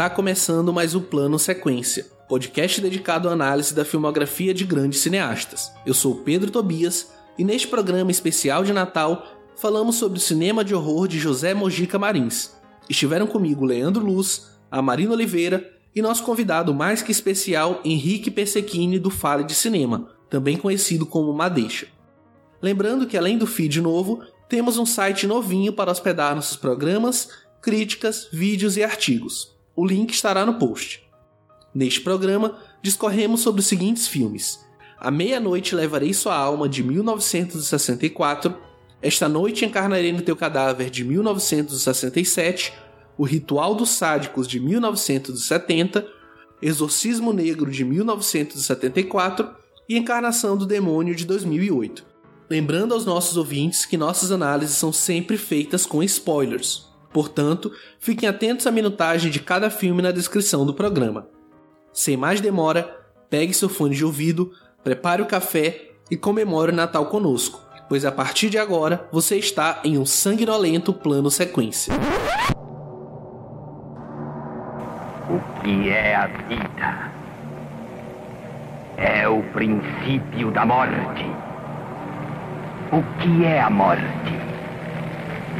Está começando mais um Plano Sequência, podcast dedicado à análise da filmografia de grandes cineastas. Eu sou Pedro Tobias e neste programa especial de Natal falamos sobre o cinema de horror de José Mojica Marins. Estiveram comigo Leandro Luz, a Marina Oliveira e nosso convidado mais que especial Henrique Persequini do Fale de Cinema, também conhecido como Madeixa. Lembrando que além do feed novo, temos um site novinho para hospedar nossos programas, críticas, vídeos e artigos. O link estará no post. Neste programa, discorremos sobre os seguintes filmes: A Meia-Noite Levarei Sua Alma, de 1964, Esta Noite Encarnarei no Teu Cadáver, de 1967, O Ritual dos Sádicos, de 1970, Exorcismo Negro, de 1974 e Encarnação do Demônio, de 2008. Lembrando aos nossos ouvintes que nossas análises são sempre feitas com spoilers. Portanto, fiquem atentos à minutagem de cada filme na descrição do programa. Sem mais demora, pegue seu fone de ouvido, prepare o café e comemore o Natal conosco, pois a partir de agora você está em um sanguinolento plano sequência. O que é a vida? É o princípio da morte. O que é a morte?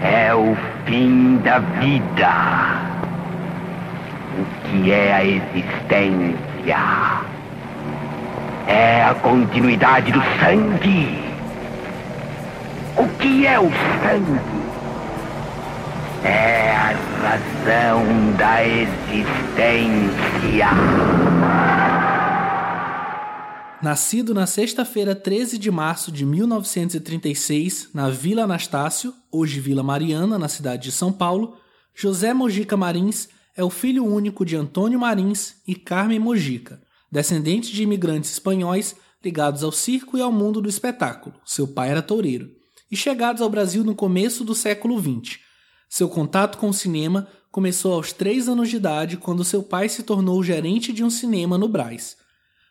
É o fim da vida. O que é a existência? É a continuidade do sangue. O que é o sangue? É a razão da existência. Nascido na sexta-feira 13 de março de 1936, na Vila Anastácio, hoje Vila Mariana, na cidade de São Paulo, José Mojica Marins é o filho único de Antônio Marins e Carmen Mojica, descendentes de imigrantes espanhóis ligados ao circo e ao mundo do espetáculo. Seu pai era toureiro. E chegados ao Brasil no começo do século XX. Seu contato com o cinema começou aos três anos de idade, quando seu pai se tornou gerente de um cinema no Brás.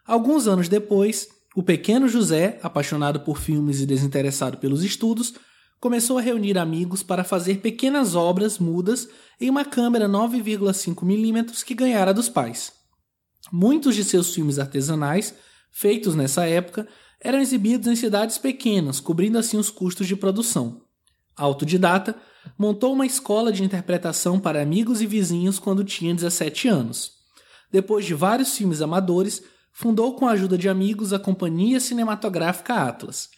Alguns anos depois, o pequeno José, apaixonado por filmes e desinteressado pelos estudos, começou a reunir amigos para fazer pequenas obras mudas em uma câmera 9,5mm que ganhara dos pais. Muitos de seus filmes artesanais, feitos nessa época, eram exibidos em cidades pequenas, cobrindo assim os custos de produção. Autodidata, montou uma escola de interpretação para amigos e vizinhos quando tinha 17 anos. Depois de vários filmes amadores, fundou com a ajuda de amigos a Companhia Cinematográfica Atlas.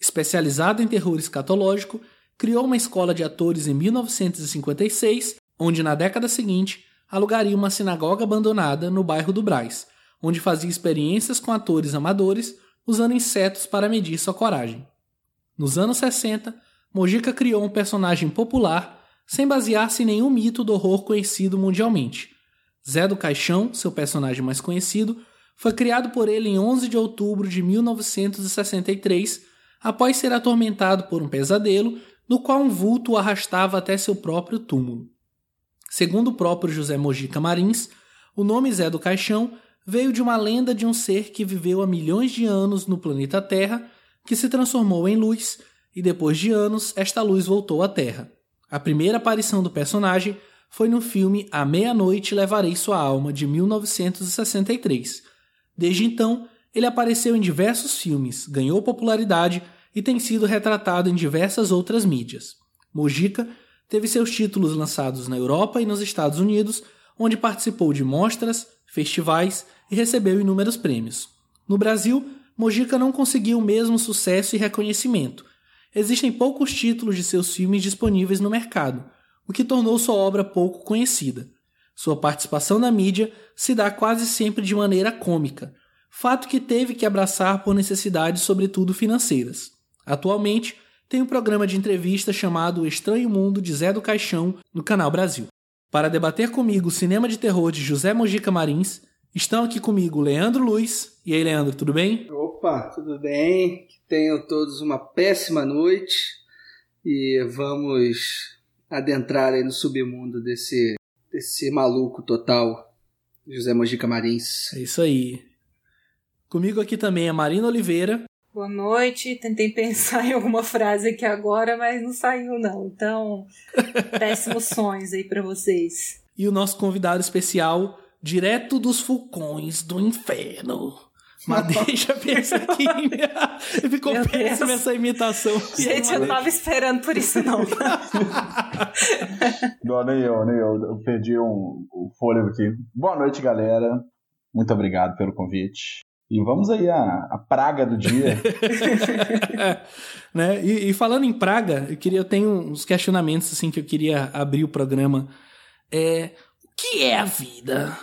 Especializado em terror escatológico, criou uma escola de atores em 1956, onde na década seguinte alugaria uma sinagoga abandonada no bairro do Braz, onde fazia experiências com atores amadores usando insetos para medir sua coragem. Nos anos 60, Mojica criou um personagem popular sem basear-se em nenhum mito do horror conhecido mundialmente. Zé do Caixão, seu personagem mais conhecido, foi criado por ele em 11 de outubro de 1963, após ser atormentado por um pesadelo, no qual um vulto o arrastava até seu próprio túmulo. Segundo o próprio José Mojica Marins, o nome Zé do Caixão veio de uma lenda de um ser que viveu há milhões de anos no planeta Terra, que se transformou em luz, e depois de anos, esta luz voltou à Terra. A primeira aparição do personagem foi no filme A Meia-Noite Levarei Sua Alma, de 1963, Desde então, ele apareceu em diversos filmes, ganhou popularidade e tem sido retratado em diversas outras mídias. Mojica teve seus títulos lançados na Europa e nos Estados Unidos, onde participou de mostras, festivais e recebeu inúmeros prêmios. No Brasil, Mojica não conseguiu o mesmo sucesso e reconhecimento. Existem poucos títulos de seus filmes disponíveis no mercado, o que tornou sua obra pouco conhecida. Sua participação na mídia se dá quase sempre de maneira cômica, fato que teve que abraçar por necessidades, sobretudo financeiras. Atualmente, tem um programa de entrevista chamado O Estranho Mundo de Zé do Caixão no Canal Brasil. Para debater comigo o cinema de terror de José Mojica Marins, estão aqui comigo Leandro Luiz. E aí, Leandro, tudo bem? Opa, tudo bem? Tenham todos uma péssima noite e vamos adentrar aí no submundo desse desse maluco total, José Mojica Marins. É isso aí. Comigo aqui também é Marina Oliveira. Boa noite. Tentei pensar em alguma frase aqui agora, mas não saiu não. Então, péssimos sonhos aí para vocês. e o nosso convidado especial, direto dos vulcões do inferno. Madeja Pensaquinha. Ficou Meu péssima Deus. essa imitação. Gente, eu não tava esperando por isso, não. Não, nem eu, nem eu. Eu perdi um, o fôlego aqui. Boa noite, galera. Muito obrigado pelo convite. E vamos aí à, à praga do dia. né? E, e falando em praga, eu queria eu tenho uns questionamentos assim que eu queria abrir o programa. É, o que é a vida?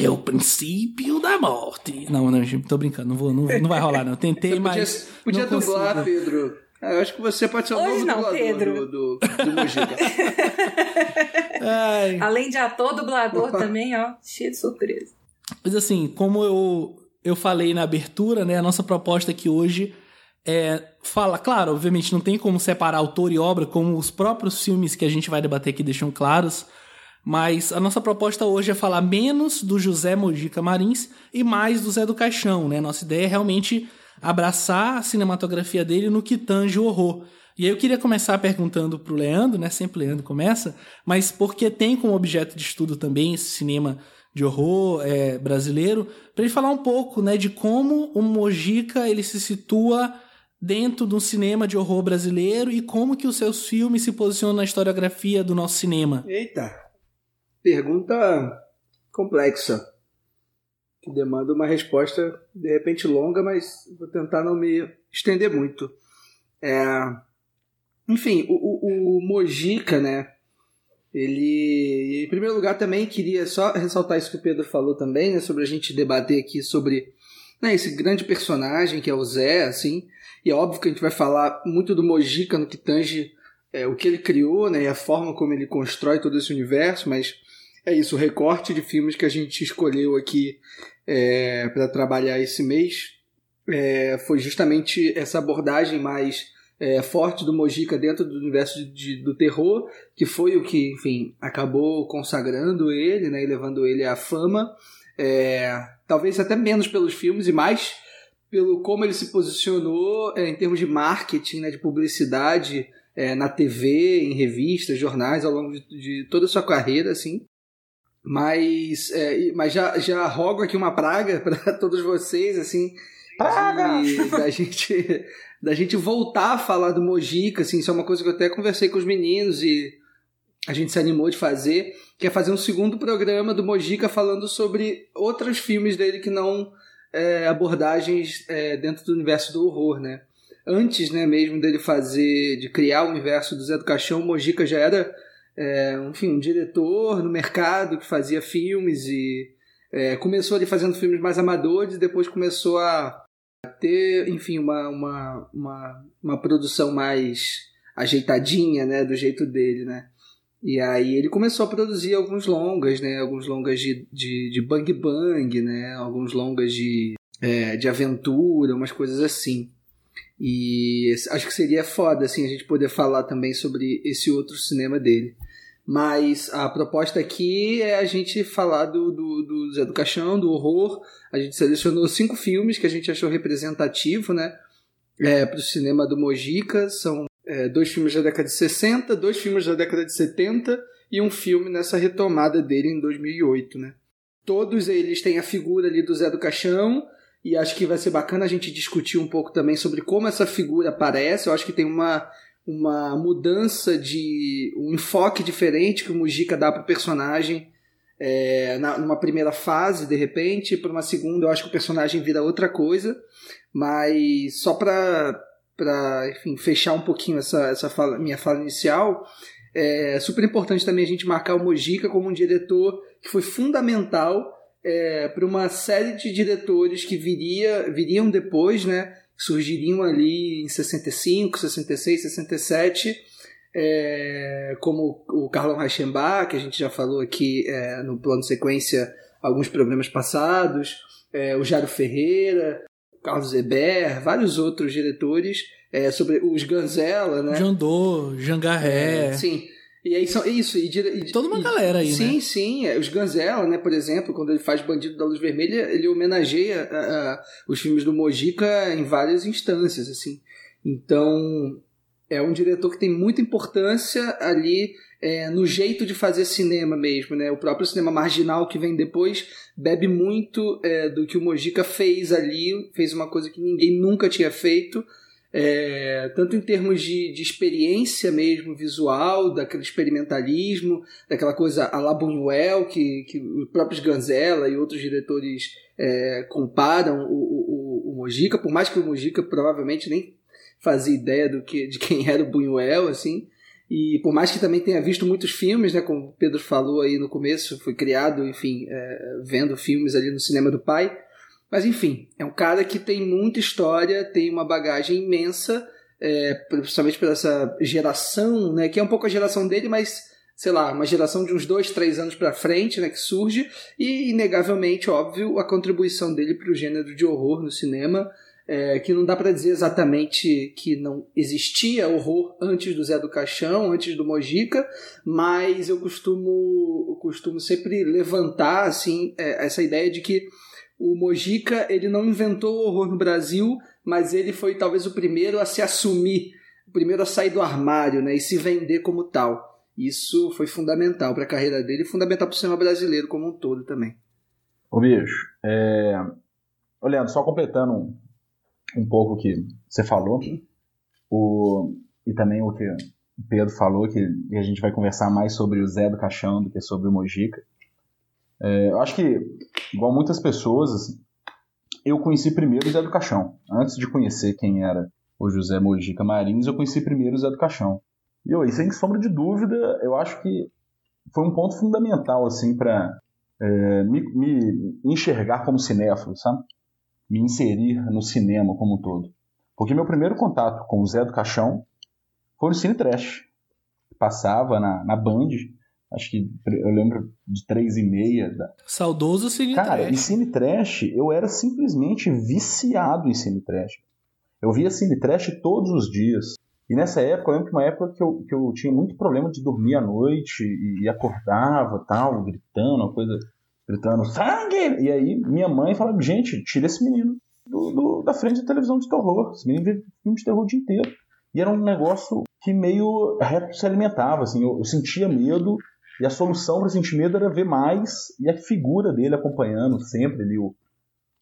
É o princípio da morte. Não, não, gente, tô brincando, não vou, não, não vai rolar não. Eu tentei, podia, mas podia não dublar, consigo. Pedro. Ah, Eu acho que você pode ser o Hoje novo não, dublador Pedro. do, do, do Além de ator, dublador também, ó, cheio de surpresa. Mas assim, como eu, eu falei na abertura, né, a nossa proposta aqui hoje é fala, claro, obviamente não tem como separar autor e obra, como os próprios filmes que a gente vai debater aqui deixam claros, mas a nossa proposta hoje é falar menos do José Mojica Marins e mais do Zé do Caixão, né? Nossa ideia é realmente abraçar a cinematografia dele no que tange o horror. E aí eu queria começar perguntando pro Leandro, né? Sempre Leandro começa, mas porque tem como objeto de estudo também esse cinema de horror é, brasileiro, para ele falar um pouco, né, de como o Mojica ele se situa dentro do cinema de horror brasileiro e como que os seus filmes se posicionam na historiografia do nosso cinema. Eita, pergunta complexa. Que demanda uma resposta, de repente, longa, mas vou tentar não me estender muito. É, Enfim, o, o, o Mojica, né? Ele, em primeiro lugar, também queria só ressaltar isso que o Pedro falou também, né, sobre a gente debater aqui sobre né, esse grande personagem que é o Zé, assim. E é óbvio que a gente vai falar muito do Mojica no que tange é, o que ele criou, né, e a forma como ele constrói todo esse universo, mas é isso, o recorte de filmes que a gente escolheu aqui é, para trabalhar esse mês é, foi justamente essa abordagem mais é, forte do Mojica dentro do universo de, de- do terror, que foi o que, enfim, acabou consagrando ele, né, e levando ele à fama. É, talvez até menos pelos filmes e mais pelo como ele se posicionou é, em termos de marketing, né, de publicidade é, na TV, em revistas, jornais, ao longo de, de toda a sua carreira, assim. Mas, é, mas já, já rogo aqui uma praga para todos vocês, assim, Praga! de- da gente da gente voltar a falar do Mojica, assim, isso é uma coisa que eu até conversei com os meninos e a gente se animou de fazer, que é fazer um segundo programa do Mojica falando sobre outros filmes dele que não é, abordagens é, dentro do universo do horror, né? Antes, né, mesmo dele fazer, de criar o universo do Zé do Caixão, o Mojica já era, é, enfim, um diretor no mercado que fazia filmes e é, começou ali fazendo filmes mais amadores e depois começou a ter, enfim, uma, uma, uma, uma produção mais ajeitadinha, né, do jeito dele, né? E aí ele começou a produzir alguns longas, né, alguns longas de, de, de bang bang, né, alguns longas de, é, de aventura, umas coisas assim. E acho que seria foda, assim, a gente poder falar também sobre esse outro cinema dele. Mas a proposta aqui é a gente falar do, do, do Zé do Caixão, do horror. A gente selecionou cinco filmes que a gente achou representativo, né? É, para o cinema do Mojica. São é, dois filmes da década de 60, dois filmes da década de 70 e um filme nessa retomada dele em 2008, né? Todos eles têm a figura ali do Zé do Caixão e acho que vai ser bacana a gente discutir um pouco também sobre como essa figura aparece. Eu acho que tem uma uma mudança de um enfoque diferente que o Mujica dá para o personagem é, na, numa primeira fase de repente para uma segunda eu acho que o personagem vira outra coisa mas só para para fechar um pouquinho essa essa fala, minha fala inicial é super importante também a gente marcar o Mujica como um diretor que foi fundamental é, para uma série de diretores que viria viriam depois né surgiriam ali em 65, 66, 67, é, como o Carlon Reichenbach, que a gente já falou aqui é, no plano sequência alguns programas passados, é, o Jário Ferreira, o Carlos Eber, vários outros diretores, é, sobre os Ganzella, né? Jandô, Jangarré. É, sim. E aí são isso. E, dire- e- Toda uma e- galera aí, sim, né? Sim, é, Os Ganzella, né, por exemplo, quando ele faz Bandido da Luz Vermelha, ele homenageia os filmes do Mojica em várias instâncias, assim. Então, é um diretor que tem muita importância ali é, no jeito de fazer cinema mesmo, né? O próprio cinema marginal que vem depois bebe muito é, do que o Mojica fez ali, fez uma coisa que ninguém nunca tinha feito, é, tanto em termos de, de, experiência mesmo visual, daquele experimentalismo, daquela coisa a la Buñuel, que, que os próprios Ganzella e outros diretores é, comparam o, o, o, Mojica, por mais que o Mojica provavelmente nem fazia ideia do que, de quem era o Buñuel, assim, e por mais que também tenha visto muitos filmes, né, como o Pedro falou aí no começo, foi criado, enfim, é, vendo filmes ali no cinema do pai. Mas enfim, é um cara que tem muita história, tem uma bagagem imensa, é, principalmente por essa geração, né, que é um pouco a geração dele, mas sei lá, uma geração de uns dois, três anos para frente, né, que surge, e inegavelmente, óbvio, a contribuição dele para o gênero de horror no cinema é, que não dá para dizer exatamente que não existia horror antes do Zé do Caixão, antes do Mojica, mas eu costumo, eu costumo sempre levantar assim é, essa ideia de que o Mojica ele não inventou o horror no Brasil, mas ele foi talvez o primeiro a se assumir, o primeiro a sair do armário né, e se vender como tal. Isso foi fundamental para a carreira dele e fundamental para o cinema brasileiro como um todo também. Ô bicho, é... Leandro, só completando um pouco o que você falou, o, e também o que o Pedro falou, que a gente vai conversar mais sobre o Zé do Caixão do que sobre o Mojica. É, eu acho que, igual muitas pessoas, assim, eu conheci primeiro o Zé do Caixão. Antes de conhecer quem era o José Mojica Marins, eu conheci primeiro o Zé do Caixão. E eu, sem sombra de dúvida, eu acho que foi um ponto fundamental assim para é, me, me, enxergar como cinéfilo, sabe? me inserir no cinema como um todo. Porque meu primeiro contato com o Zé do Caixão foi no Cine Trash. Passava na, na Band, acho que eu lembro de três e meia. Da... Saudoso Cine Cara, Trash. Cara, em Cine Trash eu era simplesmente viciado em Cine Trash. Eu via Cine Trash todos os dias. E nessa época, eu lembro que uma época que eu, que eu tinha muito problema de dormir à noite e, e acordava tal, gritando, uma coisa gritando sangue! E aí minha mãe falava, gente, tira esse menino do, do, da frente da televisão de terror. Esse menino vê filme de terror o dia inteiro. E era um negócio que meio reto se alimentava, assim, eu, eu sentia medo e a solução para sentir medo era ver mais e a figura dele acompanhando sempre ali o,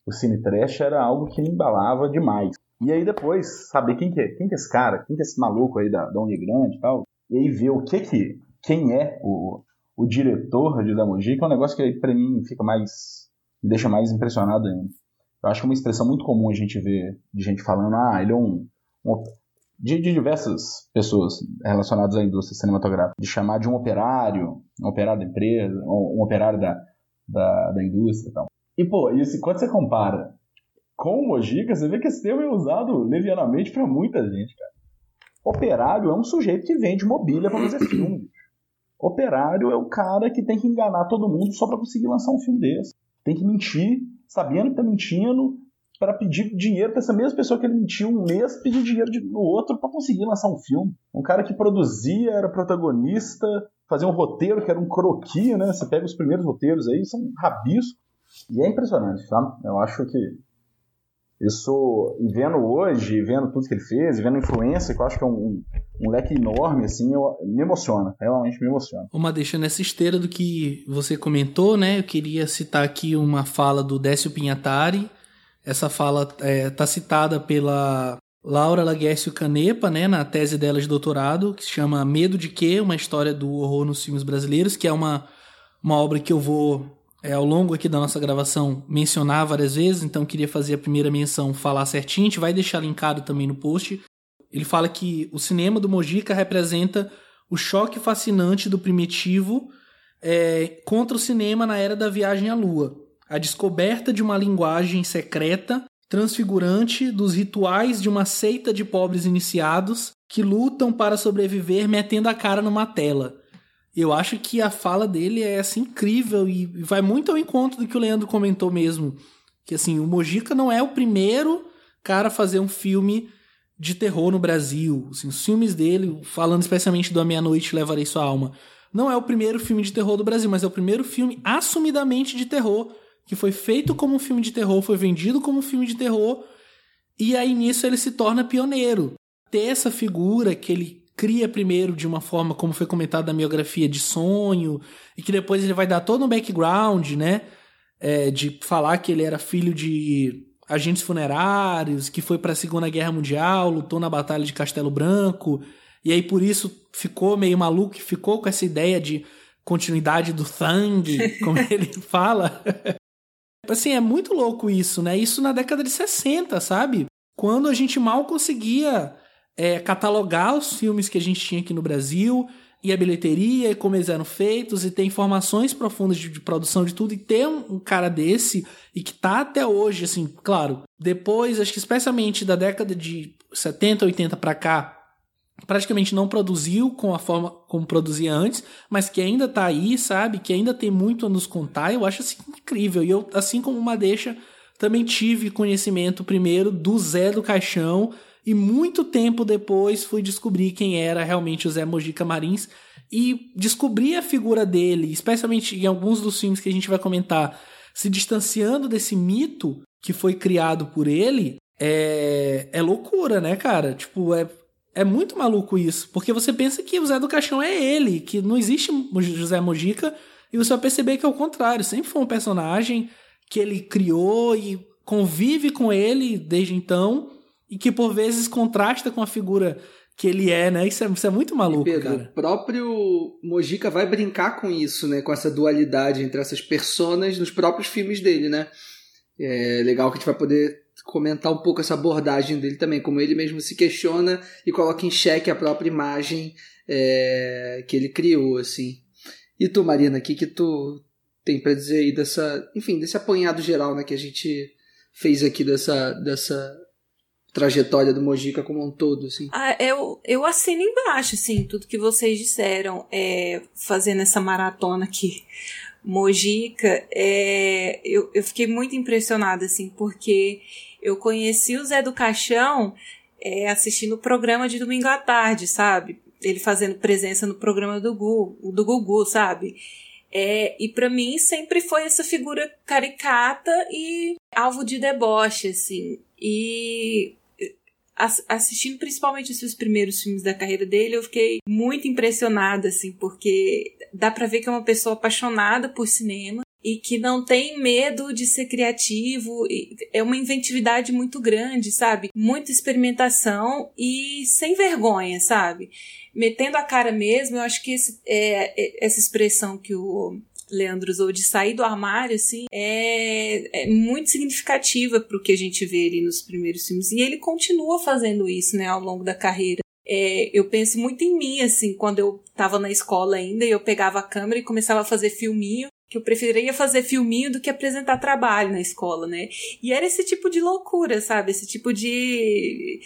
o Cine Trash era algo que me embalava demais. E aí depois, saber quem que é, quem que é esse cara, quem que é esse maluco aí da, da Unigrande e tal, e aí ver o que que, quem é o, o diretor de Damoji, que é um negócio que para mim fica mais. me deixa mais impressionado ainda. Eu acho que é uma expressão muito comum a gente ver de gente falando, ah, ele é um. um de, de, diversas pessoas relacionadas à indústria cinematográfica, de chamar de um operário, um operário da empresa, um, um operário da, da, da indústria e tal. E, pô, isso, quando você compara com o Mojica, você vê que esse termo é usado levianamente para muita gente, cara. Operário é um sujeito que vende mobília para fazer filme. Operário é o cara que tem que enganar todo mundo só para conseguir lançar um filme desse. Tem que mentir, sabendo que tá mentindo, para pedir dinheiro para essa mesma pessoa que ele mentiu um mês, pedir dinheiro no outro para conseguir lançar um filme. Um cara que produzia, era protagonista, fazia um roteiro que era um croquis, né? Você pega os primeiros roteiros aí, são rabiscos. E é impressionante, tá? Eu acho que isso, e vendo hoje, vendo tudo que ele fez, vendo a influência, que eu acho que é um, um leque enorme, assim, eu, me emociona, realmente me emociona. Uma deixa nessa esteira do que você comentou, né? Eu queria citar aqui uma fala do Décio Pinhatari. Essa fala está é, tá citada pela Laura Laguercio Canepa, né, na tese dela de doutorado, que se chama Medo de Quê? Uma história do horror nos filmes brasileiros, que é uma, uma obra que eu vou é, ao longo aqui da nossa gravação mencionar várias vezes, então queria fazer a primeira menção, falar certinho, a gente vai deixar linkado também no post. Ele fala que o cinema do Mojica representa o choque fascinante do primitivo é, contra o cinema na era da viagem à lua. A descoberta de uma linguagem secreta, transfigurante dos rituais de uma seita de pobres iniciados que lutam para sobreviver metendo a cara numa tela. Eu acho que a fala dele é assim incrível e vai muito ao encontro do que o Leandro comentou mesmo, que assim, o Mojica não é o primeiro cara a fazer um filme de terror no Brasil. Assim, os filmes dele, falando especialmente do A Meia-Noite Levarei Sua Alma, não é o primeiro filme de terror do Brasil, mas é o primeiro filme assumidamente de terror, que foi feito como um filme de terror, foi vendido como um filme de terror, e aí nisso ele se torna pioneiro. Ter essa figura que ele cria primeiro de uma forma, como foi comentado na biografia, de sonho, e que depois ele vai dar todo um background, né? É, de falar que ele era filho de agentes funerários, que foi para a Segunda Guerra Mundial, lutou na Batalha de Castelo Branco, e aí por isso ficou meio maluco, ficou com essa ideia de continuidade do Thang, como ele fala. Assim, é muito louco isso, né? Isso na década de 60, sabe? Quando a gente mal conseguia é, catalogar os filmes que a gente tinha aqui no Brasil, e a bilheteria, e como eles eram feitos, e ter informações profundas de, de produção de tudo, e ter um, um, cara desse, e que tá até hoje, assim, claro, depois, acho que especialmente da década de 70, 80 para cá, praticamente não produziu com a forma como produzia antes, mas que ainda tá aí, sabe? Que ainda tem muito a nos contar, eu acho assim incrível. E eu, assim como uma deixa, também tive conhecimento primeiro do Zé do Caixão, e muito tempo depois fui descobrir quem era realmente o Zé Mojica Marins e descobri a figura dele, especialmente em alguns dos filmes que a gente vai comentar, se distanciando desse mito que foi criado por ele, é, é loucura, né, cara? Tipo, é, é muito maluco isso, porque você pensa que o Zé do Caixão é ele, que não existe José Mojica, e você vai perceber que é o contrário, sempre foi um personagem que ele criou e convive com ele desde então, e que por vezes contrasta com a figura que ele é, né? Isso é, isso é muito maluco, Pedro, cara. O próprio Mojica vai brincar com isso, né? Com essa dualidade entre essas personas nos próprios filmes dele, né? É legal que a gente vai poder comentar um pouco essa abordagem dele também, como ele mesmo se questiona e coloca em xeque a própria imagem é, que ele criou, assim. E tu, Marina, o que que tu tem para dizer aí dessa, enfim, desse apanhado geral, né, que a gente fez aqui dessa, dessa trajetória do Mojica como um todo, assim. Ah, eu, eu assino embaixo, assim, tudo que vocês disseram, é, fazendo essa maratona aqui. Mojica, é, eu, eu fiquei muito impressionada, assim, porque eu conheci o Zé do Caixão é, assistindo o programa de domingo à tarde, sabe? Ele fazendo presença no programa do Gugu, do Gugu sabe? É, e para mim sempre foi essa figura caricata e alvo de deboche, assim. E assistindo principalmente os seus primeiros filmes da carreira dele, eu fiquei muito impressionada, assim, porque dá pra ver que é uma pessoa apaixonada por cinema e que não tem medo de ser criativo, é uma inventividade muito grande, sabe? Muita experimentação e sem vergonha, sabe? Metendo a cara mesmo, eu acho que esse, é, é essa expressão que o Leandro usou de sair do armário, assim, é, é muito significativa para o que a gente vê ali nos primeiros filmes. E ele continua fazendo isso, né, ao longo da carreira. É, eu penso muito em mim, assim, quando eu estava na escola ainda e eu pegava a câmera e começava a fazer filminho, que eu preferia fazer filminho do que apresentar trabalho na escola, né? E era esse tipo de loucura, sabe? Esse tipo de,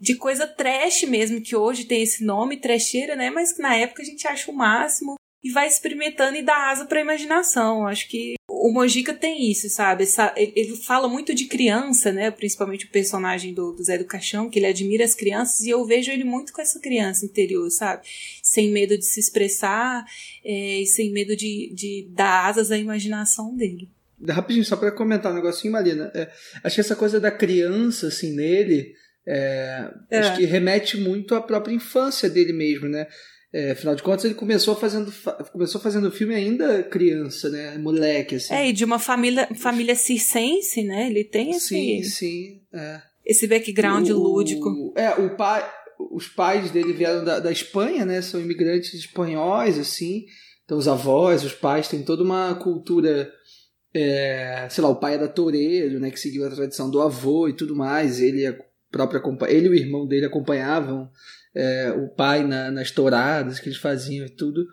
de coisa trash mesmo, que hoje tem esse nome, trecheira, né? Mas que na época a gente acha o máximo e vai experimentando e dá asa para a imaginação. Acho que o Mojica tem isso, sabe? ele fala muito de criança, né? Principalmente o personagem do, do, Zé do Caixão, que ele admira as crianças, e eu vejo ele muito com essa criança interior, sabe? Sem medo de se expressar é, e sem medo de, de dar asas à imaginação dele. Rapidinho, só para comentar um negocinho, Marina. É, acho que essa coisa da criança, assim, nele, é, é. acho que remete muito à própria infância dele mesmo, né? É, afinal de contas, ele começou fazendo, começou fazendo filme ainda criança, né? Moleque, assim. É, e de uma família, família circense, né? Ele tem esse. Sim, sim. É. Esse background o, lúdico. É, o pai, os pais dele vieram da, da Espanha, né? São imigrantes espanhóis, assim. Então, os avós, os pais têm toda uma cultura. É, sei lá, o pai era toureiro, né? Que seguiu a tradição do avô e tudo mais. Ele, a própria, ele e o irmão dele acompanhavam é, o pai na, nas touradas que eles faziam e tudo.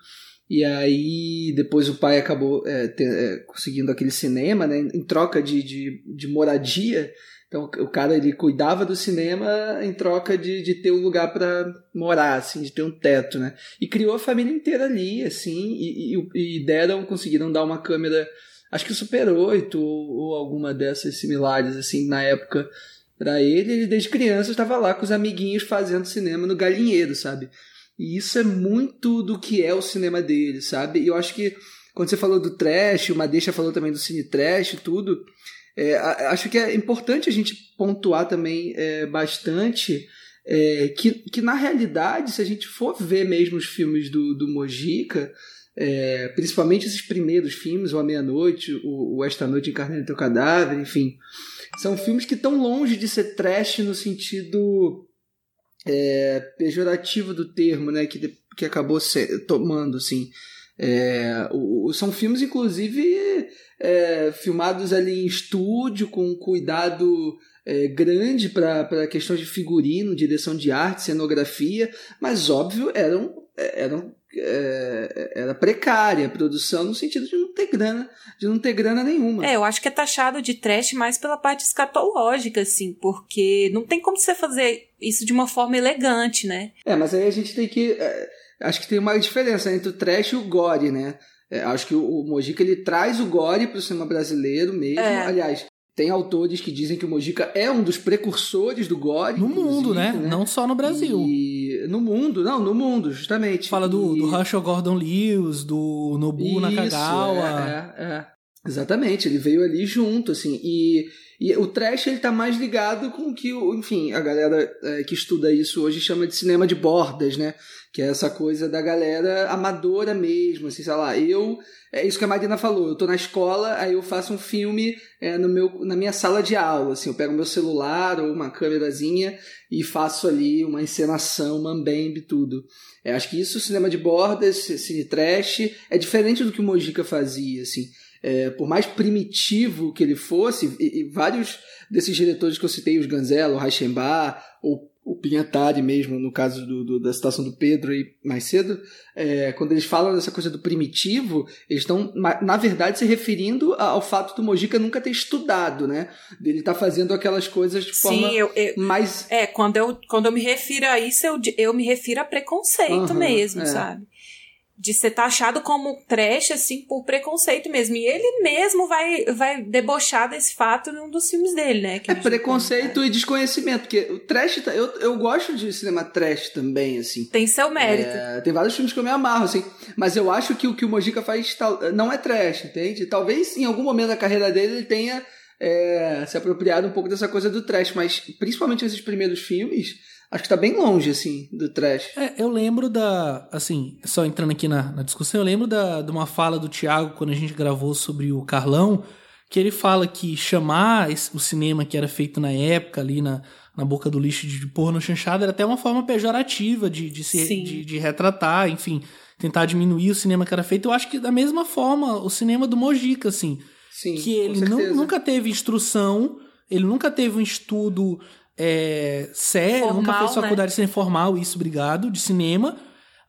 E aí depois o pai acabou é, ter, é, conseguindo aquele cinema, né, em troca de, de, de, moradia. Então o cara ele cuidava do cinema em troca de, de ter um lugar para morar, assim, de ter um teto, né? E criou a família inteira ali, assim, e, e, e deram, conseguiram dar uma câmera, acho que Super 8 ou, ou alguma dessas similares, assim, na época para ele, ele desde criança estava lá com os amiguinhos fazendo cinema no galinheiro, sabe? E isso é muito do que é o cinema dele, sabe? E eu acho que quando você falou do trash, o Madeixa falou também do cine trash e tudo, é, acho que é importante a gente pontuar também é, bastante é, que, que na realidade, se a gente for ver mesmo os filmes do, do Mojica, é, principalmente esses primeiros filmes, O A Meia-Noite, o, o, Esta Noite Encarnei no Teu Cadáver, enfim, são filmes que estão longe de ser trash no sentido é, pejorativo do termo, né, que, que acabou ser, tomando, assim. É, o, são filmes, inclusive, é, filmados ali em estúdio, com cuidado é, grande para questões de figurino, direção de arte, cenografia, mas óbvio eram, eram é, era precária a produção no sentido de não ter grana, de não ter grana nenhuma. É, eu acho que é taxado de trash mais pela parte escatológica, assim, porque não tem como você fazer isso de uma forma elegante, né? É, mas aí a gente tem que. É, acho que tem uma diferença entre o trash e o gore, né? É, acho que o, o Mojica ele traz o gore para o cinema brasileiro mesmo. É. Aliás, tem autores que dizem que o Mojica é um dos precursores do gore. No mundo, né? né? Não só no Brasil. E no mundo, não, no mundo, justamente. Fala do, e... do Herschel Gordon Lewis, do Nobu Isso, Nakagawa. É, é, é. Exatamente, ele veio ali junto, assim. E, e o trash ele tá mais ligado com o que, enfim, a galera é, que estuda isso hoje chama de cinema de bordas, né? Que é essa coisa da galera amadora mesmo, assim, sei lá, eu é isso que a Marina falou. Eu tô na escola, aí eu faço um filme é, no meu, na minha sala de aula. Assim, eu pego meu celular ou uma câmerazinha e faço ali uma encenação, mambembe, tudo. É, acho que isso, cinema de bordas, cine trash, é diferente do que o Mojica fazia, assim. É, por mais primitivo que ele fosse, e, e, vários desses diretores que eu citei, os Ganzello, o Reichenbach, ou o Pinhatari mesmo, no caso do, do, da citação do Pedro aí mais cedo, é, quando eles falam dessa coisa do primitivo, eles estão, na verdade, se referindo ao fato do Mojica nunca ter estudado, né? Dele estar tá fazendo aquelas coisas de forma Sim, eu, eu, mais... É, quando eu, quando eu me refiro a isso, eu, eu me refiro a preconceito uhum, mesmo, é. sabe? De ser taxado como trash, assim, por preconceito mesmo. E ele mesmo vai, vai debochar desse fato num dos filmes dele, né? é preconceito e desconhecimento, porque o trash, tá, eu, eu gosto de cinema trash também, assim. Tem seu mérito. É, tem vários filmes que eu me amarro, assim, mas eu acho que o que o Mojica faz não é trash, entende? Talvez em algum momento da carreira dele ele tenha é, se apropriado um pouco dessa coisa do trash, mas principalmente esses primeiros filmes acho que tá bem longe, assim, do trash. É, eu lembro da. Assim, só entrando aqui na, na discussão, eu lembro da, de uma fala do Thiago quando a gente gravou sobre o Carlão, que ele fala que chamar esse, o cinema que era feito na época, ali na, na boca do lixo de, de porno chanchado, era até uma forma pejorativa de, de, se, de, de retratar, enfim, tentar diminuir o cinema que era feito. Eu acho que da mesma forma, o cinema do Mojica, assim. Sim, que ele nunca teve instrução, ele nunca teve um estudo é, sério, formal, nunca fez faculdade né? formal, isso, obrigado, de cinema.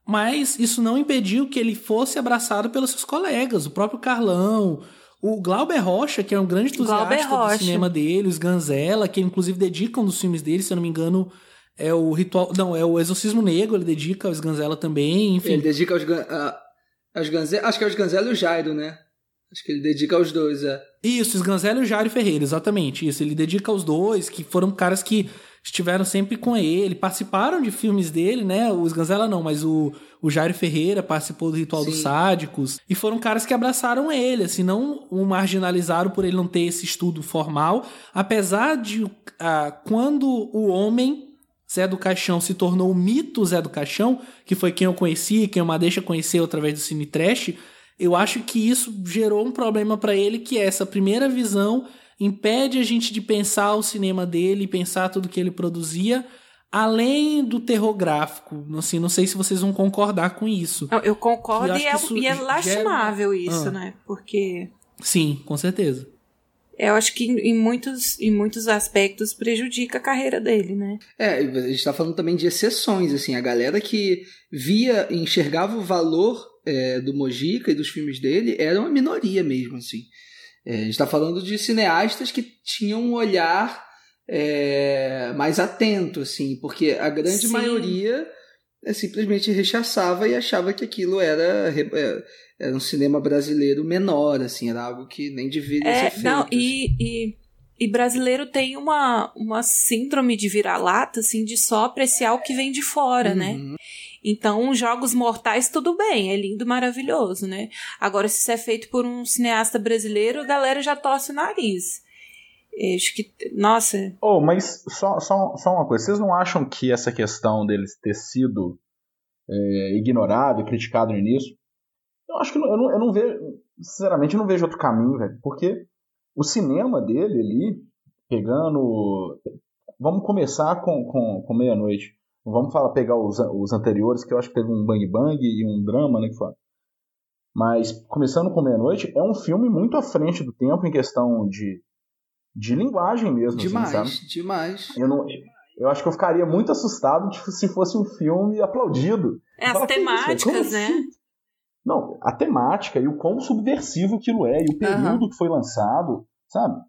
Mas isso não impediu que ele fosse abraçado pelos seus colegas, o próprio Carlão, o Glauber Rocha, que é um grande entusiasta do cinema dele, os Ganzella, que inclusive dedicam dos filmes dele, se eu não me engano, é o ritual. Não, é o Exorcismo Negro, ele dedica aos Ganzella também, enfim. Ele dedica aos, uh, aos Ganzella, acho que é os Ganzella e o Jairo, né? Acho que ele dedica aos dois, é. Isso, Sganzelli e o Jairo Ferreira, exatamente. Isso, ele dedica aos dois, que foram caras que estiveram sempre com ele, participaram de filmes dele, né? O Sganzella não, mas o, o Jairo Ferreira participou do Ritual Sim. dos Sádicos. E foram caras que abraçaram ele, assim, não o marginalizaram por ele não ter esse estudo formal. Apesar de, ah, quando o homem Zé do Caixão se tornou o mito Zé do Caixão, que foi quem eu conheci, quem o Madeixa conheceu através do Cine Trash, eu acho que isso gerou um problema para ele, que é essa primeira visão impede a gente de pensar o cinema dele, pensar tudo que ele produzia, além do terror gráfico. Assim, não sei se vocês vão concordar com isso. Eu concordo eu e, é, e é lastimável gera... isso, ah. né? Porque. Sim, com certeza. Eu acho que em muitos, em muitos aspectos prejudica a carreira dele, né? É, a gente está falando também de exceções, assim, a galera que via, enxergava o valor é, do Mojica e dos filmes dele era uma minoria mesmo, assim. É, a gente está falando de cineastas que tinham um olhar é, mais atento, assim, porque a grande Sim. maioria é, simplesmente rechaçava e achava que aquilo era, é, era um cinema brasileiro menor, assim, era algo que nem deveria é, ser feito. Não, e, assim. e, e, brasileiro tem uma, uma síndrome de vira-lata, assim, de só apreciar o que vem de fora, né? uhum. né? Então, Jogos Mortais, tudo bem, é lindo, maravilhoso, né? Agora, se isso é feito por um cineasta brasileiro, a galera já torce o nariz. Eu acho que, nossa. Oh, mas só, só, só uma coisa, vocês não acham que essa questão deles ter sido é, ignorado e criticado no início? Eu acho que eu não, eu não vejo, sinceramente, eu não vejo outro caminho, velho, porque o cinema dele ali, pegando. Vamos começar com, com, com meia-noite. Vamos falar, pegar os, os anteriores, que eu acho que teve um bang bang e um drama, né? Que foi. Mas, começando com meia-noite, é um filme muito à frente do tempo em questão de, de linguagem mesmo. Assim, demais, assim, demais. Eu, não, eu acho que eu ficaria muito assustado tipo, se fosse um filme aplaudido. É, as temáticas, né? Assim? Não, a temática e o quão subversivo aquilo é, e o período uhum. que foi lançado, sabe?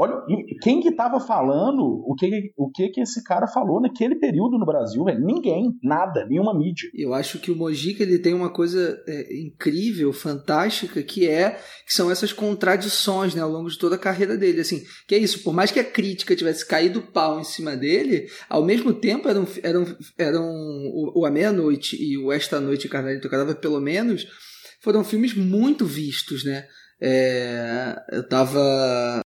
Olha, quem que estava falando o que, o que que esse cara falou naquele período no Brasil, velho? Ninguém, nada, nenhuma mídia. Eu acho que o Mojica ele tem uma coisa é, incrível, fantástica, que é que são essas contradições, né, ao longo de toda a carreira dele, assim, que é isso, por mais que a crítica tivesse caído pau em cima dele, ao mesmo tempo eram, eram, eram o, o A Meia-Noite e o Esta Noite Carnalito Cadáver, pelo menos, foram filmes muito vistos, né? É, eu tava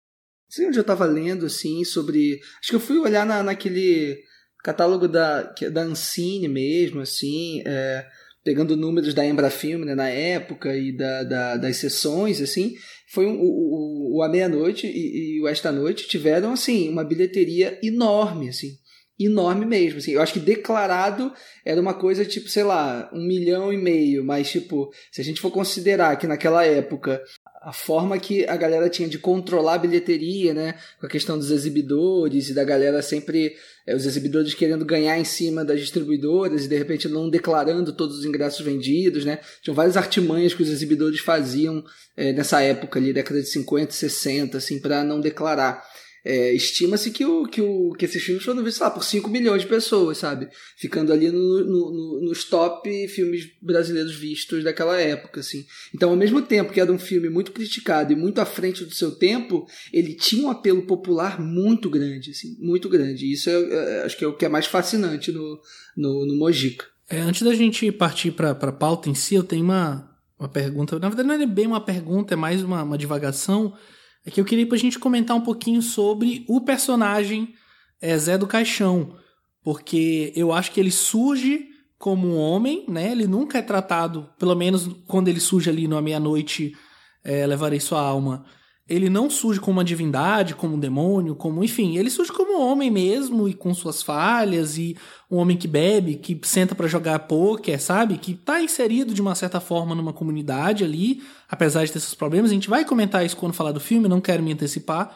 sei onde eu estava lendo, assim, sobre. Acho que eu fui olhar na, naquele catálogo da, da Ancine mesmo, assim, é, pegando números da Embrafilme né, na época e da, da, das sessões, assim. Foi um, o, o A Meia-Noite e, e o Esta Noite tiveram, assim, uma bilheteria enorme, assim enorme mesmo. Assim. Eu acho que declarado era uma coisa tipo, sei lá, um milhão e meio, mas tipo, se a gente for considerar que naquela época a forma que a galera tinha de controlar a bilheteria, né? Com a questão dos exibidores e da galera sempre. É, os exibidores querendo ganhar em cima das distribuidoras e de repente não declarando todos os ingressos vendidos, né? Tinham várias artimanhas que os exibidores faziam é, nessa época ali, década de 50, 60, assim, para não declarar. É, Estima-se que, o, que, o, que esses filmes foram vistos lá por 5 milhões de pessoas, sabe? Ficando ali no, no, no, nos top filmes brasileiros vistos daquela época, assim. Então, ao mesmo tempo que era um filme muito criticado e muito à frente do seu tempo, ele tinha um apelo popular muito grande, assim, muito grande. E isso é, é, acho que é o que é mais fascinante no, no, no Mojica. É, antes da gente partir para a pauta em si, eu tenho uma, uma pergunta. Na verdade, não é bem uma pergunta, é mais uma, uma divagação é que eu queria pra gente comentar um pouquinho sobre o personagem é, Zé do Caixão, porque eu acho que ele surge como um homem, né? Ele nunca é tratado, pelo menos quando ele surge ali no meia-noite, é, levarei sua alma ele não surge como uma divindade, como um demônio, como, enfim, ele surge como um homem mesmo e com suas falhas e um homem que bebe, que senta para jogar poker, sabe? Que tá inserido de uma certa forma numa comunidade ali, apesar de ter seus problemas. A gente vai comentar isso quando falar do filme, não quero me antecipar.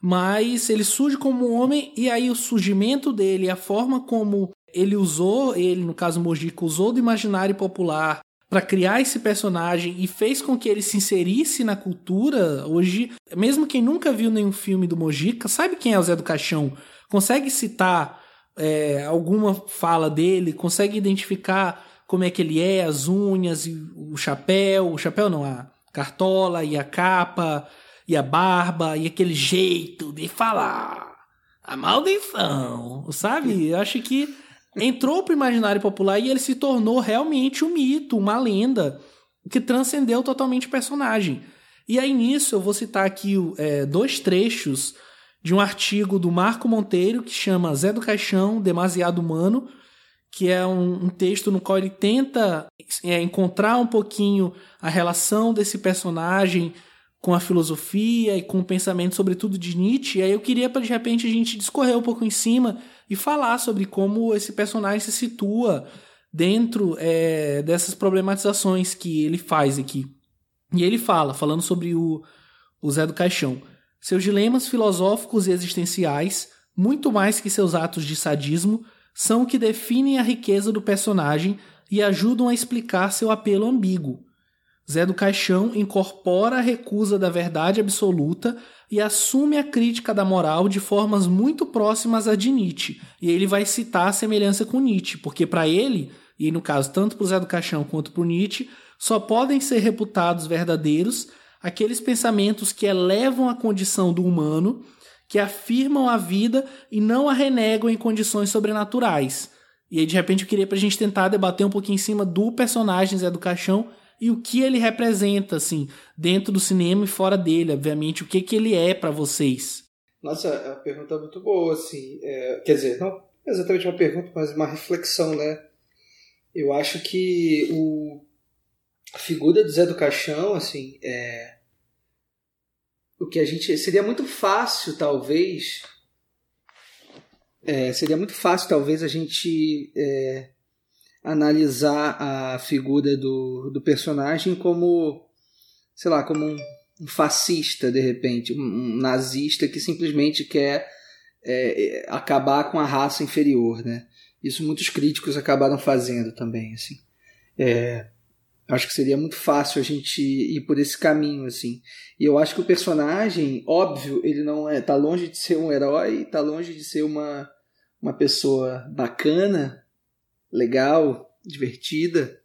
Mas ele surge como um homem e aí o surgimento dele, a forma como ele usou, ele, no caso Mojica, usou do imaginário popular para criar esse personagem e fez com que ele se inserisse na cultura hoje, mesmo quem nunca viu nenhum filme do Mojica, sabe quem é o Zé do Caixão, consegue citar é, alguma fala dele, consegue identificar como é que ele é, as unhas o chapéu, o chapéu não, a cartola e a capa e a barba e aquele jeito de falar, a maldição, sabe? Eu acho que entrou pro imaginário popular e ele se tornou realmente um mito, uma lenda que transcendeu totalmente o personagem. E aí nisso eu vou citar aqui é, dois trechos de um artigo do Marco Monteiro que chama Zé do Caixão, Demasiado Humano, que é um, um texto no qual ele tenta é, encontrar um pouquinho a relação desse personagem com a filosofia e com o pensamento, sobretudo de Nietzsche. E aí eu queria, de repente, a gente discorrer um pouco em cima e falar sobre como esse personagem se situa dentro é, dessas problematizações que ele faz aqui. E ele fala, falando sobre o, o Zé do Caixão, seus dilemas filosóficos e existenciais, muito mais que seus atos de sadismo, são o que definem a riqueza do personagem e ajudam a explicar seu apelo ambíguo. Zé do Caixão incorpora a recusa da verdade absoluta e assume a crítica da moral de formas muito próximas à de Nietzsche. E ele vai citar a semelhança com Nietzsche, porque para ele, e no caso tanto para o Zé do Caixão quanto para Nietzsche, só podem ser reputados verdadeiros aqueles pensamentos que elevam a condição do humano, que afirmam a vida e não a renegam em condições sobrenaturais. E aí, de repente, eu queria para a gente tentar debater um pouquinho em cima do personagem Zé do Caixão e o que ele representa, assim, dentro do cinema e fora dele, obviamente, o que, que ele é para vocês. Nossa, é uma pergunta muito boa, assim. É, quer dizer, não exatamente uma pergunta, mas uma reflexão, né? Eu acho que o, a figura do Zé do Caixão, assim, é, o que a gente. Seria muito fácil, talvez. É, seria muito fácil, talvez, a gente é, analisar a figura do, do personagem como, sei lá, como um, fascista, de repente, um, nazista que simplesmente quer é, acabar com a raça inferior, né? Isso muitos críticos acabaram fazendo também, assim. É, acho que seria muito fácil a gente ir por esse caminho, assim. E eu acho que o personagem, óbvio, ele não é, tá longe de ser um herói, tá longe de ser uma, uma pessoa bacana, legal, divertida.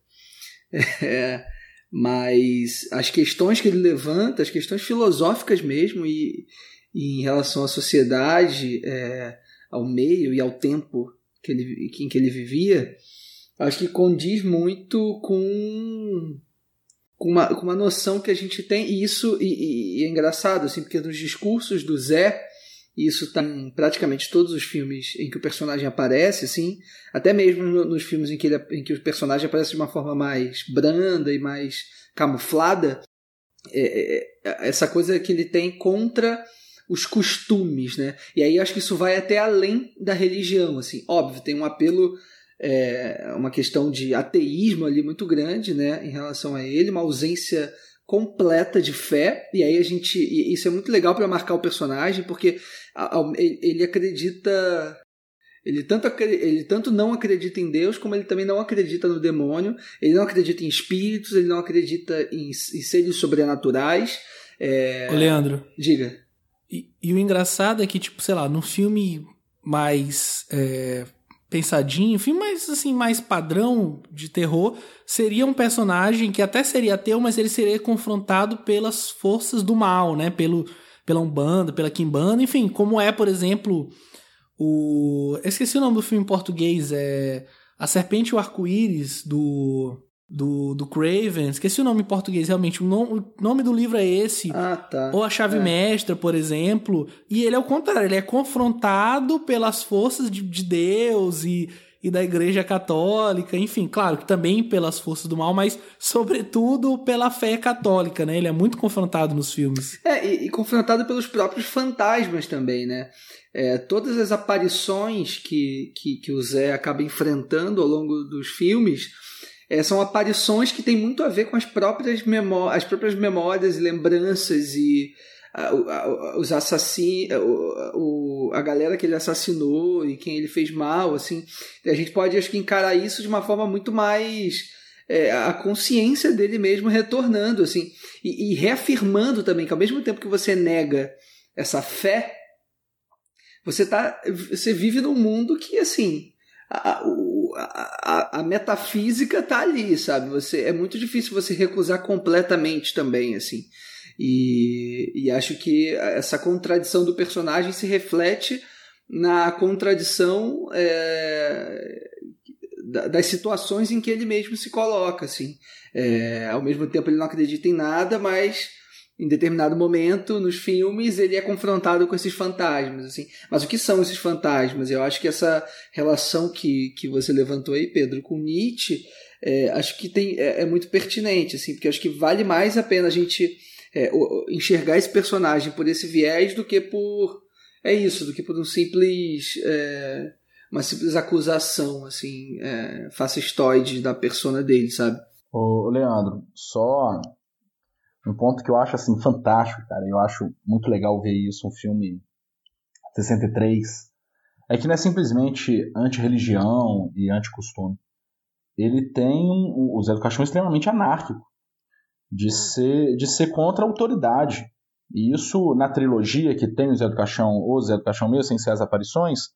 É, mas as questões que ele levanta, as questões filosóficas mesmo, e, e em relação à sociedade, é, ao meio e ao tempo que ele, em que ele vivia, acho que condiz muito com, com, uma, com uma noção que a gente tem, e isso e, e é engraçado, assim, porque nos discursos do Zé, isso está em praticamente todos os filmes em que o personagem aparece, assim, até mesmo nos filmes em que, ele, em que o personagem aparece de uma forma mais branda e mais camuflada, é, é, essa coisa que ele tem contra os costumes, né? E aí acho que isso vai até além da religião, assim. Óbvio, tem um apelo, é, uma questão de ateísmo ali muito grande, né? Em relação a ele, uma ausência completa de fé, e aí a gente. E isso é muito legal para marcar o personagem, porque ele acredita. Ele tanto, ele tanto não acredita em Deus, como ele também não acredita no demônio, ele não acredita em espíritos, ele não acredita em, em seres sobrenaturais. É... Ô, Leandro. Diga. E, e, o engraçado é que, tipo, sei lá, num filme mais é, pensadinho, filme mais assim, mais padrão de terror, seria um personagem que até seria ateu, mas ele seria confrontado pelas forças do mal, né? Pelo, pela Umbanda, pela Kimbanda, enfim, como é, por exemplo, o. Eu esqueci o nome do filme em português, é. A Serpente e o Arco-Íris, do do, do Craven, esqueci o nome em português, realmente, o nome, o nome do livro é esse. Ah, tá. Ou A Chave é. Mestra, por exemplo. E ele é o contrário, ele é confrontado pelas forças de, de Deus e, e da Igreja Católica, enfim, claro que também pelas forças do mal, mas sobretudo pela fé católica, né? Ele é muito confrontado nos filmes. É, e, e confrontado pelos próprios fantasmas também, né? É, todas as aparições que, que, que o Zé acaba enfrentando ao longo dos filmes é, são aparições que têm muito a ver com as próprias, memó as próprias memórias e lembranças e os assassinos, a, a galera que ele assassinou e quem ele fez mal, assim, a gente pode acho que encarar isso de uma forma muito mais é, a consciência dele mesmo retornando, assim, e, e reafirmando também que ao mesmo tempo que você nega essa fé, você tá, você vive num mundo que assim a, a, a, metafísica tá ali, sabe? Você é muito difícil você recusar completamente também, assim. E, e acho que essa contradição do personagem se reflete na contradição é, das situações em que ele mesmo se coloca, assim. É, ao mesmo tempo ele não acredita em nada, mas em determinado momento nos filmes ele é confrontado com esses fantasmas assim. Mas o que são esses fantasmas? Eu acho que essa relação que, que você levantou aí Pedro com Nietzsche é, acho que tem é, é, muito pertinente assim porque acho que vale mais a pena a gente é, enxergar esse personagem por esse viés do que por é isso do que por um simples é, uma simples acusação assim é, fascistoide da persona dele sabe? Ô, Leandro só um ponto que eu acho assim fantástico, cara. Eu acho muito legal ver isso, um filme 63. É que não é simplesmente anti-religião e anti-costume. Ele tem um, o Zé do Caixão extremamente anárquico, de ser, de ser contra a autoridade. E isso na trilogia que tem o Zé do Caixão, ou Zé do Caixão mesmo, sem ser as aparições,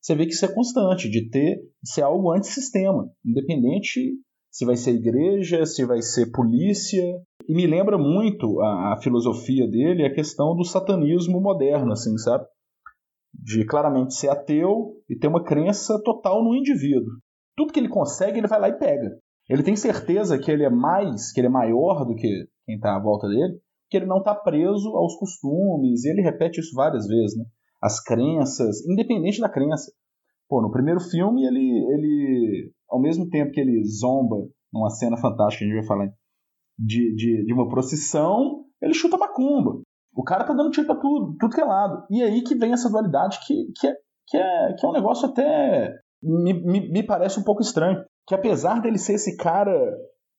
você vê que isso é constante, de ter de ser algo antissistema, independente se vai ser igreja, se vai ser polícia. E me lembra muito a, a filosofia dele a questão do satanismo moderno, assim, sabe? De claramente ser ateu e ter uma crença total no indivíduo. Tudo que ele consegue, ele vai lá e pega. Ele tem certeza que ele é mais, que ele é maior do que quem está à volta dele, que ele não está preso aos costumes, e ele repete isso várias vezes, né? As crenças, independente da crença. Pô, no primeiro filme, ele, ele ao mesmo tempo que ele zomba numa cena fantástica, a gente vai falar, de, de, de uma procissão, ele chuta macumba. O cara tá dando tiro pra tudo, tudo que é lado. E aí que vem essa dualidade que, que, é, que, é, que é um negócio até. Me, me, me parece um pouco estranho. Que apesar dele ser esse cara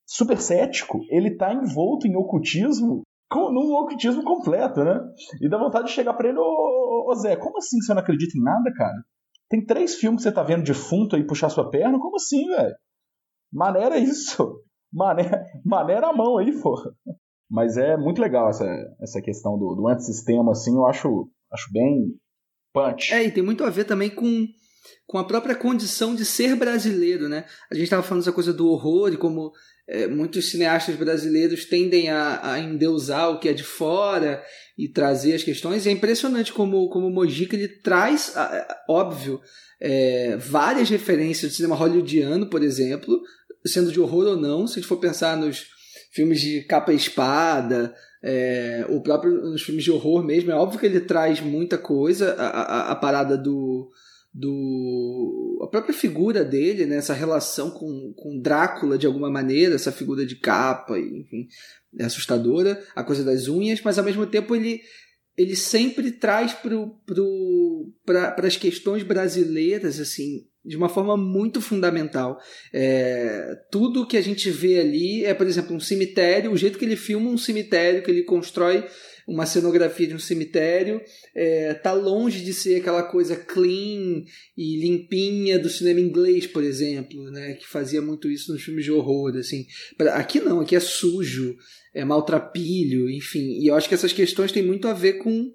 super cético, ele tá envolto em ocultismo com, num ocultismo completo, né? E dá vontade de chegar pra ele, ô, ô Zé, como assim você não acredita em nada, cara? Tem três filmes que você tá vendo defunto aí puxar sua perna? Como assim, velho? Maneira isso. Maneira, maneira a mão aí, porra. Mas é muito legal essa, essa questão do, do antissistema, assim, eu acho, acho bem punch. É, e tem muito a ver também com, com a própria condição de ser brasileiro, né? A gente estava falando essa coisa do horror e como é, muitos cineastas brasileiros tendem a, a endeusar o que é de fora e trazer as questões. E é impressionante como, como o Mojica ele traz, óbvio, é, várias referências do cinema hollywoodiano, por exemplo, sendo de horror ou não, se a gente for pensar nos filmes de capa e espada, é, o próprio nos filmes de horror mesmo, é óbvio que ele traz muita coisa, a, a, a parada do, do a própria figura dele, né, essa relação com, com Drácula de alguma maneira, essa figura de capa, enfim, é assustadora, a coisa das unhas, mas ao mesmo tempo ele ele sempre traz para pro, as questões brasileiras assim de uma forma muito fundamental. É, tudo que a gente vê ali é, por exemplo, um cemitério, o jeito que ele filma um cemitério, que ele constrói uma cenografia de um cemitério, é, tá longe de ser aquela coisa clean e limpinha do cinema inglês, por exemplo, né, que fazia muito isso nos filmes de horror, assim. Aqui não, aqui é sujo, é maltrapilho, enfim. E eu acho que essas questões têm muito a ver com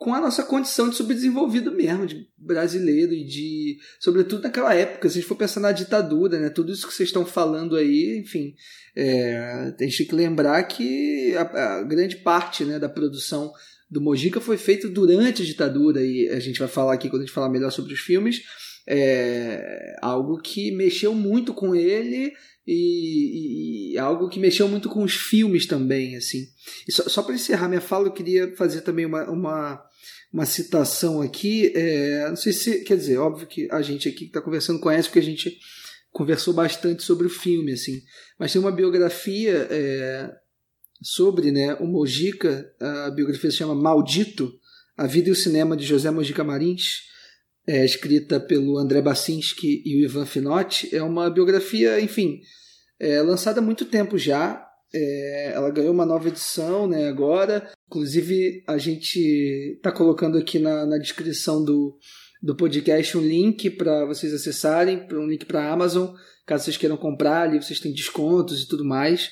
com a nossa condição de subdesenvolvido mesmo, de brasileiro e de. Sobretudo naquela época, se a gente for pensar na ditadura, né? Tudo isso que vocês estão falando aí, enfim. É, a gente tem que lembrar que a, a grande parte né, da produção do Mojica foi feita durante a ditadura, e a gente vai falar aqui quando a gente falar melhor sobre os filmes. É algo que mexeu muito com ele e, e, algo que mexeu muito com os filmes também, assim. E só, só para encerrar minha fala, eu queria fazer também uma, uma, uma citação aqui. É, não sei se. Quer dizer, óbvio que a gente aqui que está conversando conhece, porque a gente conversou bastante sobre o filme, assim. Mas tem uma biografia é, sobre né, o Mojica, a biografia se chama Maldito, A Vida e o Cinema de José Mojica Marins, é, escrita pelo André Bacinski e o Ivan Finotti. É uma biografia, enfim, é, lançada há muito tempo já, é, ela ganhou uma nova edição né, agora. Inclusive, a gente está colocando aqui na, na descrição do, do podcast um link para vocês acessarem, um link para a Amazon, caso vocês queiram comprar, ali vocês têm descontos e tudo mais.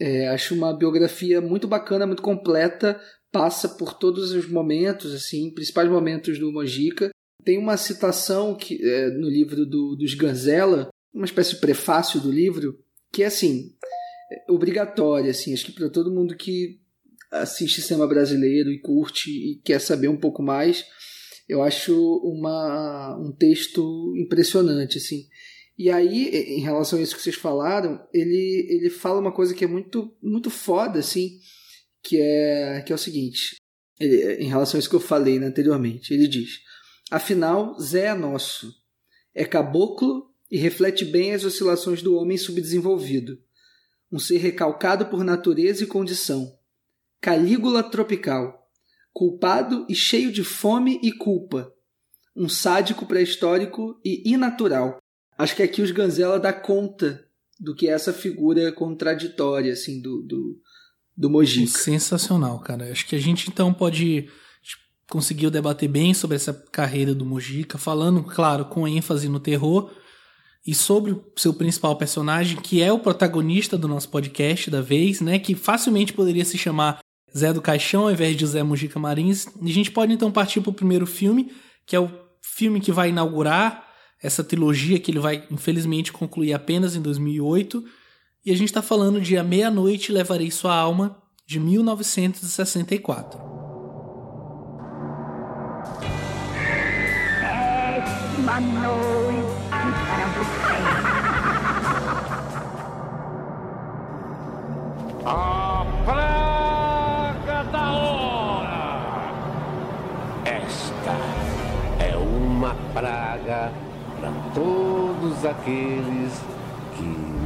É, acho uma biografia muito bacana, muito completa, passa por todos os momentos, assim, principais momentos do Mojica. Tem uma citação que é, no livro do, dos Ganzella, uma espécie de prefácio do livro, que é assim, obrigatória, assim, acho que para todo mundo que assiste cinema brasileiro e curte e quer saber um pouco mais, eu acho uma, um texto impressionante, assim. E aí, em relação a isso que vocês falaram, ele, ele fala uma coisa que é muito, muito foda, assim, que é, que é o seguinte, ele, em relação a isso que eu falei né, anteriormente, ele diz, afinal, Zé é nosso, é caboclo e reflete bem as oscilações do homem subdesenvolvido um ser recalcado por natureza e condição, Calígula tropical, culpado e cheio de fome e culpa, um sádico pré-histórico e inatural. Acho que aqui os Ganzela dá conta do que é essa figura contraditória assim do do, do Mojica. Sensacional, cara. Acho que a gente então pode conseguiu debater bem sobre essa carreira do Mojica, falando, claro, com ênfase no terror, e sobre o seu principal personagem, que é o protagonista do nosso podcast da vez, né? Que facilmente poderia se chamar Zé do Caixão ao invés de Zé Mujica Marins. E a gente pode então partir para o primeiro filme, que é o filme que vai inaugurar essa trilogia que ele vai, infelizmente, concluir apenas em 2008. E a gente está falando de A Meia-Noite Levarei Sua Alma, de 1964. É uma noite A praga da hora! Esta é uma praga para todos aqueles que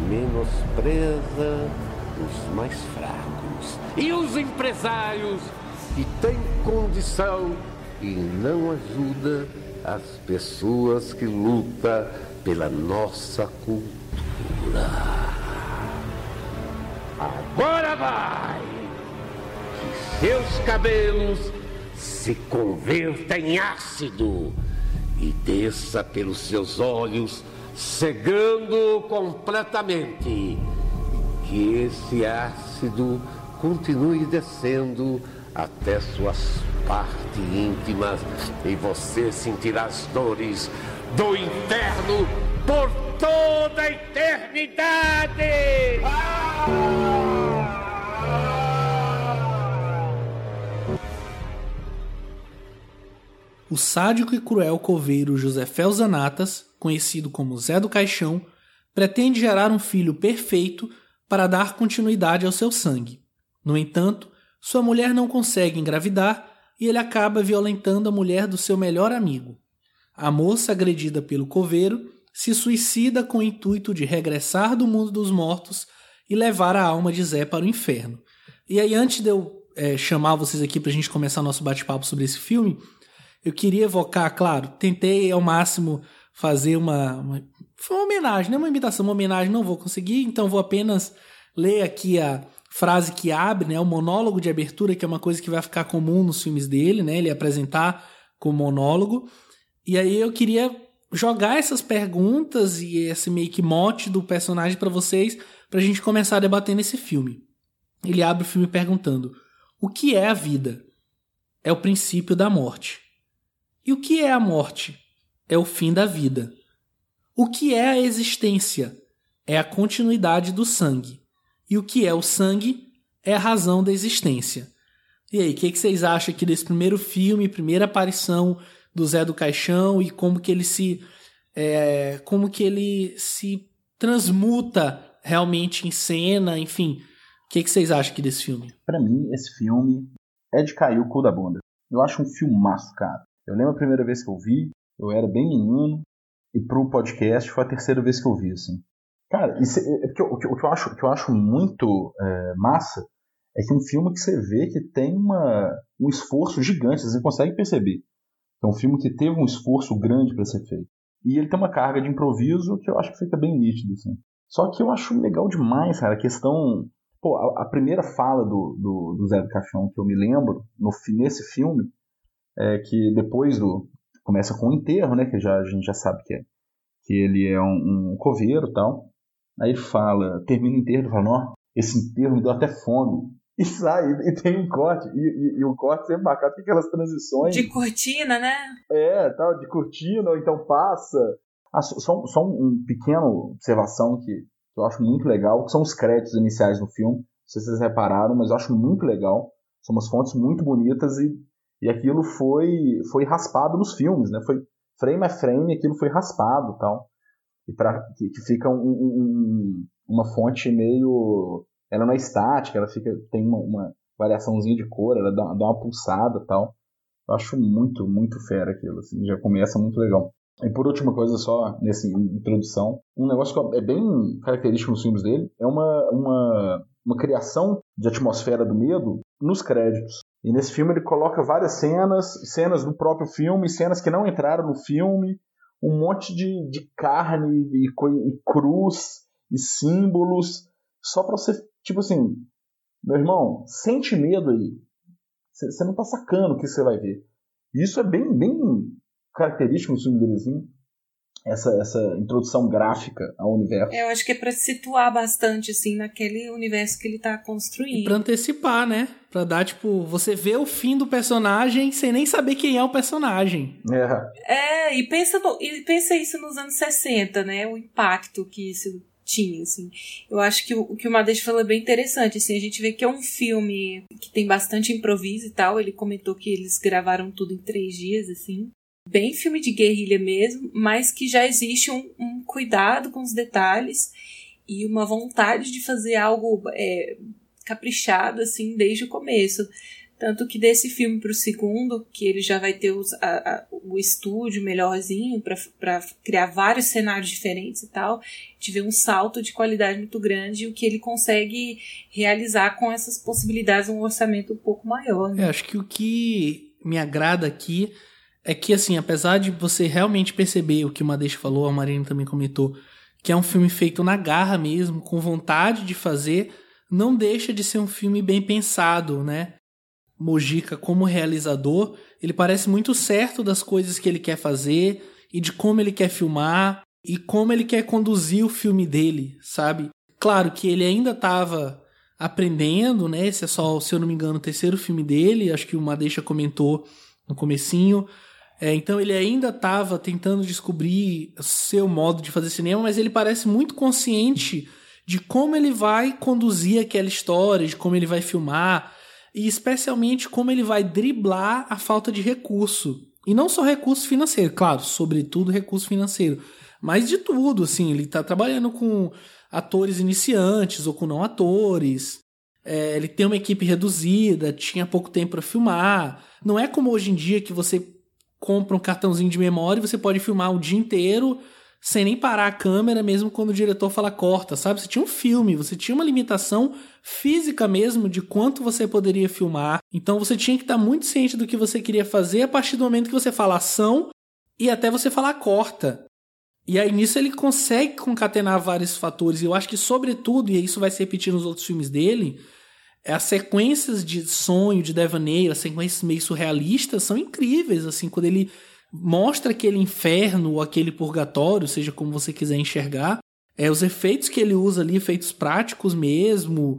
menospreza os mais fracos e os empresários que têm condição e não ajuda as pessoas que lutam pela nossa cultura. Agora vai! Que seus cabelos se converta em ácido e desça pelos seus olhos, cegando completamente. Que esse ácido continue descendo até suas partes íntimas e você sentirá as dores do inferno por toda a eternidade. O sádico e cruel coveiro José Felzanatas, conhecido como Zé do Caixão, pretende gerar um filho perfeito para dar continuidade ao seu sangue. No entanto, sua mulher não consegue engravidar e ele acaba violentando a mulher do seu melhor amigo. A moça, agredida pelo coveiro, se suicida com o intuito de regressar do mundo dos mortos e levar a alma de Zé para o inferno. E aí, antes de eu é, chamar vocês aqui para a gente começar nosso bate-papo sobre esse filme, eu queria evocar, claro, tentei ao máximo fazer uma, uma foi uma homenagem, não é uma imitação, uma homenagem não vou conseguir, então vou apenas ler aqui a frase que abre, né, o monólogo de abertura, que é uma coisa que vai ficar comum nos filmes dele, né, ele apresentar com monólogo. E aí eu queria jogar essas perguntas e esse meio que mote do personagem para vocês, para a gente começar a debater nesse filme. Ele abre o filme perguntando: O que é a vida? É o princípio da morte. E o que é a morte? É o fim da vida. O que é a existência? É a continuidade do sangue. E o que é o sangue? É a razão da existência. E aí, o que, que, vocês acham aqui desse primeiro filme, primeira aparição do Zé do Caixão e como que ele se é, como que ele se transmuta realmente em cena, enfim. O que, que vocês acham aqui desse filme? Para mim, esse filme é de cair o cu da bunda. Eu acho um filmaço, cara. Eu lembro a primeira vez que eu vi, eu era bem menino, e pro podcast foi a terceira vez que eu vi, assim. Cara, isso, é, é, o, que, o, que eu acho, que eu acho muito é, massa é que um filme que você vê que tem uma, um esforço gigante, você consegue perceber. É um filme que teve um esforço grande para ser feito. E ele tem uma carga de improviso que eu acho que fica bem nítido, assim. Só que eu acho legal demais, cara, a questão. Pô, a, a primeira fala do, do, do Zé do Caixão que eu me lembro no, nesse filme é, que depois do começa com o enterro, né, que já a gente já sabe que é que ele é um, um coveiro, tal. Aí fala, termina o enterro, e fala, não, esse enterro me deu até fome. E sai, e, tem um corte, e, e, e o corte sempre marcado com aquelas transições. De cortina, né? É, tal, de cortina, ou então passa. Ah, só, só um pequeno observação que eu acho muito legal, que são os créditos iniciais do filme. Não sei se vocês repararam, mas eu acho muito legal. São umas fontes muito bonitas e e aquilo foi, foi raspado nos filmes, né? Foi frame a frame, aquilo foi raspado tal. E para que, que, fica um, um, uma fonte meio. Ela não é estática, ela fica tem uma, uma variaçãozinha de cor, ela dá, dá, uma pulsada tal. Eu acho muito, muito fera aquilo, assim, já começa muito legal. E por última coisa só, nessa introdução, um negócio que é bem característico nos filmes dele, é uma, uma, uma criação de atmosfera do medo nos créditos. E nesse filme ele coloca várias cenas, cenas do próprio filme, cenas que não entraram no filme, um monte de, de carne e, e cruz e símbolos, só pra você, tipo assim, meu irmão, sente medo aí. Você não tá sacando o que você vai ver. E isso é bem, bem característico no filme dele, assim essa, essa introdução gráfica ao universo. É, eu acho que é para situar bastante, assim, naquele universo que ele tá construindo. E pra antecipar, né? Pra dar, tipo, você vê o fim do personagem sem nem saber quem é o personagem. É, é e, pensa no, e pensa isso nos anos 60, né? O impacto que isso tinha, assim. Eu acho que o, que o Madeixa falou é bem interessante, assim. A gente vê que é um filme que tem bastante improviso e tal. Ele comentou que eles gravaram tudo em três dias, assim bem filme de guerrilha mesmo, mas que já existe um, um cuidado com os detalhes e uma vontade de fazer algo é, caprichado assim desde o começo. Tanto que desse filme para o segundo, que ele já vai ter os, a, a, o estúdio melhorzinho para criar vários cenários diferentes e tal, tive um salto de qualidade muito grande, o que ele consegue realizar com essas possibilidades, um orçamento um pouco maior. Né? Eu acho que o que me agrada aqui é que, assim, apesar de você realmente perceber o que o Madeixa falou, a Marina também comentou, que é um filme feito na garra mesmo, com vontade de fazer, não deixa de ser um filme bem pensado, né? Mojica como realizador, ele parece muito certo das coisas que ele quer fazer e de como ele quer filmar e como ele quer conduzir o filme dele, sabe? Claro que ele ainda estava aprendendo, né? Esse é só, se eu não me engano, o terceiro filme dele, acho que o Madeixa comentou no comecinho. É, então ele ainda estava tentando descobrir seu modo de fazer cinema, mas ele parece muito consciente de como ele vai conduzir aquela história, de como ele vai filmar e especialmente como ele vai driblar a falta de recurso. E não só recurso financeiro, claro, sobretudo recurso financeiro, mas de tudo, assim, ele está trabalhando com atores iniciantes ou com não atores. É, ele tem uma equipe reduzida, tinha pouco tempo para filmar. Não é como hoje em dia que você compra um cartãozinho de memória e você pode filmar o dia inteiro sem nem parar a câmera, mesmo quando o diretor fala corta, sabe? Você tinha um filme, você tinha uma limitação física mesmo de quanto você poderia filmar. Então você tinha que estar muito ciente do que você queria fazer a partir do momento que você fala ação e até você falar corta. E aí nisso ele consegue concatenar vários fatores. E eu acho que, sobretudo, e isso vai se repetir nos outros filmes dele, é as sequências de sonho, de devaneio, as sequências meio surrealistas são incríveis, assim, quando ele mostra aquele inferno ou aquele purgatório, seja como você quiser enxergar. É, os efeitos que ele usa ali, efeitos práticos mesmo,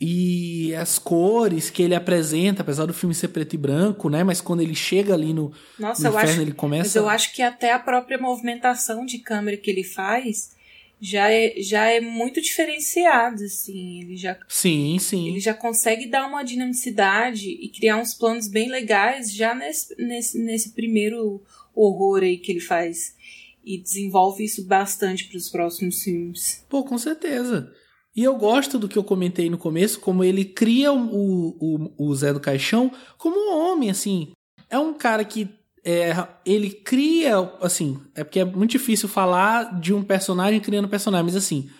e as cores que ele apresenta, apesar do filme ser preto e branco, né? Mas quando ele chega ali no, Nossa, no inferno, acho, ele começa. Mas eu acho que até a própria movimentação de câmera que ele faz já é, já é muito diferenciado, assim. Ele já, sim, sim. Ele já consegue dar uma dinamicidade e criar uns planos bem legais já nesse, nesse, nesse primeiro horror aí que ele faz. E desenvolve isso bastante para os próximos filmes. Pô, com certeza. E eu gosto do que eu comentei no começo, como ele cria o, o, o Zé do Caixão como um homem, assim. É um cara que é, ele cria, assim, é porque é muito difícil falar de um personagem criando personagem, mas assim,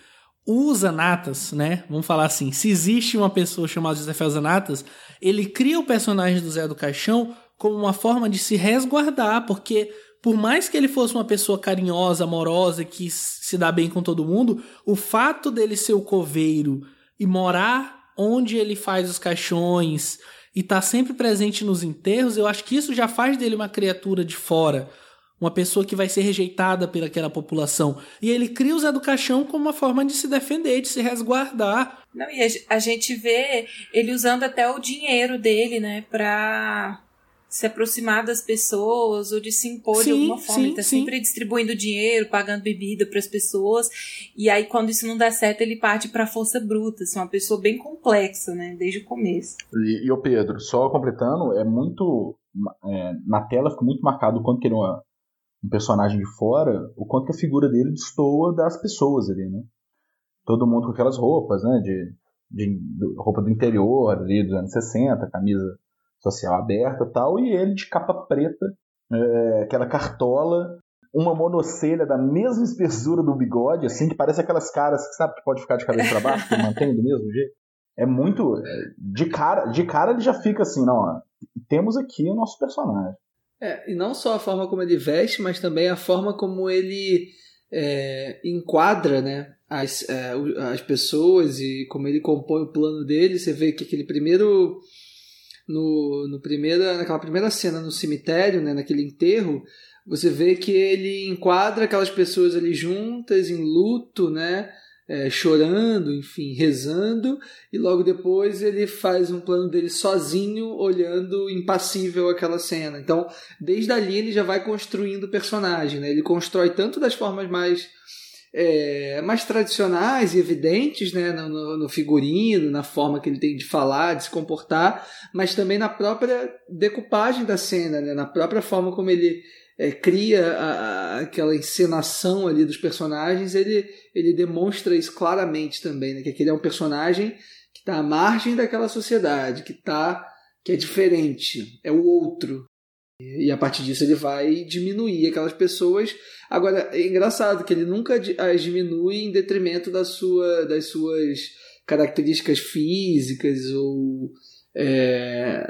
o Zanatas, né? Vamos falar assim, se existe uma pessoa chamada José Fel Zanatas, ele cria o personagem do Zé do Caixão como uma forma de se resguardar, porque por mais que ele fosse uma pessoa carinhosa, amorosa, que se dá bem com todo mundo, o fato dele ser o coveiro e morar onde ele faz os caixões, e tá sempre presente nos enterros, eu acho que isso já faz dele uma criatura de fora, uma pessoa que vai ser rejeitada pelaquela população. E ele cria o Zé do Caixão como uma forma de se defender, de se resguardar. Não, e a gente vê ele usando até o dinheiro dele, né, pra se aproximar das pessoas ou de se impor sim, de alguma forma. Sim, ele tá sim. sempre distribuindo dinheiro, pagando bebida para as pessoas. E aí, quando isso não dá certo, ele parte para a força bruta. Assim, uma pessoa bem complexa, né? Desde o começo. E, e o Pedro, só completando, é muito. É, na tela fica muito marcado o quanto que ele é uma, um personagem de fora, o quanto que a figura dele destoa das pessoas ali, né? Todo mundo com aquelas roupas, né? De, de, de roupa do interior ali dos anos 60, camisa social aberta tal, e ele de capa preta, é, aquela cartola, uma monocelha da mesma espessura do bigode, assim, que parece aquelas caras que sabe que pode ficar de cabeça para baixo, que mantém do mesmo jeito. É muito. É, de cara, de cara ele já fica assim, não, temos aqui o nosso personagem. É, e não só a forma como ele veste, mas também a forma como ele é, enquadra né, as, é, as pessoas e como ele compõe o plano dele. Você vê que aquele primeiro no, no primeira, naquela primeira cena no cemitério, né, naquele enterro, você vê que ele enquadra aquelas pessoas ali juntas, em luto, né? É, chorando, enfim, rezando, e logo depois ele faz um plano dele sozinho, olhando impassível aquela cena. Então, desde ali ele já vai construindo o personagem, né? Ele constrói tanto das formas mais é, mais tradicionais e evidentes né, no, no, figurino, na forma que ele tem de falar, de se comportar, mas também na própria decupagem da cena, né, na própria forma como ele é, cria a, a, aquela encenação ali dos personagens, ele, ele demonstra isso claramente também, né, que aquele é um personagem que está à margem daquela sociedade, que está que é diferente, é o outro. E a partir disso ele vai diminuir aquelas pessoas. Agora, é engraçado que ele nunca as diminui em detrimento da sua, das suas características físicas ou, é,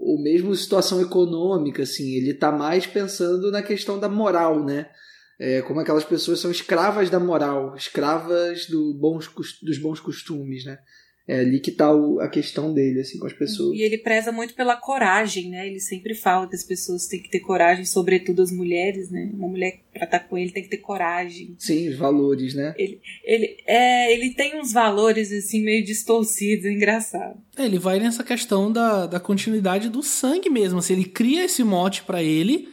ou mesmo situação econômica. Assim. Ele está mais pensando na questão da moral, né? É, como aquelas pessoas são escravas da moral, escravas do bons, dos bons costumes, né? É ali que tá o, a questão dele, assim, com as pessoas. E ele preza muito pela coragem, né? Ele sempre fala que as pessoas têm que ter coragem, sobretudo as mulheres, né? Uma mulher pra estar com ele tem que ter coragem. Sim, os valores, né? Ele, ele, é, ele tem uns valores, assim, meio distorcidos, engraçado. É, ele vai nessa questão da, da continuidade do sangue mesmo, assim, ele cria esse mote para ele,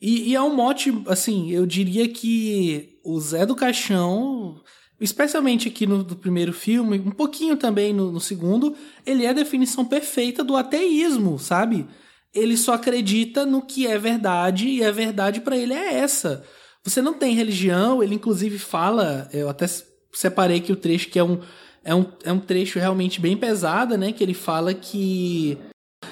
e, e é um mote, assim, eu diria que o Zé do Caixão especialmente aqui no, primeiro filme, um pouquinho também no, no, segundo, ele é a definição perfeita do ateísmo, sabe? Ele só acredita no que é verdade e a verdade para ele é essa. Você não tem religião, ele inclusive fala, eu até separei aqui o trecho que é um, é um, é um trecho realmente bem pesado, né? Que ele fala que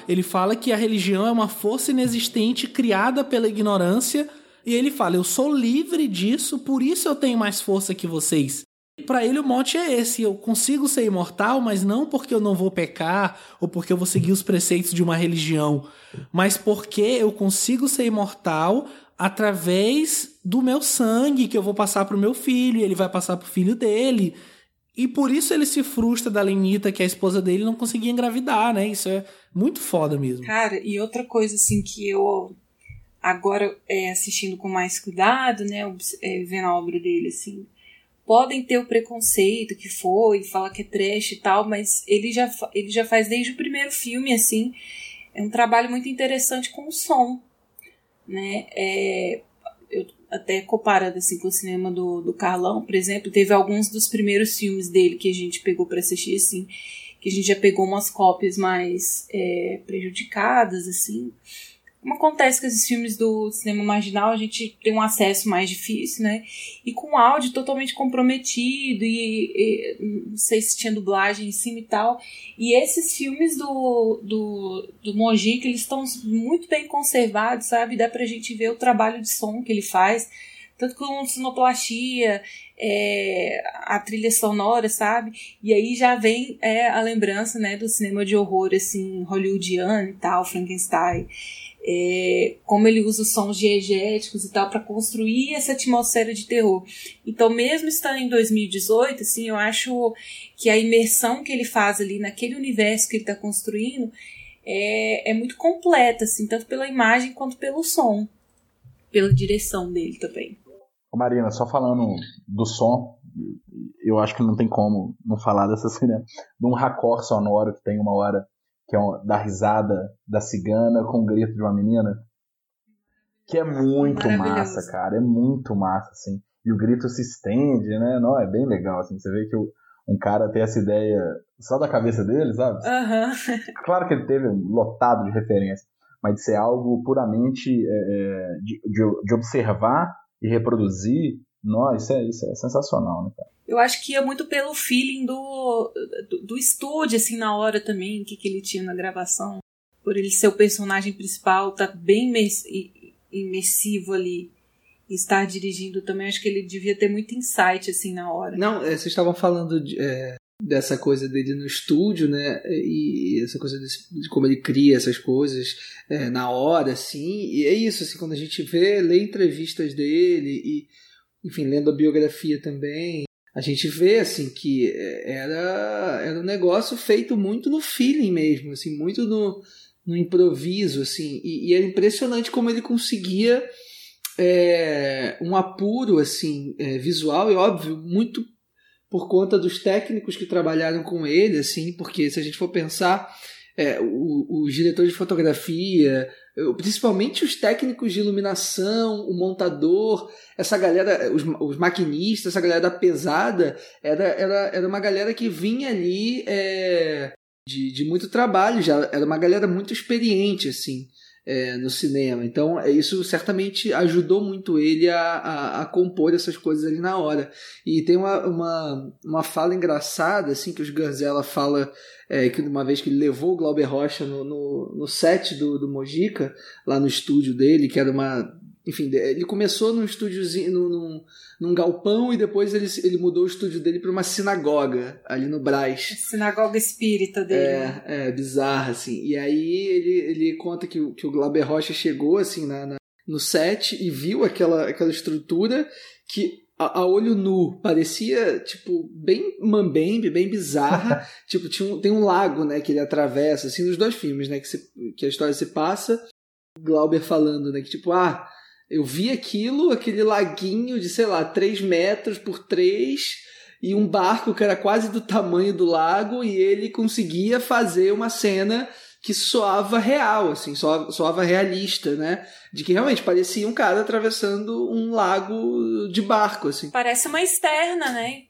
ele fala que a religião é uma força inexistente criada pela ignorância e ele fala: Eu sou livre disso, por isso eu tenho mais força que vocês. Para ele o mote é esse: eu consigo ser imortal, mas não porque eu não vou pecar ou porque eu vou seguir os preceitos de uma religião, mas porque eu consigo ser imortal através do meu sangue que eu vou passar pro meu filho, e ele vai passar pro filho dele. E por isso ele se frustra da Lenita, que é a esposa dele, não conseguia engravidar, né? Isso é muito foda mesmo. Cara, e outra coisa assim que eu agora é, assistindo com mais cuidado, né, é, vendo a obra dele assim, podem ter o preconceito que foi, falar que é trash e tal, mas ele já, ele já faz desde o primeiro filme, assim, é um trabalho muito interessante com o som, né, é, eu, até comparando assim com o cinema do, do Carlão, por exemplo, teve alguns dos primeiros filmes dele que a gente pegou para assistir, assim, que a gente já pegou umas cópias mais é, prejudicadas, assim, como acontece com esses filmes do cinema marginal, a gente tem um acesso mais difícil, né? E com áudio totalmente comprometido, e, e não sei se tinha dublagem em cima e tal. E esses filmes do, do, do Mojica, eles estão muito bem conservados, sabe? Dá pra gente ver o trabalho de som que ele faz, tanto com sonoplastia, é, a trilha sonora, sabe? E aí já vem é, a lembrança, né, do cinema de horror, assim, hollywoodiano e tal, Frankenstein é, como ele usa sons diegéticos e tal para construir essa atmosfera de terror. Então, mesmo estando em 2018, assim, eu acho que a imersão que ele faz ali naquele universo que ele está construindo é, é muito completa, assim, tanto pela imagem quanto pelo som, pela direção dele também. Ô Marina, só falando do som, eu acho que não tem como não falar dessa cena, de um raccord sonoro que tem uma hora que é um, da risada da cigana com o grito de uma menina. Que é muito massa, cara. É muito massa, assim. E o grito se estende, né? Não, é bem legal, assim. Você vê que o, um cara tem essa ideia só da cabeça dele, sabe? Uhum. Claro que ele teve lotado de referência, mas de ser algo puramente é, é de, de, de observar e reproduzir nossa, isso é, isso é sensacional, né, cara? Eu acho que ia muito pelo feeling do, do, do estúdio, assim, na hora também, que, que ele tinha na gravação. Por ele ser o personagem principal, tá bem imersivo ali. E estar dirigindo também, acho que ele devia ter muito insight, assim, na hora. Não, é, vocês estavam falando de, é, dessa coisa dele no estúdio, né? E essa coisa desse, de como ele cria essas coisas é, na hora, assim. E é isso, assim, quando a gente vê, lê entrevistas dele e enfim, lendo a biografia também, a gente vê assim que era, era um negócio feito muito no feeling mesmo, assim, muito no, no improviso, assim, e, e era impressionante como ele conseguia é, um apuro assim é, visual e óbvio muito por conta dos técnicos que trabalharam com ele, assim, porque se a gente for pensar é, o, o diretor de fotografia, principalmente os técnicos de iluminação, o montador, essa galera, os, os maquinistas, essa galera da pesada, era, era, era uma galera que vinha ali é, de, de muito trabalho já, era uma galera muito experiente, assim. É, no cinema. Então, é, isso certamente ajudou muito ele a, a, a, compor essas coisas ali na hora. E tem uma, uma, uma fala engraçada, assim, que os Ganzella fala é, que uma vez que ele levou o Glauber Rocha no, no, no set do, do Mojica, lá no estúdio dele, que era uma enfim, ele começou num estúdiozinho, num, num galpão e depois ele, ele mudou o estúdio dele para uma sinagoga ali no Brás. Sinagoga espírita dele. É, né? é bizarra, assim. E aí ele, ele conta que, que o Glauber Rocha chegou assim na, na, no set e viu aquela, aquela estrutura que a, a, olho nu parecia, tipo, bem mambembe, bem bizarra. tipo, tinha um, tem um lago, né, que ele atravessa, assim, nos dois filmes, né, que, se, que a história se passa. Glauber falando, né, que tipo, ah eu vi aquilo, aquele laguinho de, sei lá, 3 metros por 3 e um barco que era quase do tamanho do lago e ele conseguia fazer uma cena que soava real, assim, soava, soava realista, né? De que realmente parecia um cara atravessando um lago de barco, assim. Parece uma externa, né?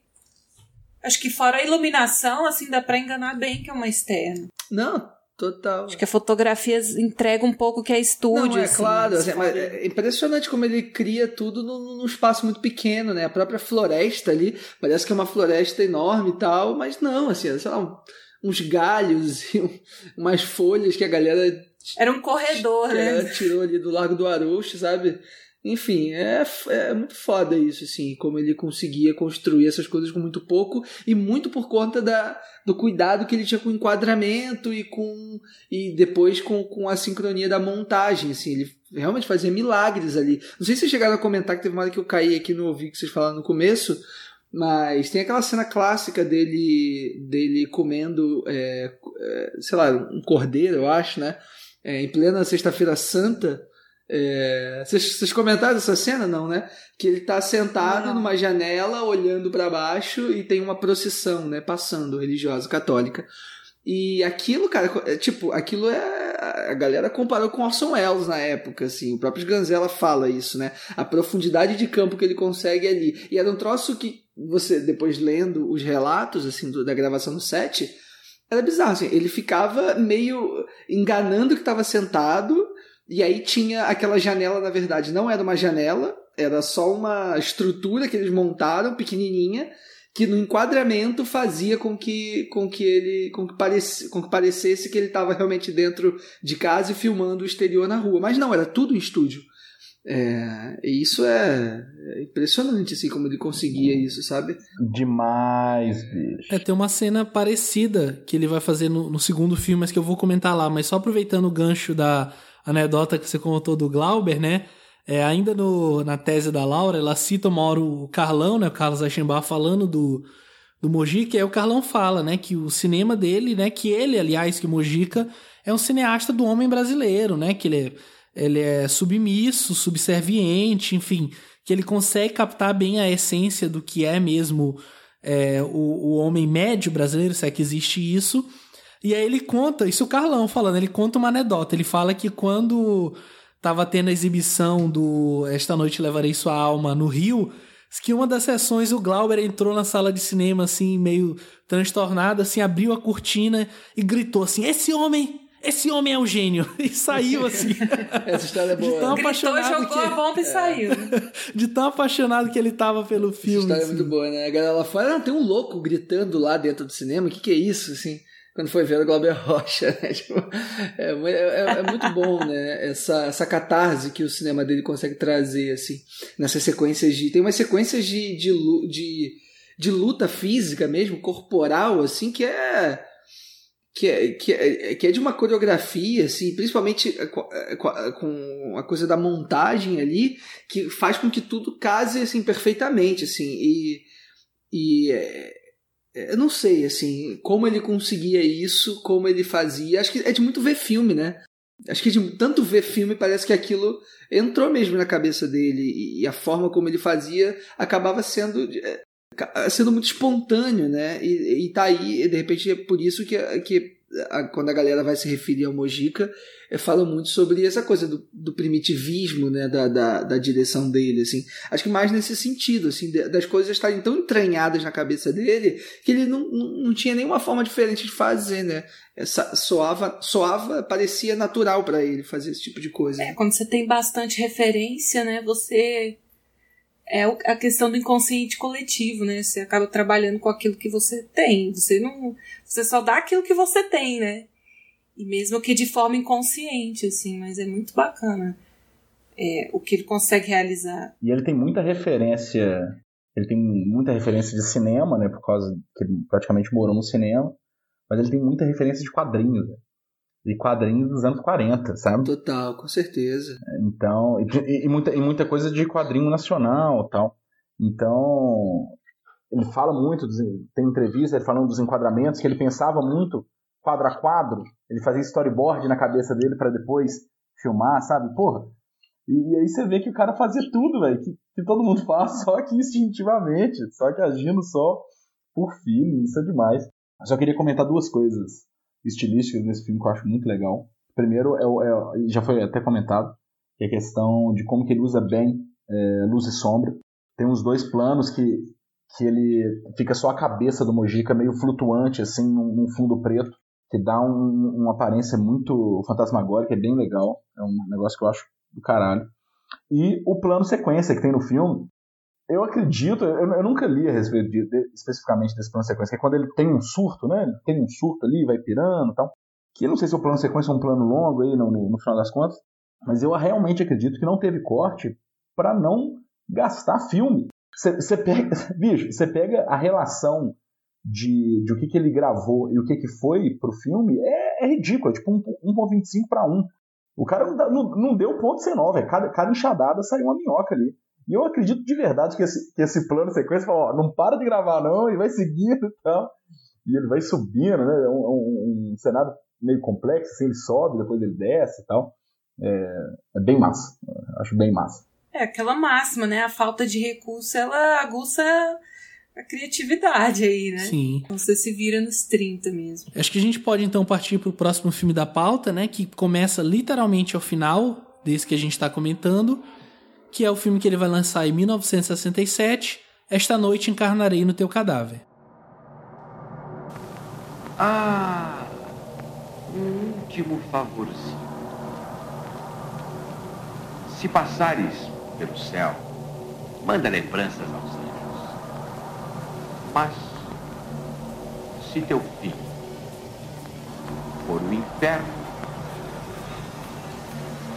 Acho que fora a iluminação, assim, dá pra enganar bem que é uma externa. Não, Total. Acho que a fotografia entrega um pouco que é estúdio. Não, é assim, claro. Assim, mas é impressionante como ele cria tudo num, num, espaço muito pequeno, né? A própria floresta ali, parece que é uma floresta enorme e tal, mas não, assim, sei lá, uns galhos e um, umas folhas que a galera. Era um corredor, né? Tirou ali do Largo do Aruxo, sabe? Enfim, é, é muito foda isso, assim, como ele conseguia construir essas coisas com muito pouco e muito por conta da, do cuidado que ele tinha com o enquadramento e com e depois com, com a sincronia da montagem, assim, ele realmente fazia milagres ali. Não sei se vocês chegaram a comentar que teve uma hora que eu caí aqui no ouvido que vocês falaram no começo, mas tem aquela cena clássica dele dele comendo, é, é, sei lá, um cordeiro, eu acho, né? É, em plena Sexta-feira Santa é... Vocês, vocês comentaram essa cena, não, né? Que ele tá sentado não. numa janela, olhando para baixo e tem uma procissão, né? Passando, religiosa, católica. E aquilo, cara, é, tipo, aquilo é. A galera comparou com Orson Welles na época, assim. O próprio Ganzella fala isso, né? A profundidade de campo que ele consegue ali. E era um troço que você, depois lendo os relatos, assim, do, da gravação no set, era bizarro, assim. Ele ficava meio enganando que estava sentado e aí tinha aquela janela, na verdade, não era uma janela, era só uma estrutura que eles montaram, pequenininha, que no enquadramento fazia com que com que ele com que, parece, com que parecesse que ele estava realmente dentro de casa e filmando o exterior na rua. Mas não, era tudo em estúdio. É, e isso é, é, impressionante, assim, como ele conseguia isso, sabe? Demais, bicho. É, tem uma cena parecida que ele vai fazer no, no segundo filme, mas que eu vou comentar lá, mas só aproveitando o gancho da anedota que você contou do Glauber, né? É, ainda no, na tese da Laura, ela cita uma hora o Carlão, né? O Carlos Eichenbach falando do, do Mojica, e aí o Carlão fala, né? Que o cinema dele, né? Que ele, aliás, que Mojica é um cineasta do homem brasileiro, né? Que ele é, ele é submisso, subserviente, enfim, que ele consegue captar bem a essência do que é mesmo é, o, o homem médio brasileiro, se é que existe isso, e aí ele conta, isso o Carlão falando, ele conta uma anedota. Ele fala que quando tava tendo a exibição do Esta Noite Levarei Sua Alma no Rio, que uma das sessões o Glauber entrou na sala de cinema assim, meio transtornado, assim, abriu a cortina e gritou assim: Esse homem esse homem é um gênio. E saiu assim. Essa história é boa. De tão apaixonado jogou que... a bomba e saiu. De tão apaixonado que ele tava pelo filme. Essa história assim. é muito boa, né? A galera lá fora, não, tem um louco gritando lá dentro do cinema. O que, que é isso, assim? Quando foi ver o Glauber Rocha, né? Tipo, é, é, é, muito bom, né? Essa, essa catarse que o cinema dele consegue trazer, assim, nessas sequências de. Tem umas sequências de, de, de, de luta física mesmo, corporal, assim, que é. Que é, que, é, que é de uma coreografia, assim, principalmente com a coisa da montagem ali, que faz com que tudo case assim, perfeitamente. Assim, e, e é, eu não sei, assim, como ele conseguia isso, como ele fazia. Acho que é de muito ver filme, né? Acho que de tanto ver filme parece que aquilo entrou mesmo na cabeça dele e a forma como ele fazia acabava sendo é, sendo muito espontâneo, né? E, e tá aí, de repente é por isso que, que a, quando a galera vai se referir ao Mojica, é, fala muito sobre essa coisa do, do primitivismo, né, da, da, da, direção dele, assim. Acho que mais nesse sentido, assim, das coisas estarem tão entranhadas na cabeça dele que ele não, não, não tinha nenhuma forma diferente de fazer, né. Essa, soava, soava, parecia natural para ele fazer esse tipo de coisa. É, quando você tem bastante referência, né, você é a questão do inconsciente coletivo, né? Você acaba trabalhando com aquilo que você tem. Você não, você só dá aquilo que você tem, né? E mesmo que de forma inconsciente, assim, mas é muito bacana é, o que ele consegue realizar. E ele tem muita referência, ele tem muita referência de cinema, né? Por causa que ele praticamente morou no cinema, mas ele tem muita referência de quadrinhos. Né? De quadrinhos dos anos 40, sabe? Total, com certeza. Então, e, e, muita, e muita coisa de quadrinho nacional tal. Então, ele fala muito, tem entrevista ele falando dos enquadramentos, que ele pensava muito quadro a quadro, ele fazia storyboard na cabeça dele para depois filmar, sabe? Porra. E, e, aí você vê que o cara fazia tudo, velho, que, que todo mundo faz, só que instintivamente, só que agindo só por feeling, isso é demais. Eu só queria comentar duas coisas estilísticas desse filme que eu acho muito legal. Primeiro, é, é, já foi até comentado, que é a questão de como que ele usa bem é, luz e sombra. Tem uns dois planos que, que ele fica só a cabeça do Mojica meio flutuante, assim, num, num fundo preto, que dá um, uma aparência muito fantasmagórica, é bem legal. É um negócio que eu acho do caralho. E o plano sequência que tem no filme, eu acredito, eu, eu, nunca li a respeito de, de, especificamente desse plano sequência, que é quando ele tem um surto, né? Ele tem um surto ali, vai pirando e tal. Que não sei se o plano sequência é um plano longo aí, no, no, no final das contas, mas eu realmente acredito que não teve corte para não gastar filme. Você pega, bicho, você pega a relação de, de o que, que ele gravou e o que, que foi pro filme, é, é ridículo, é tipo 1.25 para 1. O cara não, não, não deu ponto C9, é cada, cada enxadada saiu uma minhoca ali. E eu acredito de verdade que esse, que esse plano sequência fala, ó, não para de gravar não, e vai seguindo e tal. E ele vai subindo, né? É um, um, um, cenário meio complexo, assim, ele sobe, depois ele desce e tal. É, é bem massa. Acho bem massa. É aquela máxima, né? A falta de recurso, ela aguça a criatividade aí, né? Sim. Você se vira nos 30 mesmo. Acho que a gente pode então partir para o próximo filme da pauta, né? Que começa literalmente ao final desse que a gente está comentando que é o filme que ele vai lançar em 1967, Esta Noite Encarnarei no Teu Cadáver. Ah, um último favorzinho. Se passares pelo céu, manda lembranças aos anjos. Mas, se teu fim for o inferno,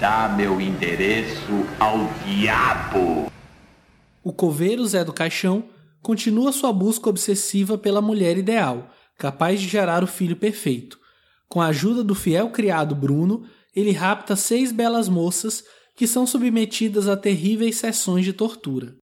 Dá meu endereço ao diabo. O coveiro Zé do Caixão continua sua busca obsessiva pela mulher ideal, capaz de gerar o filho perfeito. Com a ajuda do fiel criado Bruno, ele rapta seis belas moças que são submetidas a terríveis sessões de tortura.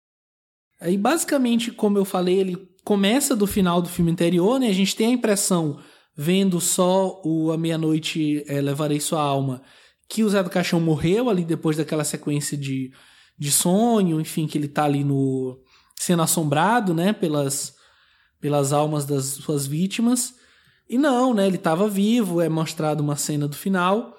Aí, basicamente, como eu falei, ele começa do final do filme anterior, né? A gente tem a impressão, vendo só o A Meia-Noite é, Levarei Sua Alma, que o Zé do Caixão morreu ali depois daquela sequência de, de sonho, enfim, que ele tá ali no sendo assombrado, né, pelas pelas almas das suas vítimas. E não, né, ele estava vivo, é mostrado uma cena do final,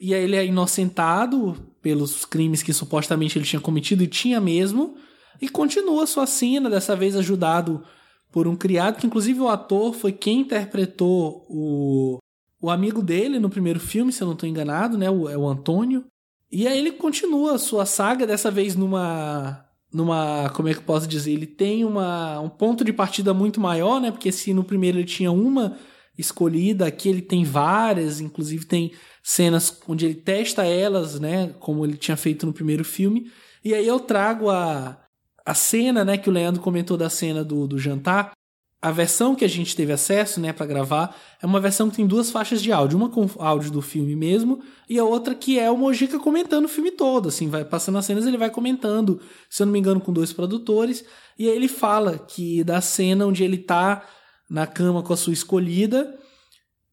e aí ele é inocentado pelos crimes que supostamente ele tinha cometido e tinha mesmo, e continua sua cena, dessa vez ajudado por um criado, que inclusive o ator foi quem interpretou o o amigo dele no primeiro filme, se eu não estou enganado, né? O, é o Antônio. E aí ele continua a sua saga, dessa vez numa. numa. como é que eu posso dizer? Ele tem uma, um ponto de partida muito maior, né? Porque se no primeiro ele tinha uma escolhida, aqui ele tem várias, inclusive tem cenas onde ele testa elas, né? Como ele tinha feito no primeiro filme. E aí eu trago a, a cena, né? Que o Leandro comentou da cena do, do jantar, a versão que a gente teve acesso, né, para gravar, é uma versão que tem duas faixas de áudio, uma com áudio do filme mesmo e a outra que é o Mojica comentando o filme todo, assim, vai passando as cenas, ele vai comentando, se eu não me engano, com dois produtores, e aí ele fala que da cena onde ele tá na cama com a sua escolhida,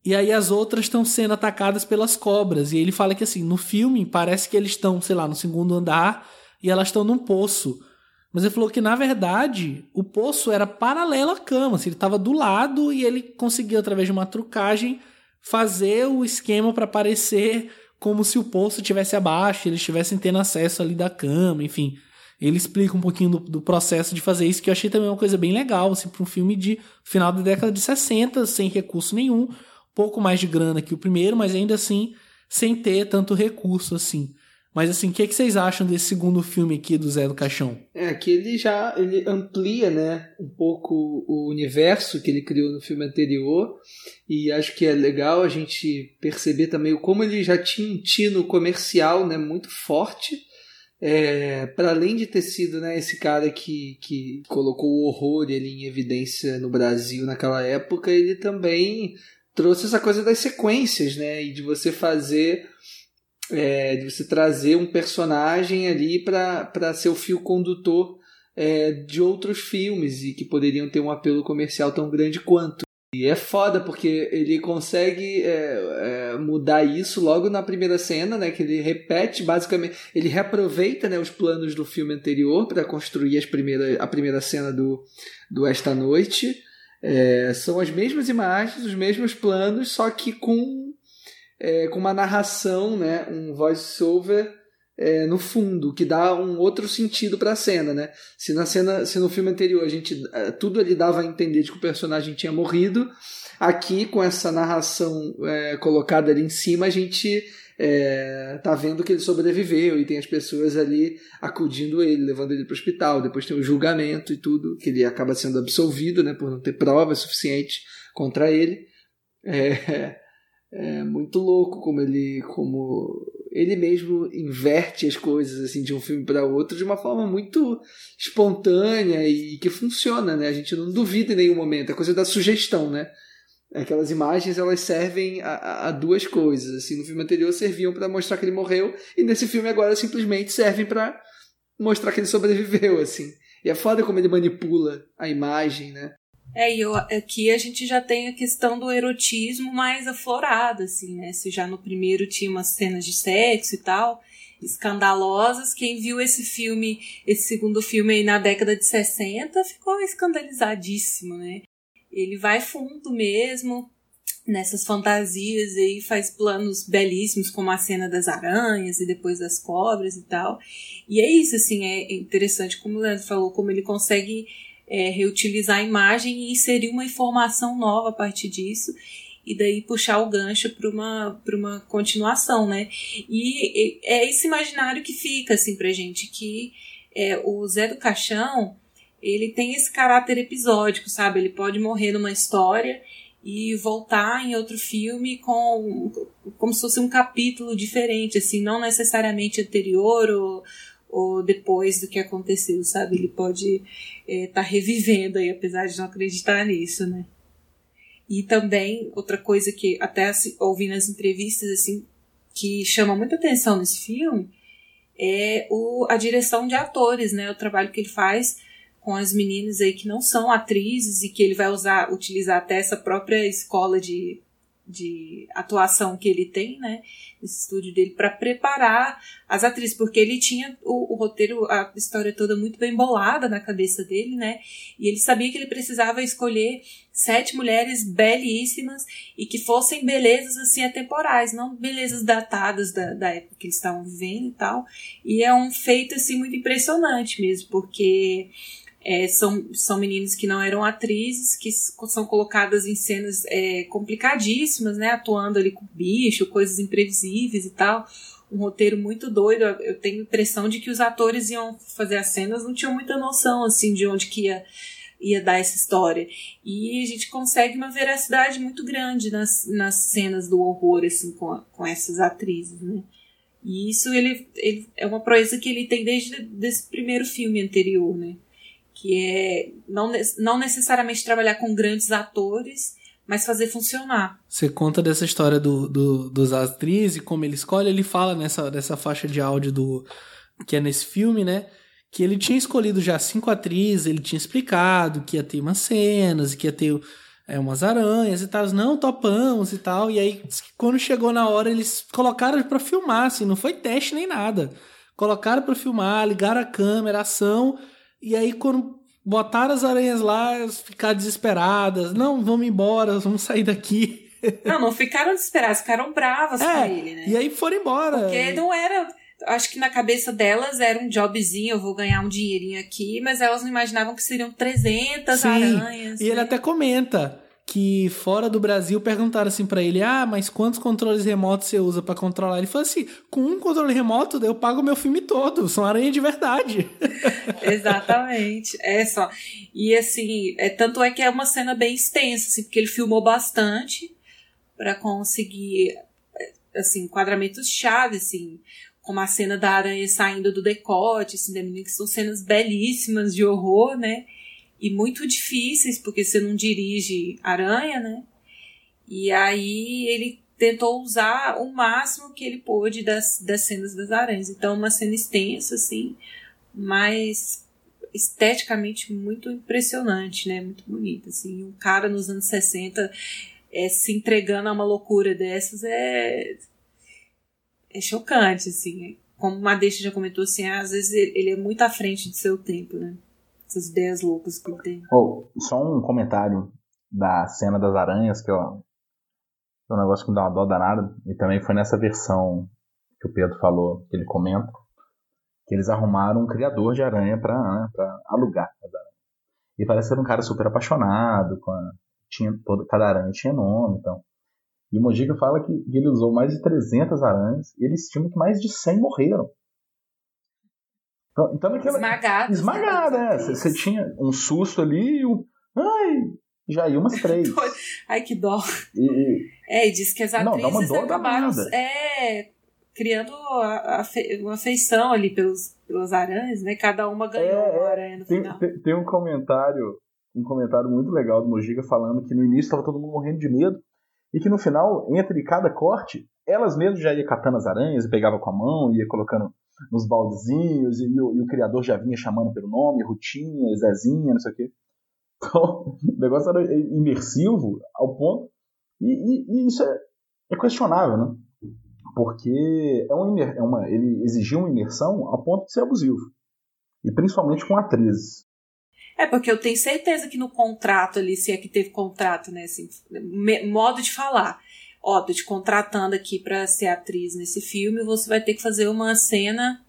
e aí as outras estão sendo atacadas pelas cobras, e ele fala que assim, no filme parece que eles estão, sei lá, no segundo andar e elas estão num poço. Mas ele falou que, na verdade, o poço era paralelo à cama. Assim, ele estava do lado e ele conseguia, através de uma trucagem, fazer o esquema para parecer como se o poço tivesse abaixo, eles estivessem tendo acesso ali da cama, enfim. Ele explica um pouquinho do, do, processo de fazer isso, que eu achei também uma coisa bem legal, assim, para um filme de final da década de 60, sem recurso nenhum, pouco mais de grana que o primeiro, mas ainda assim sem ter tanto recurso assim. Mas assim, o que, que, vocês acham desse segundo filme aqui do Zé do Caixão? É que ele já ele amplia, né, um pouco o universo que ele criou no filme anterior e acho que é legal a gente perceber também como ele já tinha um tino comercial, né, muito forte. É, para além de ter sido né, esse cara que, que colocou o horror ele em evidência no Brasil naquela época, ele também trouxe essa coisa das sequências, né, e de você fazer é, de você trazer um personagem ali para ser o fio condutor é, de outros filmes e que poderiam ter um apelo comercial tão grande quanto. E é foda porque ele consegue é, é, mudar isso logo na primeira cena, né? Que ele repete basicamente, ele reaproveita né, os planos do filme anterior para construir as primeira, a primeira cena do, do Esta Noite. É, são as mesmas imagens, os mesmos planos, só que com é, com uma narração, né, um voice-over é, no fundo, que dá um outro sentido para a cena, né? Se na cena, se no filme anterior a gente é, tudo ali dava a entender de que o personagem tinha morrido, aqui com essa narração é, colocada ali em cima a gente é, tá vendo que ele sobreviveu e tem as pessoas ali acudindo ele, levando ele para o hospital. Depois tem o julgamento e tudo, que ele acaba sendo absolvido, né, por não ter provas suficientes contra ele. É, é muito louco como ele como ele mesmo inverte as coisas assim de um filme para outro de uma forma muito espontânea e que funciona, né? A gente não duvida em nenhum momento, é coisa da sugestão, né? Aquelas imagens elas servem a, a duas coisas. Assim, no filme anterior serviam para mostrar que ele morreu e nesse filme agora simplesmente servem para mostrar que ele sobreviveu, assim. E é foda como ele manipula a imagem, né? É, e eu, aqui a gente já tem a questão do erotismo mais aflorado, assim, né? Se já no primeiro tinha umas cenas de sexo e tal, escandalosas, quem viu esse filme, esse segundo filme aí na década de 60, ficou escandalizadíssimo, né? Ele vai fundo mesmo nessas fantasias aí, faz planos belíssimos, como a cena das aranhas e depois das cobras e tal. E é isso, assim, é interessante, como o Leandro falou, como ele consegue é, reutilizar a imagem e inserir uma informação nova a partir disso e daí puxar o gancho para uma, uma continuação, né? E, é esse imaginário que fica assim pra gente, que é, o Zé do Caixão, ele tem esse caráter episódico, sabe? Ele pode morrer numa história e voltar em outro filme com como se fosse um capítulo diferente, assim, não necessariamente anterior ou, ou depois do que aconteceu, sabe? Ele pode estar é, tá revivendo aí, apesar de não acreditar nisso, né? E também, outra coisa que até ouvi nas entrevistas, assim, que chama muita atenção nesse filme, é o, a direção de atores, né? O trabalho que ele faz com as meninas aí que não são atrizes e que ele vai usar, utilizar até essa própria escola de de atuação que ele tem, né, nesse estúdio dele, para preparar as atrizes, porque ele tinha o, o, roteiro, a história toda muito bem bolada na cabeça dele, né, e ele sabia que ele precisava escolher sete mulheres belíssimas e que fossem belezas, assim, atemporais, não belezas datadas da, da época que eles estavam vivendo e tal, e é um feito, assim, muito impressionante mesmo, porque é, são, são meninas que não eram atrizes, que são colocadas em cenas é, complicadíssimas, né? Atuando ali com bicho, coisas imprevisíveis e tal. Um roteiro muito doido. Eu tenho a impressão de que os atores iam fazer as cenas, não tinham muita noção, assim, de onde que ia, ia dar essa história. E a gente consegue uma veracidade muito grande nas, nas cenas do horror, assim, com, a, com essas atrizes, né? E isso ele, ele é uma proeza que ele tem desde esse primeiro filme anterior, né? Que é não, não necessariamente trabalhar com grandes atores, mas fazer funcionar. Você conta dessa história do, do, dos atrizes e como ele escolhe, ele fala nessa, nessa faixa de áudio do que é nesse filme, né? Que ele tinha escolhido já cinco atrizes, ele tinha explicado que ia ter umas cenas, que ia ter é, umas aranhas e tal. Não, topamos e tal. E aí, quando chegou na hora, eles colocaram para filmar, assim, não foi teste nem nada. Colocaram para filmar, ligaram a câmera, ação e aí, quando botaram as aranhas lá, elas ficaram desesperadas. Não, vamos embora, vamos sair daqui. Não, não ficaram desesperadas, ficaram bravas é, com ele, né? E aí foram embora. Porque não era. Acho que na cabeça delas era um jobzinho, eu vou ganhar um dinheirinho aqui, mas elas não imaginavam que seriam 300 Sim, aranhas. E ele né? até comenta que fora do Brasil perguntaram assim pra ele: "Ah, mas quantos controles remotos você usa pra controlar?" Ele falou assim: "Com um controle remoto eu pago meu filme todo, são aranha de verdade". Exatamente. É só. E assim, é, tanto é que é uma cena bem extensa, assim, porque ele filmou bastante para conseguir assim, enquadramentos chave, assim, como a cena da aranha saindo do decote, assim, que são cenas belíssimas de horror, né? E muito difíceis, porque você não dirige aranha, né? E aí ele tentou usar o máximo que ele pôde das, das cenas das aranhas. Então, uma cena extensa, assim, mas esteticamente muito impressionante, né? Muito bonita, assim. Um cara nos anos 60 é, se entregando a uma loucura dessas é é chocante, assim. Como o Madeixa já comentou, assim, às vezes ele é muito à frente do seu tempo, né? Essas ideias loucas que ele tem. Oh, só um comentário da cena das aranhas, que ó, é um negócio que me dá uma dó danada, e também foi nessa versão que o Pedro falou, que ele comenta, que eles arrumaram um criador de aranha para né, pra alugar as aranhas. E parece ser um cara super apaixonado, com a, tinha toda, cada aranha tinha nome, então. E o Mojica fala que ele usou mais de 300 aranhas e ele estima que mais de 100 morreram. Então, então aquela, Esmagadas. esmagada, né? é. Você você tinha um susto ali e o. Ai! Já ia umas três. Ai, que dó. E, É, e diz que as Não, atrizes dó acabaram é, criando a- a fe- uma afeição ali pelos, pelas aranhas, né? Cada uma ganhou É, uma é. aranha no tem, final. tem, tem um comentário. Um comentário muito legal do Mojica falando que no início estava todo mundo morrendo de medo. E que no final, entre cada corte, elas mesmas já iam catando as aranhas pegava com a mão, ia colocando nos baldezinhos, e, o, e o criador já vinha chamando pelo nome, Rutinha, Zezinha, não sei o quê. Então, o negócio era imersivo ao ponto. E, e- e isso é, é questionável, né? Porque é imer- é uma, ele exigiu uma imersão a ponto de ser abusivo. E principalmente com atrizes. É, porque eu tenho certeza que no contrato ali, se é que teve contrato, né? Assim, modo de falar. Ó, tô te contratando aqui pra ser atriz nesse filme, você vai ter que fazer uma cena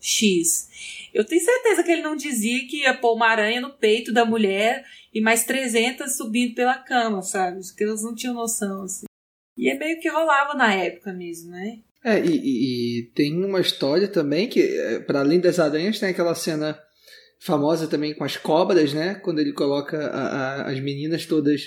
X. Eu tenho certeza que ele não dizia que ia pôr uma aranha no peito da mulher e mais 300 subindo pela cama, sabe? Porque eles não tinham noção, assim. E é meio que rolava na época mesmo, né? É, e, e- e tem uma história também que, é, para além das aranhas, tem aquela cena famosa também com as cobras, né? Quando ele coloca a- a- as meninas todas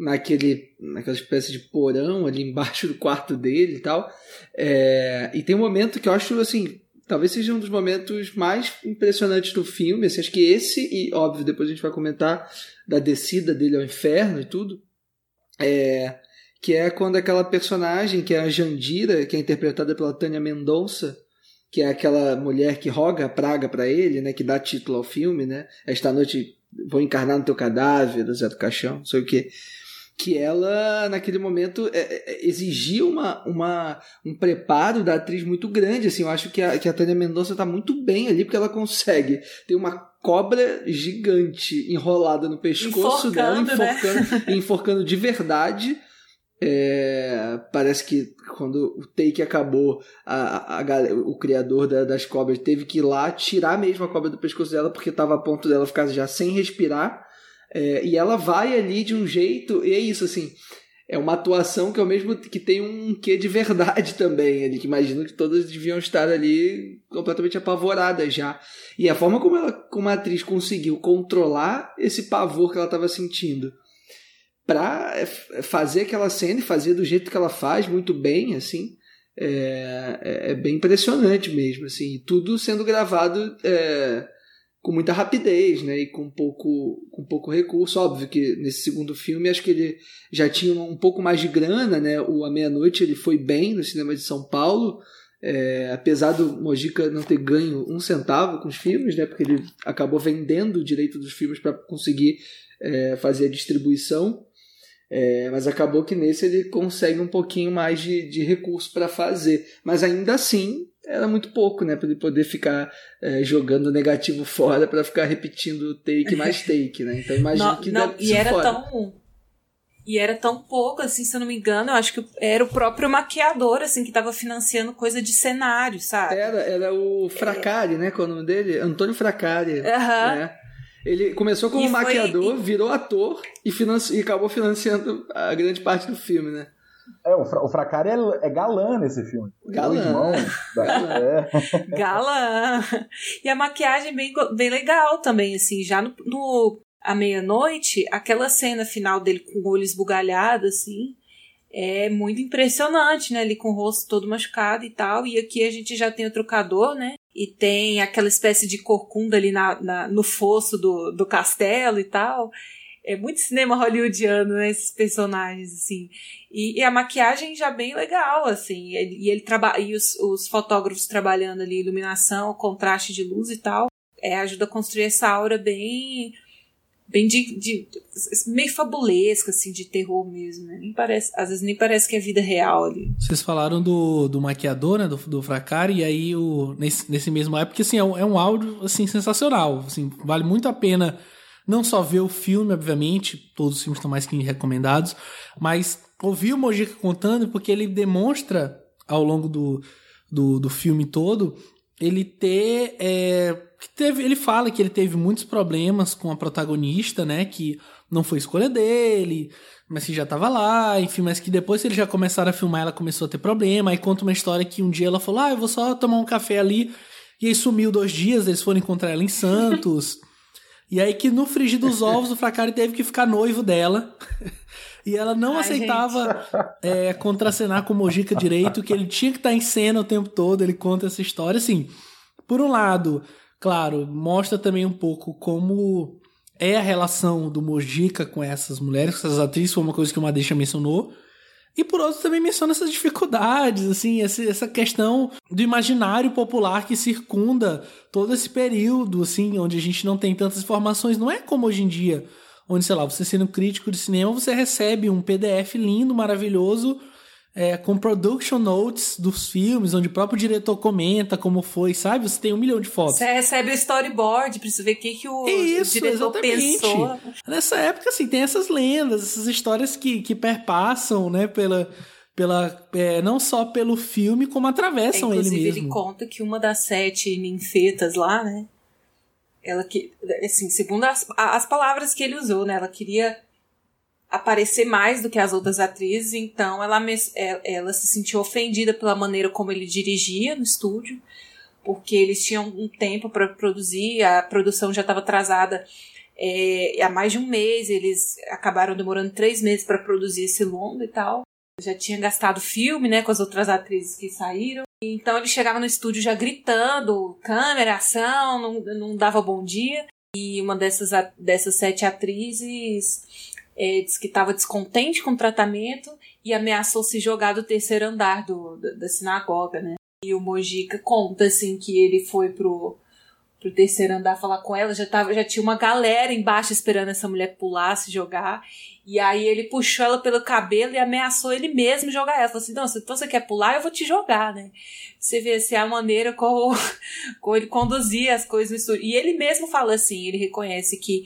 naquele, naquela espécie de porão ali embaixo do quarto dele e tal. É, e tem um momento que eu acho, assim, talvez seja um dos momentos mais impressionantes do filme. Assim, acho que esse, e óbvio, depois a gente vai comentar da descida dele ao inferno e tudo. É, que é quando aquela personagem, que é a Jandira, que é interpretada pela Tânia Mendonça, que é aquela mulher que roga a praga para ele, né, que dá título ao filme, né? Esta noite vou encarnar no teu cadáver, do Zé do Caixão, não sei o quê. Que ela, naquele momento, é, é, exigia uma, uma, um preparo da atriz muito grande. Assim, eu acho que a, que a Tânia Mendonça tá muito bem ali, porque ela consegue ter uma cobra gigante enrolada no pescoço dela, Enforcando, né? enforcando, enforcando de verdade. É, parece que quando o take acabou, a, a, galera- o criador da- das cobras teve que ir lá tirar mesmo a cobra do pescoço dela, porque estava a ponto dela ficar já sem respirar. É, e ela vai ali de um jeito, e é isso, assim. É uma atuação que ao mesmo que tem um quê de verdade também ali, que imagino que todas deviam estar ali completamente apavoradas já. E a forma como ela, como a atriz conseguiu controlar esse pavor que ela estava sentindo pra é, fazer aquela cena e fazer do jeito que ela faz muito bem, assim, é, é- é bem impressionante mesmo, assim, tudo sendo gravado é, com muita rapidez, né, e com pouco, com pouco recurso, óbvio que nesse segundo filme acho que ele já tinha um pouco mais de grana, né, o A Meia-Noite ele foi bem no cinema de São Paulo, é, apesar do Mojica não ter ganho um centavo com os filmes, né, porque ele acabou vendendo o direito dos filmes para conseguir é, fazer a distribuição, é, mas acabou que nesse ele consegue um pouquinho mais de, de recurso para fazer. Mas ainda assim, era muito pouco, né? Para ele poder ficar é, jogando negativo fora para ficar repetindo take mais take, né? Então imagino Não, que não, e era fora. tão E era tão pouco, assim, se eu não me engano, eu acho que era o próprio maquiador, assim, que tava financiando coisa de cenário, sabe? Era, era o Fracari, né? Qual é o nome dele? Antônio Fracari. Aham. né? Ele começou como E foi- maquiador, virou ator e, financi- e acabou financiando a grande parte do filme, né? É, o, Fra o Fracari é, é galã nesse filme. Galã. Irmão da- é. Galã! E a maquiagem bem, bem legal também, assim, já no, no à meia-noite, aquela cena final dele com o olho esbugalhado, assim, é muito impressionante, né? Ali com o rosto todo machucado e tal. E aqui a gente já tem o trocador, né? E tem aquela espécie de corcunda ali na, na- no fosso do, do castelo e tal. É muito cinema hollywoodiano, né? Esses personagens, assim. E, e a maquiagem já bem legal, assim. Ele- E ele trabalha. E os, os fotógrafos trabalhando ali, iluminação, contraste de luz e tal. É, ajuda a construir essa aura bem. Bem de, de- meio fabulesca, assim, de terror mesmo, né? Nem parece, às vezes nem parece que é vida real ali. Vocês falaram do, do maquiador, né, do, do Fracari, e aí o, nesse, nesse mesmo época, assim, é um, é um áudio assim, sensacional. Assim, vale muito a pena não só ver o filme, obviamente, todos os filmes estão mais que recomendados, mas ouvir o Mojica contando, porque ele demonstra ao longo do, do, do filme todo, ele ter. é, teve, ele fala que ele teve muitos problemas com a protagonista, né? Que não foi escolha dele, mas que já tava lá, enfim, mas que depois que eles já começaram a filmar, ela começou a ter problema. Aí conta uma história que um dia ela falou: Ah, eu vou só tomar um café ali. E aí sumiu dois dias, eles foram encontrar ela em Santos. e aí que no frigir dos ovos, o Fracari teve que ficar noivo dela. E ela não Ai, aceitava é, contracenar com o Mojica direito, que ele tinha que estar em cena o tempo todo. Ele conta essa história. Assim, por um lado, claro, mostra também um pouco como é a relação do Mojica com essas mulheres, com essas atrizes, foi uma coisa que o Madeixa mencionou. E por outro também menciona essas dificuldades, assim, essa, questão do imaginário popular que circunda todo esse período, assim, onde a gente não tem tantas informações. Não é como hoje em dia, onde, sei lá, você sendo crítico de cinema, você recebe um PDF lindo, maravilhoso, é, com production notes dos filmes, onde o próprio diretor comenta como foi, sabe? Você tem um milhão de fotos. Você recebe o storyboard pra você ver o que, que o, Isso, o diretor exatamente. pensou. Nessa época, assim, tem essas lendas, essas histórias que, que perpassam, né, pela. pela é, não só pelo filme, como É, atravessam ele inclusive, mesmo. ele conta que uma das sete ninfetas lá, né? Ela que, assim, segundo as, as palavras que ele usou, né? Ela queria aparecer mais do que as outras atrizes, então ela, mes- ela, se sentiu ofendida pela maneira como ele dirigia no estúdio, porque eles tinham um tempo para produzir, a produção já estava atrasada é, há mais de um mês, eles acabaram demorando três meses para produzir esse longo e tal. Já tinha gastado filme, né, com as outras atrizes que saíram. Então ele chegava no estúdio já gritando, câmera, ação, não, não dava bom dia. E uma dessas, dessas sete atrizes é, disse que estava descontente com o tratamento e ameaçou se jogar do terceiro andar do, da, da sinagoga, né? E o Mojica conta, assim, que ele foi pro, pro terceiro andar falar com ela, já, tava, já tinha uma galera embaixo esperando essa mulher pular, se jogar. E aí ele puxou ela pelo cabelo e ameaçou ele mesmo jogar ela. Falou assim, não, se então você quer pular, eu vou te jogar, né? Você vê assim, a maneira como, como ele conduzia as coisas no estúdio. E ele mesmo fala assim, ele reconhece que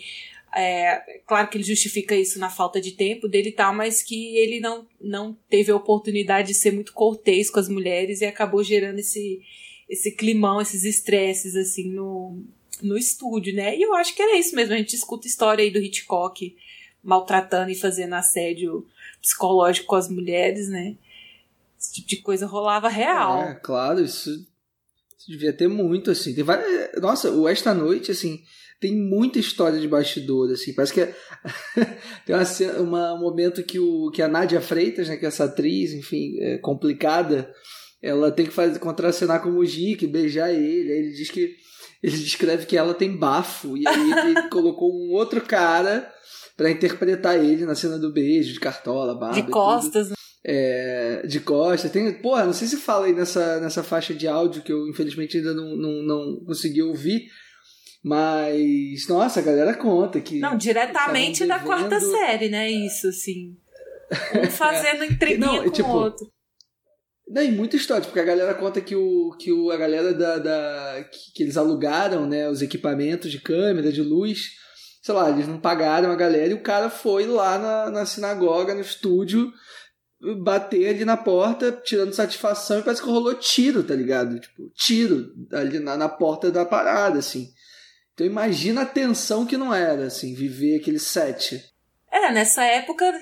é, claro que ele justifica isso na falta de tempo dele e tal, mas que ele não, não teve a oportunidade de ser muito cortês com as mulheres e acabou gerando esse, esse climão, esses estresses, assim, no, no estúdio, né? E eu acho que era isso mesmo. A gente escuta história aí do Hitchcock maltratando e fazendo assédio psicológico com as mulheres, né? Esse tipo de coisa rolava real. É, claro, isso, isso devia ter muito, assim. Tem várias, nossa, o Esta Noite, assim, tem muita história de bastidor, assim. Parece que é, tem uma, uma- um momento que, o, que a Nádia Freitas, né, que é essa atriz, enfim, é, complicada, ela tem que fazer, contracenar com o Mujica, beijar ele. Aí ele diz que ele descreve que ela tem bafo, e aí ele colocou um outro cara pra interpretar ele na cena do beijo, de cartola, barba. de costas, né? é, de costas. Tem, porra, não sei se fala aí nessa, nessa faixa de áudio que eu infelizmente ainda não, não, não consegui ouvir. Mas, nossa, a galera conta que. Não, diretamente da estavam quarta devendo- série, né? Isso, assim. Um fazendo entreguinha Não, com tipo, o outro. Não, muita história, porque a galera conta que, o, que o, a galera da. da que, que eles alugaram né, os equipamentos de câmera, de luz, sei lá, eles não pagaram a galera e o cara foi lá na, na sinagoga, no estúdio, bater ali na porta, tirando satisfação, e parece que rolou tiro, tá ligado? Tipo, tiro ali na, na porta da parada, assim. Então imagina a tensão que não era, assim, viver aquele set. É, nessa época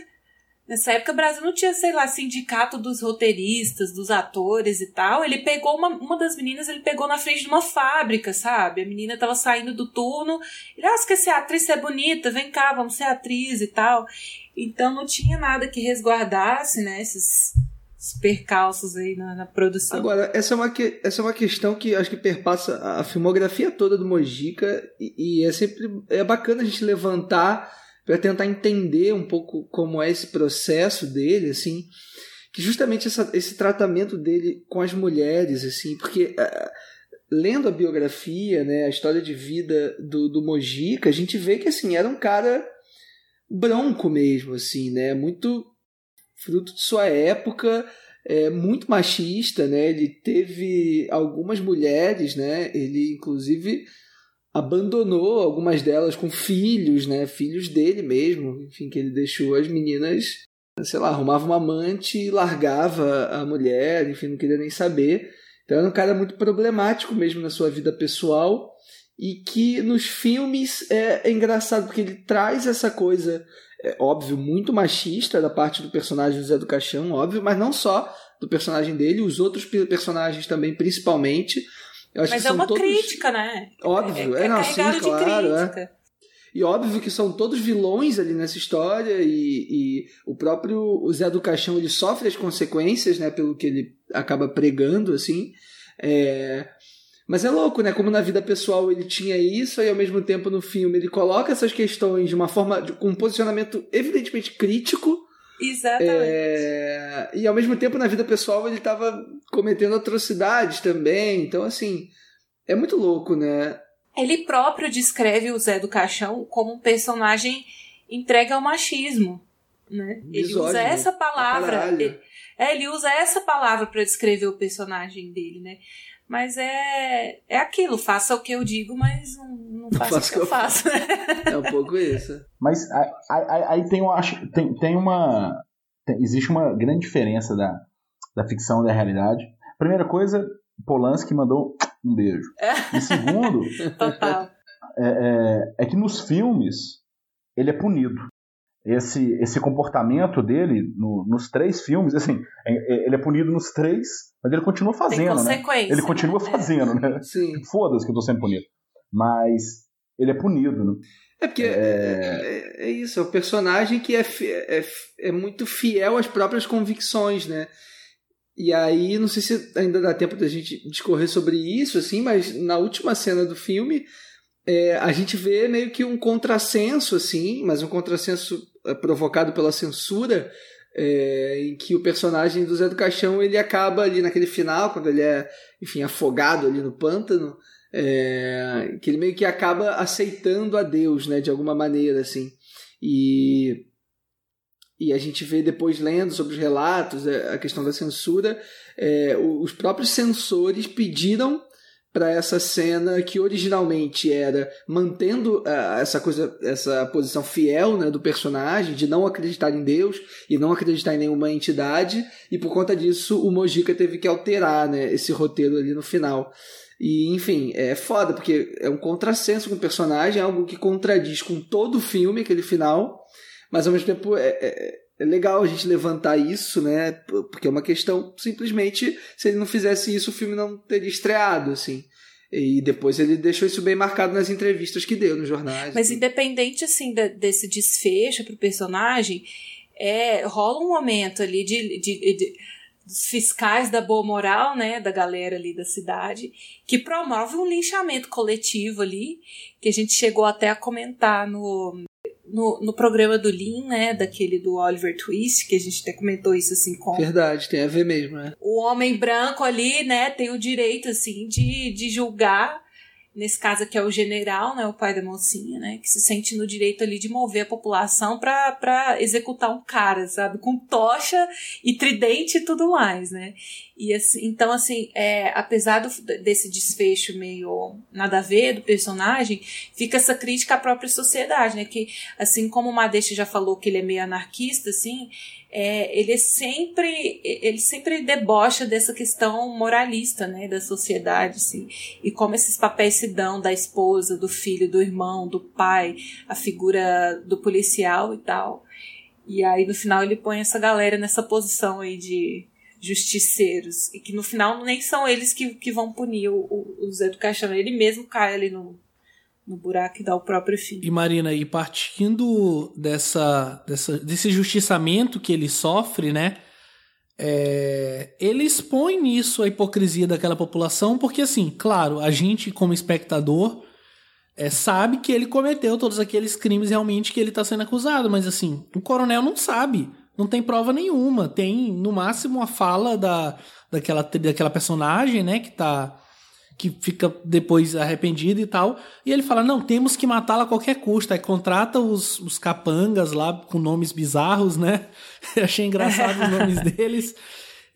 Nessa época o Brasil não tinha, sei lá, sindicato dos roteiristas, dos atores e tal. Ele pegou uma, uma das meninas, ele pegou na frente de uma fábrica, sabe? A menina tava saindo do turno. Ele, ah, quer ser atriz, é bonita, vem cá, vamos ser atriz e tal. Então não tinha nada que resguardasse, né, esses percalços aí na, na, produção. Agora, essa é, uma que, essa é uma questão que acho que perpassa a filmografia toda do Mojica e, e é sempre é bacana a gente levantar para tentar entender um pouco como é esse processo dele, assim, que justamente essa, esse tratamento dele com as mulheres, assim, porque uh, lendo a biografia, né, a história de vida do, do Mojica, a gente vê que assim era um cara bronco mesmo, assim, né, muito fruto de sua época, é, muito machista, né, ele teve algumas mulheres, né, ele inclusive abandonou algumas delas com filhos, né? Filhos dele mesmo, enfim, que ele deixou as meninas, sei lá, arrumava uma amante e largava a mulher, enfim, não queria nem saber. Então era um cara muito problemático mesmo na sua vida pessoal e que nos filmes é, é engraçado porque ele traz essa coisa, é, óbvio, muito machista da parte do personagem José do Caixão, óbvio, mas não só do personagem dele, os outros personagens também, principalmente, mas é uma todos... crítica, né? Óbvio, é, é, é não, sim, claro. É. E óbvio que são todos vilões ali nessa história e, e o próprio o Zé do Caixão ele sofre as consequências, né, pelo que ele acaba pregando, assim. É... Mas é louco, né? Como na vida pessoal ele tinha isso, e ao mesmo tempo no filme ele coloca essas questões de uma forma, de, com um posicionamento evidentemente crítico, Exatamente. É... E ao mesmo tempo, na vida pessoal, ele estava cometendo atrocidades também. Então, assim, é muito louco, né? Ele próprio descreve o Zé do Caixão como um personagem entregue ao machismo. Né? Ele usa essa palavra. Ele, é, ele usa essa palavra para descrever o personagem dele, né? Mas é, é aquilo, faça o que eu digo, mas não, não faça o que eu, eu faço. é um pouco isso. Mas aí, aí tem, acho, tem, tem uma. Tem, existe uma grande diferença da, da ficção e da realidade. Primeira coisa, Polanski mandou um beijo. É. E segundo, é, é, é que nos filmes ele é punido esse, esse comportamento dele no, nos três filmes, assim, é, é, ele é punido nos três, mas ele continua fazendo, né? Ele continua né? fazendo, né? Foda-se que eu tô sendo punido. Mas ele é punido, né? É porque é, é, é isso, é o um personagem que é, é, é muito fiel às próprias convicções, né? E aí, não sei se ainda dá tempo da gente discorrer sobre isso, assim, mas na última cena do filme, é, a gente vê meio que um contrassenso, assim, mas um contrassenso é, provocado pela censura, é, em que o personagem do Zé do Caixão ele acaba ali naquele final, quando ele é, enfim, afogado ali no pântano, é, que ele meio que acaba aceitando a Deus, né, de alguma maneira, assim. E, e a gente vê depois lendo sobre os relatos, é, a questão da censura, é, os próprios censores pediram para essa cena que originalmente era mantendo uh, essa coisa, essa posição fiel né, do personagem de não acreditar em Deus e não acreditar em nenhuma entidade e por conta disso o Mojica teve que alterar né, esse roteiro ali no final. E, enfim, é foda, porque é um contrassenso com o personagem, é algo que contradiz com todo o filme, aquele final, mas ao mesmo tempo é, é, é legal a gente levantar isso, né? Porque é uma questão, simplesmente, se ele não fizesse isso, o filme não teria estreado, assim. E depois ele deixou isso bem marcado nas entrevistas que deu nos jornais. Mas independente, assim, de, desse desfecho pro personagem, é, rola um momento ali de, de, de dos fiscais da boa moral, né, da galera ali da cidade, que promove um linchamento coletivo ali, que a gente chegou até a comentar no, no, no programa do Lean, né, daquele do Oliver Twist, que a gente até comentou isso assim com... Verdade, tem a ver mesmo, né? O homem branco ali, né, tem o direito, assim, de, de julgar nesse caso aqui é o general, né, o pai da mocinha, né, que se sente no direito ali de mover a população para executar um cara, sabe, com tocha e tridente e tudo mais, né. E assim, então assim, é, apesar do, desse desfecho meio nada a ver do personagem, fica essa crítica à própria sociedade, né, que assim como o Madeixa já falou que ele é meio anarquista, assim, é, ele sempre ele sempre debocha dessa questão moralista né da sociedade assim, e como esses papéis se dão da esposa do filho do irmão do pai a figura do policial e tal. E aí no final ele põe essa galera nessa posição aí de justiceiros. E que no final nem são eles que, que vão punir o, o, o Zé do Caixão. Ele mesmo cai ali no no buraco e dá o próprio fim. E Marina, e partindo dessa, dessa, desse justiçamento que ele sofre, né? É, ele expõe nisso a hipocrisia daquela população, porque assim, claro, a gente como espectador é, sabe que ele cometeu todos aqueles crimes realmente que ele está sendo acusado, mas assim, o coronel não sabe, não tem prova nenhuma, tem no máximo a fala da, daquela, daquela personagem, né, que tá que fica depois arrependido e tal. E ele fala: não, temos que matá-la a qualquer custo. Aí contrata os, os capangas lá com nomes bizarros, né? Eu achei engraçado os nomes deles.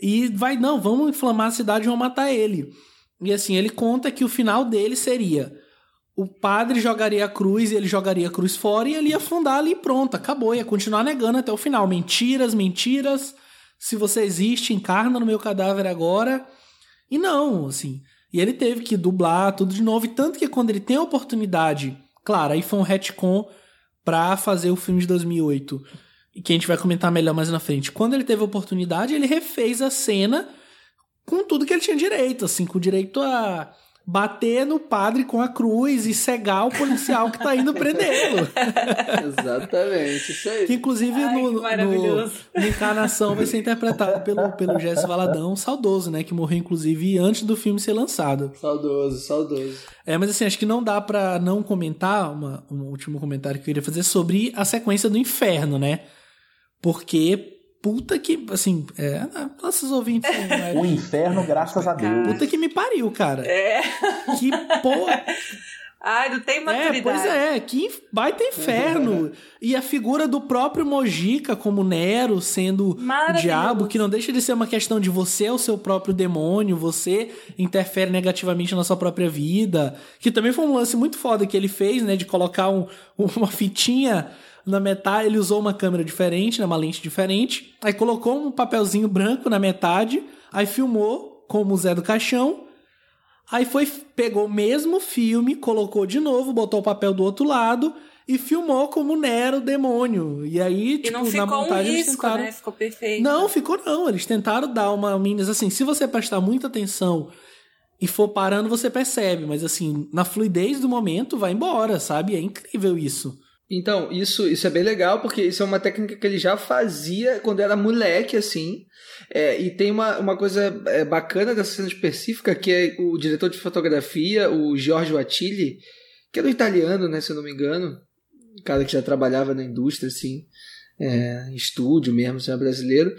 E vai, não, vamos inflamar a cidade e vamos matar ele. E assim, ele conta que o final dele seria: o padre jogaria a cruz e ele jogaria a cruz fora e ele ia afundar ali e pronto, acabou. Ia continuar negando até o final. Mentiras, mentiras. Se você existe, encarna no meu cadáver agora. E não, assim. E ele teve que dublar tudo de novo. E tanto que quando ele tem a oportunidade, claro, aí foi um retcon pra fazer o filme de 2008, e que a gente vai comentar melhor mais na frente. Quando ele teve a oportunidade, ele refez a cena com tudo que ele tinha direito, assim, com direito a bater no padre com a cruz e cegar o policial que tá indo prendê-lo. Exatamente, isso aí. Que inclusive Ai, no, no, no Encarnação vai ser interpretado pelo, pelo Jesse Valadão, saudoso, né? Que morreu inclusive antes do filme ser lançado. Saudoso, saudoso. É, mas assim, acho que não dá para não comentar, uma, um último comentário que eu queria fazer sobre a sequência do inferno, né? Porque puta que, assim, é, nossos ouvintes. Né? o inferno, graças a Deus. Puta que me pariu, cara. É. Que porra. Ai, não tem maturidade. É, pois é, que baita inferno. e a figura do próprio Mojica como Nero sendo o diabo, que não deixa de ser uma questão de você é o seu próprio demônio, você interfere negativamente na sua própria vida. Que também foi um lance muito foda que ele fez, né, de colocar um, uma fitinha na metade, ele usou uma câmera diferente, né, uma lente diferente. Aí colocou um papelzinho branco na metade, aí filmou como o Zé do Caixão. Aí foi, pegou o mesmo filme, colocou de novo, botou o papel do outro lado e filmou como Nero demônio. E aí, e tipo, não ficou na montagem um eles risco, tentaram... né? Ficou perfeito. Não, ficou não. Eles tentaram dar uma minas assim, se você prestar muita atenção e for parando, você percebe, mas assim, na fluidez do momento vai embora, sabe? É incrível isso. Então, isso, isso é bem legal, porque isso é uma técnica que ele já fazia quando era moleque, assim. É, e tem uma, uma coisa é, bacana dessa cena específica, que é o diretor de fotografia, o Giorgio Attili, que era um italiano, né, se eu não me engano. Um cara que já trabalhava na indústria, assim, é, em estúdio mesmo, se é brasileiro.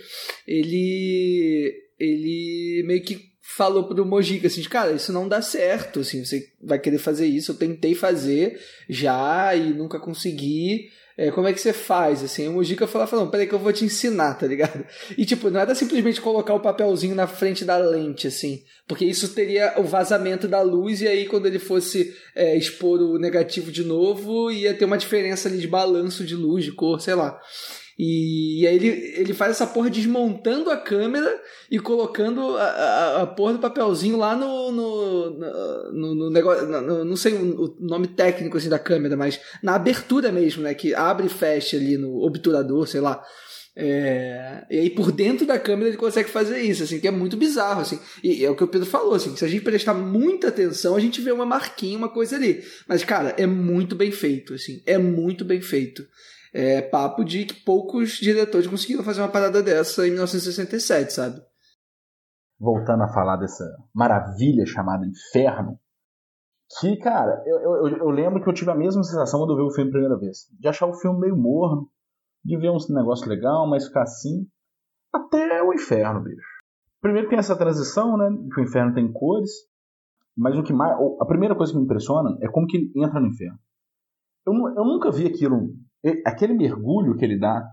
Ele, ele meio que falou pro Mojica assim, cara, isso não dá certo, assim, você vai querer fazer isso, eu tentei fazer já e nunca consegui. É, como é que você faz? Assim, o Mojica falou, falou, peraí que eu vou te ensinar, tá ligado? E tipo, não era simplesmente colocar o papelzinho na frente da lente, assim, porque isso teria o vazamento da luz e aí quando ele fosse é, expor o negativo de novo, ia ter uma diferença ali de balanço de luz, de cor, sei lá. E, e, aí ele, ele faz essa porra desmontando a câmera e colocando a, a, a porra do papelzinho lá no, no, no, no negócio. No, não sei o, nome técnico assim da câmera, mas na abertura mesmo, né? Que abre e fecha ali no obturador, sei lá. É, e aí por dentro da câmera ele consegue fazer isso, assim, que é muito bizarro, assim. E é o que o Pedro falou, assim, se a gente prestar muita atenção, a gente vê uma marquinha, uma coisa ali. Mas, cara, é muito bem feito, assim, é muito bem feito é papo de que poucos diretores conseguiram fazer uma parada dessa em 1967, sabe? Voltando a falar dessa maravilha chamada Inferno, que, cara, eu, eu, eu lembro que eu tive a mesma sensação quando eu vi o filme a primeira vez. De achar o filme meio morno, de ver um negócio legal, mas ficar assim, até o inferno, bicho. Primeiro tem essa transição, né? Que o inferno tem cores. Mas o que mais. A primeira coisa que me impressiona é como que ele entra no inferno. Eu, eu nunca vi aquilo. Aquele mergulho que ele dá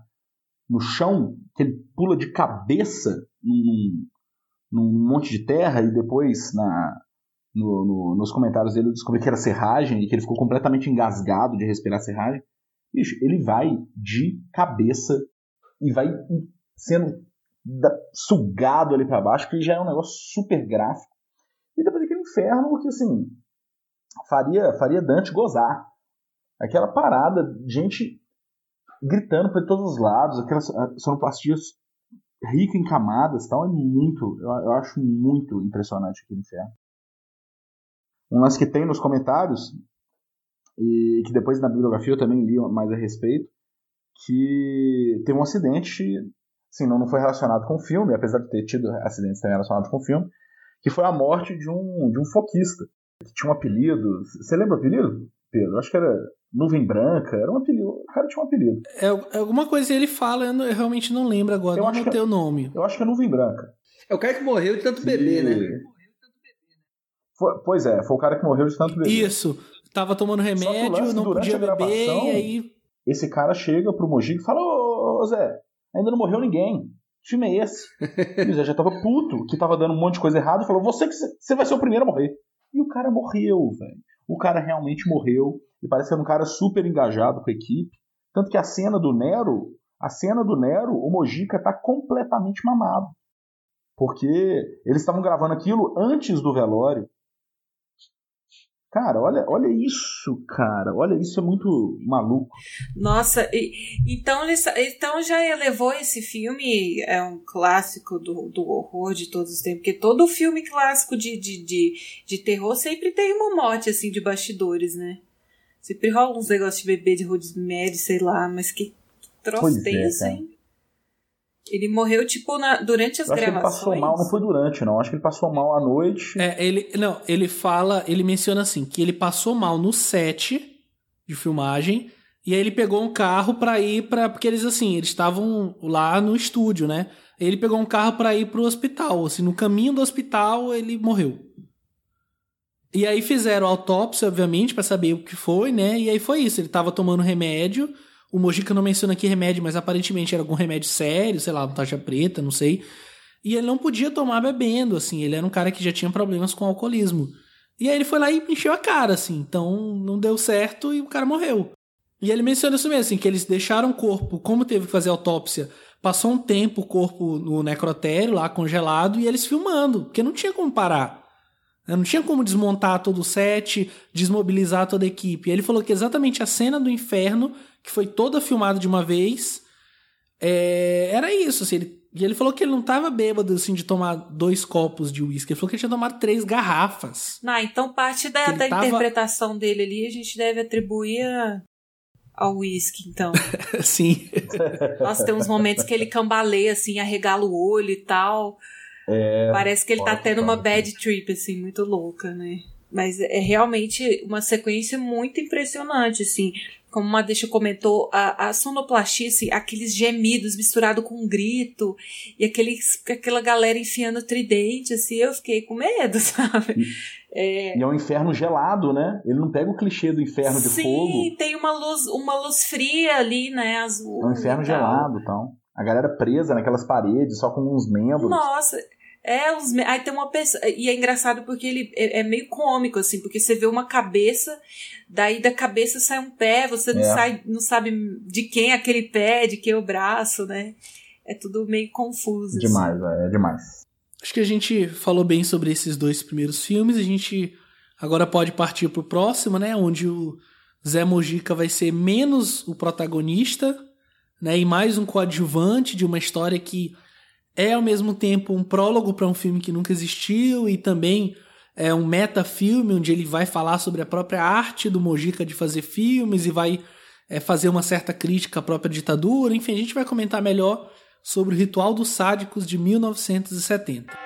no chão, que ele pula de cabeça num, num monte de terra e depois na, no, no, nos comentários dele eu descobri que era serragem e que ele ficou completamente engasgado de respirar serragem. Bicho, ele vai de cabeça e vai sendo sugado ali para baixo, que já é um negócio super gráfico. E depois aquele inferno que, assim, faria, faria Dante gozar. Aquela parada, gente gritando por todos os lados, aquelas sonoplastias rica em camadas tal, é muito, eu, eu acho muito impressionante aquele inferno. Um lance que tem nos comentários, e que depois na bibliografia eu também li mais a respeito, que teve um acidente, assim, não, não foi relacionado com o filme, apesar de ter tido acidentes também relacionados com o filme, que foi a morte de um, de um foquista, que tinha um apelido. Você lembra o apelido, Pedro? Acho que era Nuvem Branca, era um apelido. O cara tinha um apelido. É, é alguma coisa ele fala, eu, não, eu realmente não lembro agora, eu não anotei é, o nome. Eu acho que é Nuvem Branca. É o cara que morreu de tanto beber, né? Foi, pois é, foi o cara que morreu de tanto beber. Isso. Tava tomando remédio, não podia beber, e aí. Esse cara chega pro Mogi e fala: Ô, ô Zé, ainda não morreu ninguém. Que filme é esse? e o Zé já tava puto, que tava dando um monte de coisa errada, e falou: Você que você vai ser o primeiro a morrer. E o cara morreu, velho. O cara realmente morreu. E parece ser um cara super engajado com a equipe. Tanto que a cena do Nero, a cena do Nero, o Mojica tá completamente mamado. Porque eles estavam gravando aquilo antes do velório. Cara, olha, olha isso, cara. Olha, isso é muito maluco. Nossa, e, então, então já elevou esse filme, é um clássico do, do horror de todos os tempos, porque todo filme clássico de, de, de, de terror sempre tem uma morte, assim, de bastidores, né? Sempre rola uns negócios de bebê de rosemary, sei lá, mas que troço tenso, é, hein? Ele morreu, tipo, na, durante as eu gravações. Acho que ele passou mal, não foi durante, não. Acho que ele passou mal à noite. É, ele. Não, ele fala, ele menciona assim, que ele passou mal no set de filmagem. E aí ele pegou um carro para ir para porque eles assim, eles estavam lá no estúdio, né? Ele pegou um carro para ir pro hospital, assim, no caminho do hospital ele morreu. E aí fizeram autópsia, obviamente, para saber o que foi, né? E aí foi isso, ele tava tomando remédio, o Mojica não menciona aqui remédio, mas aparentemente era algum remédio sério, sei lá, taxa preta, não sei. E ele não podia tomar bebendo, assim, ele era um cara que já tinha problemas com alcoolismo. E aí ele foi lá e encheu a cara, assim, então não deu certo e o cara morreu. E ele menciona isso mesmo, assim, que eles deixaram o corpo, como teve que fazer autópsia, passou um tempo o corpo no necrotério lá congelado e eles filmando, porque não tinha como parar. Não tinha como desmontar todo o set, desmobilizar toda a equipe. Ele falou que exatamente a cena do inferno que foi toda filmada de uma vez. É, era isso, assim, ele, e ele falou que ele não tava bêbado, assim, de tomar dois copos de uísque. Ele falou que ele tinha tomado três garrafas. Não, então parte da, da tava... interpretação dele ali a gente deve atribuir a, ao uísque, então. Sim. Nossa, tem uns momentos que ele cambaleia, assim, arregala o olho e tal. É, Parece que ele tá tendo uma bad trip, assim, muito louca, né? Mas é realmente uma sequência muito impressionante, assim como uma deixa comentou, a, a sonoplastia, assim, aqueles gemidos misturado com um grito, e aqueles, aquela galera enfiando tridente, assim, eu fiquei com medo, sabe? É... E é um inferno gelado, né? Ele não pega o clichê do inferno de Sim, fogo. Sim, tem uma luz, uma luz fria ali, né? Azul. É um inferno gelado, então. A galera presa naquelas paredes, só com uns membros. Nossa, é, os, aí tem uma pessoa. E é engraçado porque ele é, é, meio cômico, assim, porque você vê uma cabeça, daí da cabeça sai um pé, você não, é. sai, não sabe de quem é aquele pé, de quem é o braço, né? É tudo meio confuso. Demais, assim. é demais. Acho que a gente falou bem sobre esses dois primeiros filmes, a gente agora pode partir pro próximo, né? Onde o Zé Mojica vai ser menos o protagonista, né? E mais um coadjuvante de uma história que é ao mesmo tempo um prólogo para um filme que nunca existiu e também é um metafilme onde ele vai falar sobre a própria arte do Mojica de fazer filmes e vai é, fazer uma certa crítica à própria ditadura. Enfim, a gente vai comentar melhor sobre o Ritual dos Sádicos de 1970.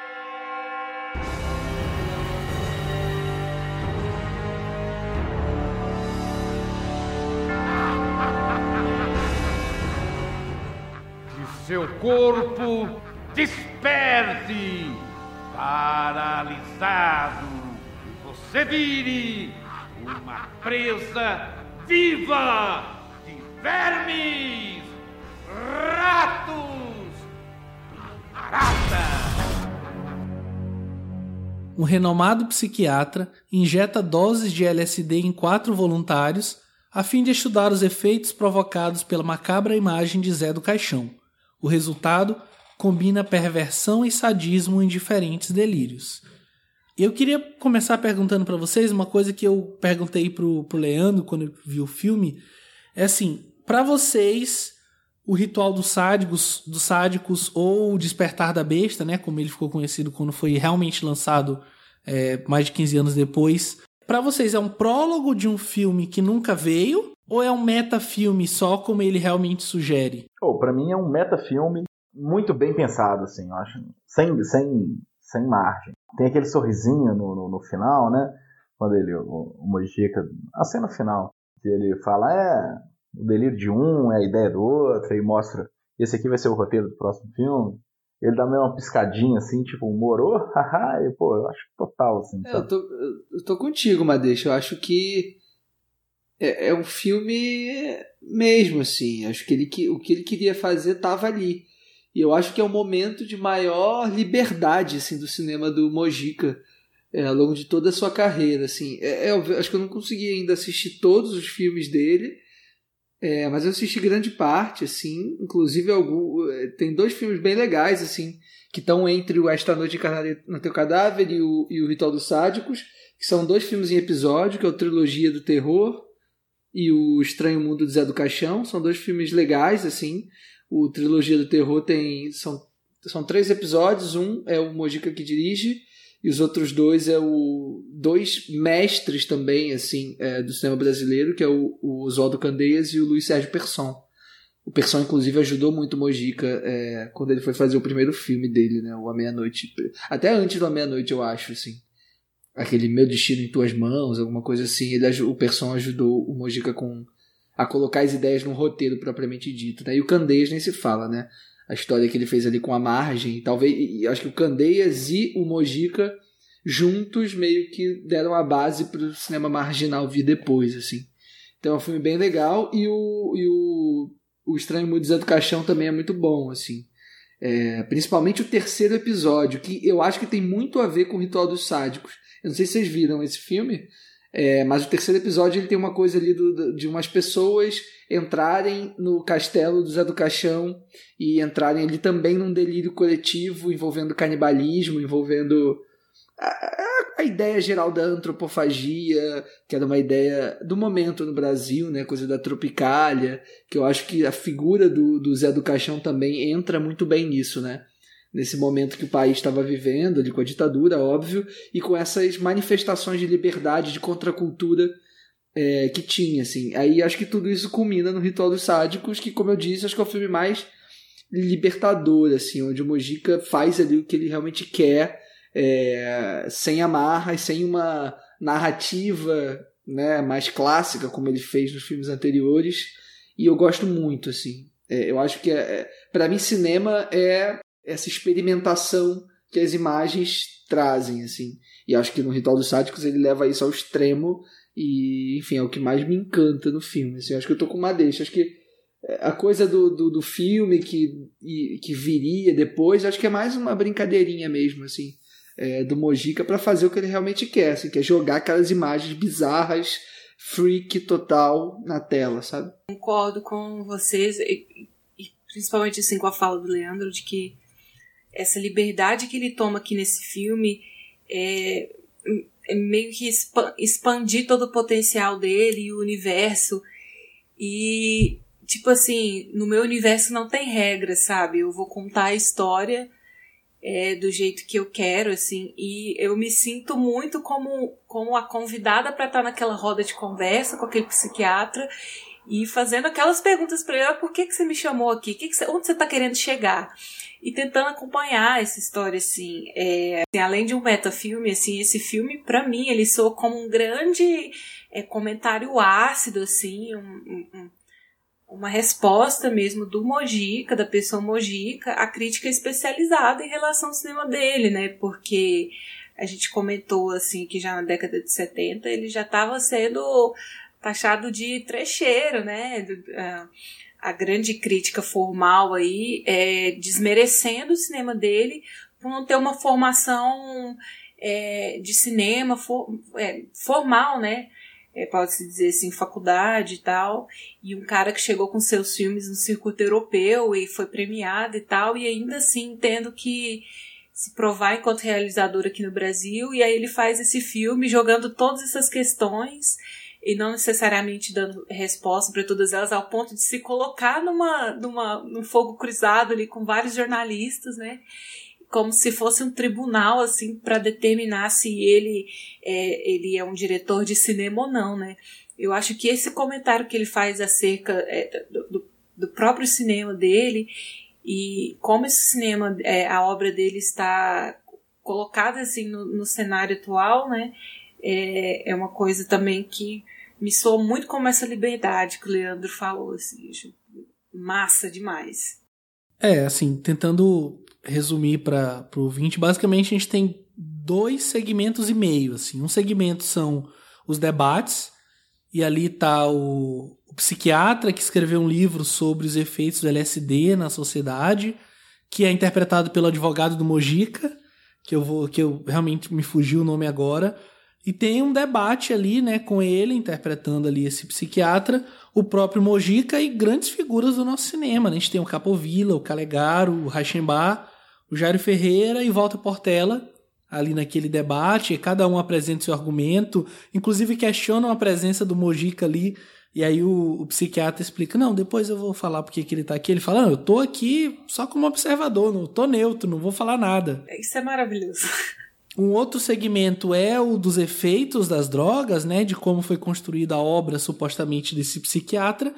Seu corpo Desperte! Paralisado! você vire uma presa viva de vermes, ratos baratas. Um renomado psiquiatra injeta doses de LSD em quatro voluntários a fim de estudar os efeitos provocados pela macabra imagem de Zé do Caixão. O resultado combina perversão e sadismo em diferentes delírios. Eu queria começar perguntando para vocês uma coisa que eu perguntei pro, pro Leandro quando eu vi o filme. É assim, para vocês, o ritual dos sádicos, dos sádicos ou o despertar da besta, né, como ele ficou conhecido quando foi realmente lançado é, mais de 15 anos depois, para vocês é um prólogo de um filme que nunca veio ou é um metafilme só como ele realmente sugere? Oh, para mim é um metafilme muito bem pensado, assim, eu acho, sem, sem sem margem. Tem aquele sorrisinho no, no, no final, né? Quando ele, o, Mojica, a cena final, que ele fala, é, o delírio de um é a ideia do outro, e mostra, esse aqui vai ser o roteiro do próximo filme. Ele dá meio uma piscadinha assim, tipo, morou? Haha, e pô, eu acho total, assim. É, eu, tô, eu tô contigo, Madeixa. Eu acho que é, é um filme mesmo, assim. Acho que ele, o que ele queria fazer tava ali. E eu acho que é o momento de maior liberdade assim, do cinema do Mojica é, ao longo de toda a sua carreira. Assim. É, é, acho que eu não consegui ainda assistir todos os filmes dele, é, mas eu assisti grande parte, assim, inclusive algum, é, tem dois filmes bem legais, assim, que estão entre o Esta Noite Encarnada no Teu Cadáver e o, e o Ritual dos Sádicos, que são dois filmes em episódio, que é o Trilogia do Terror e o Estranho Mundo do Zé do Caixão, são dois filmes legais, assim, o Trilogia do Terror tem. São, são três episódios. Um é o Mojica que dirige, e os outros dois é o. dois mestres também, assim, é, do cinema brasileiro, que é o, o Oswaldo Candeias e o Luiz Sérgio Persson. O Persson, inclusive, ajudou muito o Mojica é, quando ele foi fazer o primeiro filme dele, né? O A Meia-Noite. Até antes do A Meia-Noite, eu acho, assim. Aquele Meu Destino em Tuas Mãos, alguma coisa assim. Ele, o Persson ajudou o Mojica com a colocar as ideias num roteiro propriamente dito. Né? E o Candeias nem se fala, né? A história que ele fez ali com a margem, talvez. E acho que o Candeias e o Mojica juntos meio que deram a base para o cinema marginal vir depois, assim. Então é um filme bem legal e o, e o, o Estranho Mundo do Caixão também é muito bom, assim. É, principalmente o terceiro episódio, que eu acho que tem muito a ver com o Ritual dos Sádicos. Eu não sei se vocês viram esse filme, é, mas o terceiro episódio ele tem uma coisa ali do, de umas pessoas entrarem no castelo do Zé do Caixão e entrarem ali também num delírio coletivo envolvendo canibalismo, envolvendo a, a, ideia geral da antropofagia, que era uma ideia do momento no Brasil, né, coisa da tropicália, que eu acho que a figura do, do Zé do Caixão também entra muito bem nisso, né? Nesse momento que o país estava vivendo, ali com a ditadura, óbvio, e com essas manifestações de liberdade, de contracultura é, que tinha, assim. Aí acho que tudo isso culmina no Ritual dos Sádicos, que, como eu disse, acho que é o filme mais libertador, assim, onde o Mojica faz ali o que ele realmente quer, é, sem amarras, sem uma narrativa né, mais clássica, como ele fez nos filmes anteriores, e eu gosto muito, assim. É, eu acho que, é, é para mim, cinema é essa experimentação que as imagens trazem, assim. E acho que no Ritual dos Sádicos ele leva isso ao extremo e, enfim, é o que mais me encanta no filme. Assim. Acho que eu tô com uma deixa. Acho que é, a coisa do, do, do filme que, que viria depois, acho que é mais uma brincadeirinha mesmo, assim, é, do Mojica para fazer o que ele realmente quer, assim, que é jogar aquelas imagens bizarras, freak total na tela, sabe? Concordo com vocês, e, e principalmente assim com a fala do Leandro, de que essa liberdade que ele toma aqui nesse filme é, é meio que expandir todo o potencial dele e o universo. E, tipo assim, no meu universo não tem regra, sabe? Eu vou contar a história é, do jeito que eu quero, assim, e eu me sinto muito como, como a convidada para estar naquela roda de conversa com aquele psiquiatra e fazendo aquelas perguntas para ele: ah, por que, que você me chamou aqui? Que que você, onde você está querendo chegar? E tentando acompanhar essa história, assim. É, assim, além de um metafilme, assim, esse filme, para mim, ele soa como um grande é, comentário ácido, assim, um, um, uma resposta mesmo do Mojica, da pessoa Mojica, à crítica especializada em relação ao cinema dele, né? Porque a gente comentou assim que já na década de 70 ele já estava sendo taxado de trecheiro, né? A grande crítica formal aí é desmerecendo o cinema dele por não ter uma formação é, de cinema for, é, formal, né? É, pode-se dizer assim, faculdade e tal, e um cara que chegou com seus filmes no circuito europeu e foi premiado e tal, e ainda assim tendo que se provar enquanto realizador aqui no Brasil, e aí ele faz esse filme jogando todas essas questões e não necessariamente dando resposta para todas elas, ao ponto de se colocar numa, numa, num fogo cruzado ali com vários jornalistas, né? como se fosse um tribunal assim para determinar se ele é, ele é um diretor de cinema ou não, né? Eu acho que esse comentário que ele faz acerca é, do, do, próprio cinema dele e como esse cinema, é, a obra dele está colocada assim no, no cenário atual, né? É, é uma coisa também que me soa muito como essa liberdade que o Leandro falou, assim, massa demais. É, assim, tentando resumir para o ouvinte, basicamente a gente tem dois segmentos e meio. Assim. Um segmento são os debates, e ali está o, o, psiquiatra que escreveu um livro sobre os efeitos do LSD na sociedade, que é interpretado pelo advogado do Mojica, que eu vou que eu realmente me fugiu o nome agora, e tem um debate ali, né, com ele interpretando ali esse psiquiatra, o próprio Mojica e grandes figuras do nosso cinema. Né? A gente tem o Capovilla, o Calegaro, o Rauschenbach, o Jairo Ferreira e Walter Portela ali naquele debate, cada um apresenta seu argumento, inclusive questionam a presença do Mojica ali, e aí o, o psiquiatra explica, não, depois eu vou falar porque que ele tá aqui. Ele fala, não, eu tô aqui só como observador, não tô neutro, não vou falar nada. Isso é maravilhoso. Um outro segmento é o dos efeitos das drogas, né, de como foi construída a obra supostamente desse psiquiatra,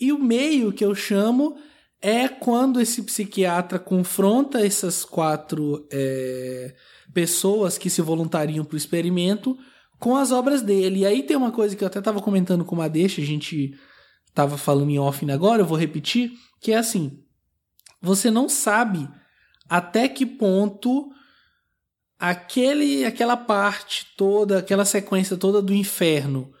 e o meio que eu chamo é quando esse psiquiatra confronta essas quatro é, pessoas que se voluntariam para o experimento com as obras dele. E aí tem uma coisa que eu até estava comentando com uma deixa, a gente estava falando em off agora, eu vou repetir, que é assim: você não sabe até que ponto aquele aquela parte toda, aquela sequência toda do inferno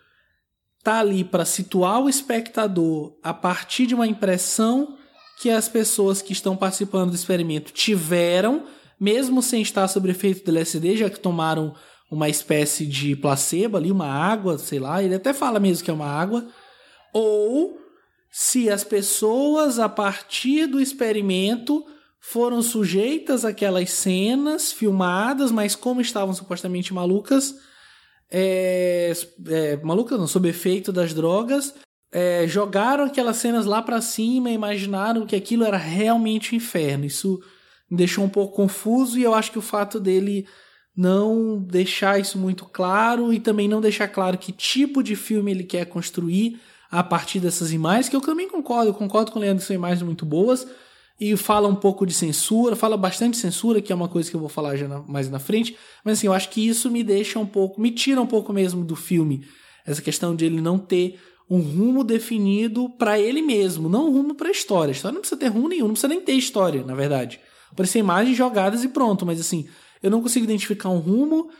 tá ali para situar o espectador a partir de uma impressão que as pessoas que estão participando do experimento tiveram, mesmo sem estar sob efeito do LSD, já que tomaram uma espécie de placebo ali, uma água, sei lá, ele até fala mesmo que é uma água, ou se as pessoas a partir do experimento foram sujeitas àquelas cenas filmadas, mas como estavam supostamente malucas, é, é, malucas não, sob efeito das drogas, é, jogaram aquelas cenas lá para cima e imaginaram que aquilo era realmente o inferno. Isso me deixou um pouco confuso e eu acho que o fato dele não deixar isso muito claro e também não deixar claro que tipo de filme ele quer construir a partir dessas imagens, que eu também concordo, eu concordo com o Leandro que são imagens muito boas, e fala um pouco de censura, fala bastante censura, que é uma coisa que eu vou falar já na, mais na frente, mas assim, eu acho que isso me deixa um pouco, me tira um pouco mesmo do filme, essa questão de ele não ter um rumo definido para ele mesmo, não um rumo para a história. A história não precisa ter rumo nenhum, não precisa nem ter história, na verdade. Pode ser imagens jogadas e pronto, mas assim, eu não consigo identificar um rumo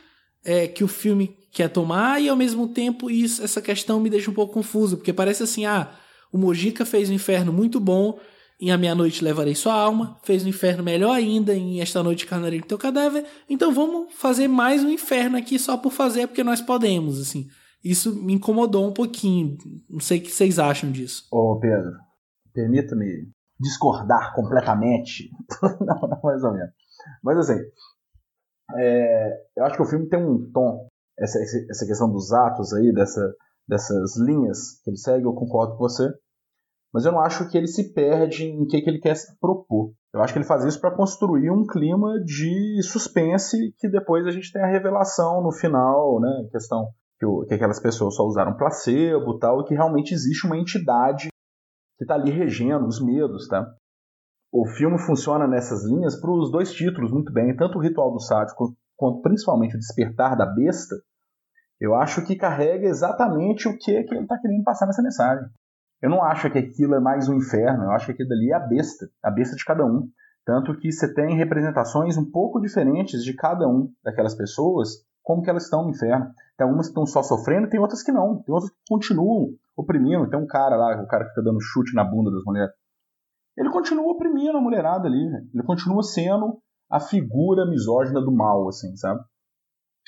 é, que o filme quer tomar e ao mesmo tempo isso, essa questão me deixa um pouco confuso, porque parece assim, ah, o Mojica fez um inferno muito bom em A Meia Noite Levarei Sua Alma, fez um inferno melhor ainda em Esta Noite Carnarei Teu Cadáver, então vamos fazer mais um inferno aqui só por fazer, porque nós podemos, assim. Isso me incomodou um pouquinho. Não sei o que vocês acham disso. Ô, Pedro, permita-me discordar completamente. não, não, mais ou menos. Mas assim, é, eu acho que o filme tem um tom, essa, essa questão dos atos aí, dessa, dessas linhas que ele segue, eu concordo com você. Mas eu não acho que ele se perde em que, que ele quer propor. Eu acho que ele faz isso para construir um clima de suspense que depois a gente tem a revelação no final, né? Questão que, o, que aquelas pessoas só usaram placebo tal, e que realmente existe uma entidade que está ali regendo os medos, tá? O filme funciona nessas linhas para os dois títulos muito bem, tanto o Ritual do Sádico quanto principalmente o Despertar da Besta. Eu acho que carrega exatamente o que, que ele está querendo passar nessa mensagem. Eu não acho que aquilo é mais um inferno, eu acho que aquilo ali é a besta, a besta de cada um. Tanto que você tem representações um pouco diferentes de cada um daquelas pessoas, como que elas estão no inferno. Tem algumas que estão só sofrendo, tem outras que não. Tem outras que continuam oprimindo. Tem um cara lá, o cara que fica dando chute na bunda das mulheres. Ele continua oprimindo a mulherada ali, ele continua sendo a figura misógina do mal, assim, sabe?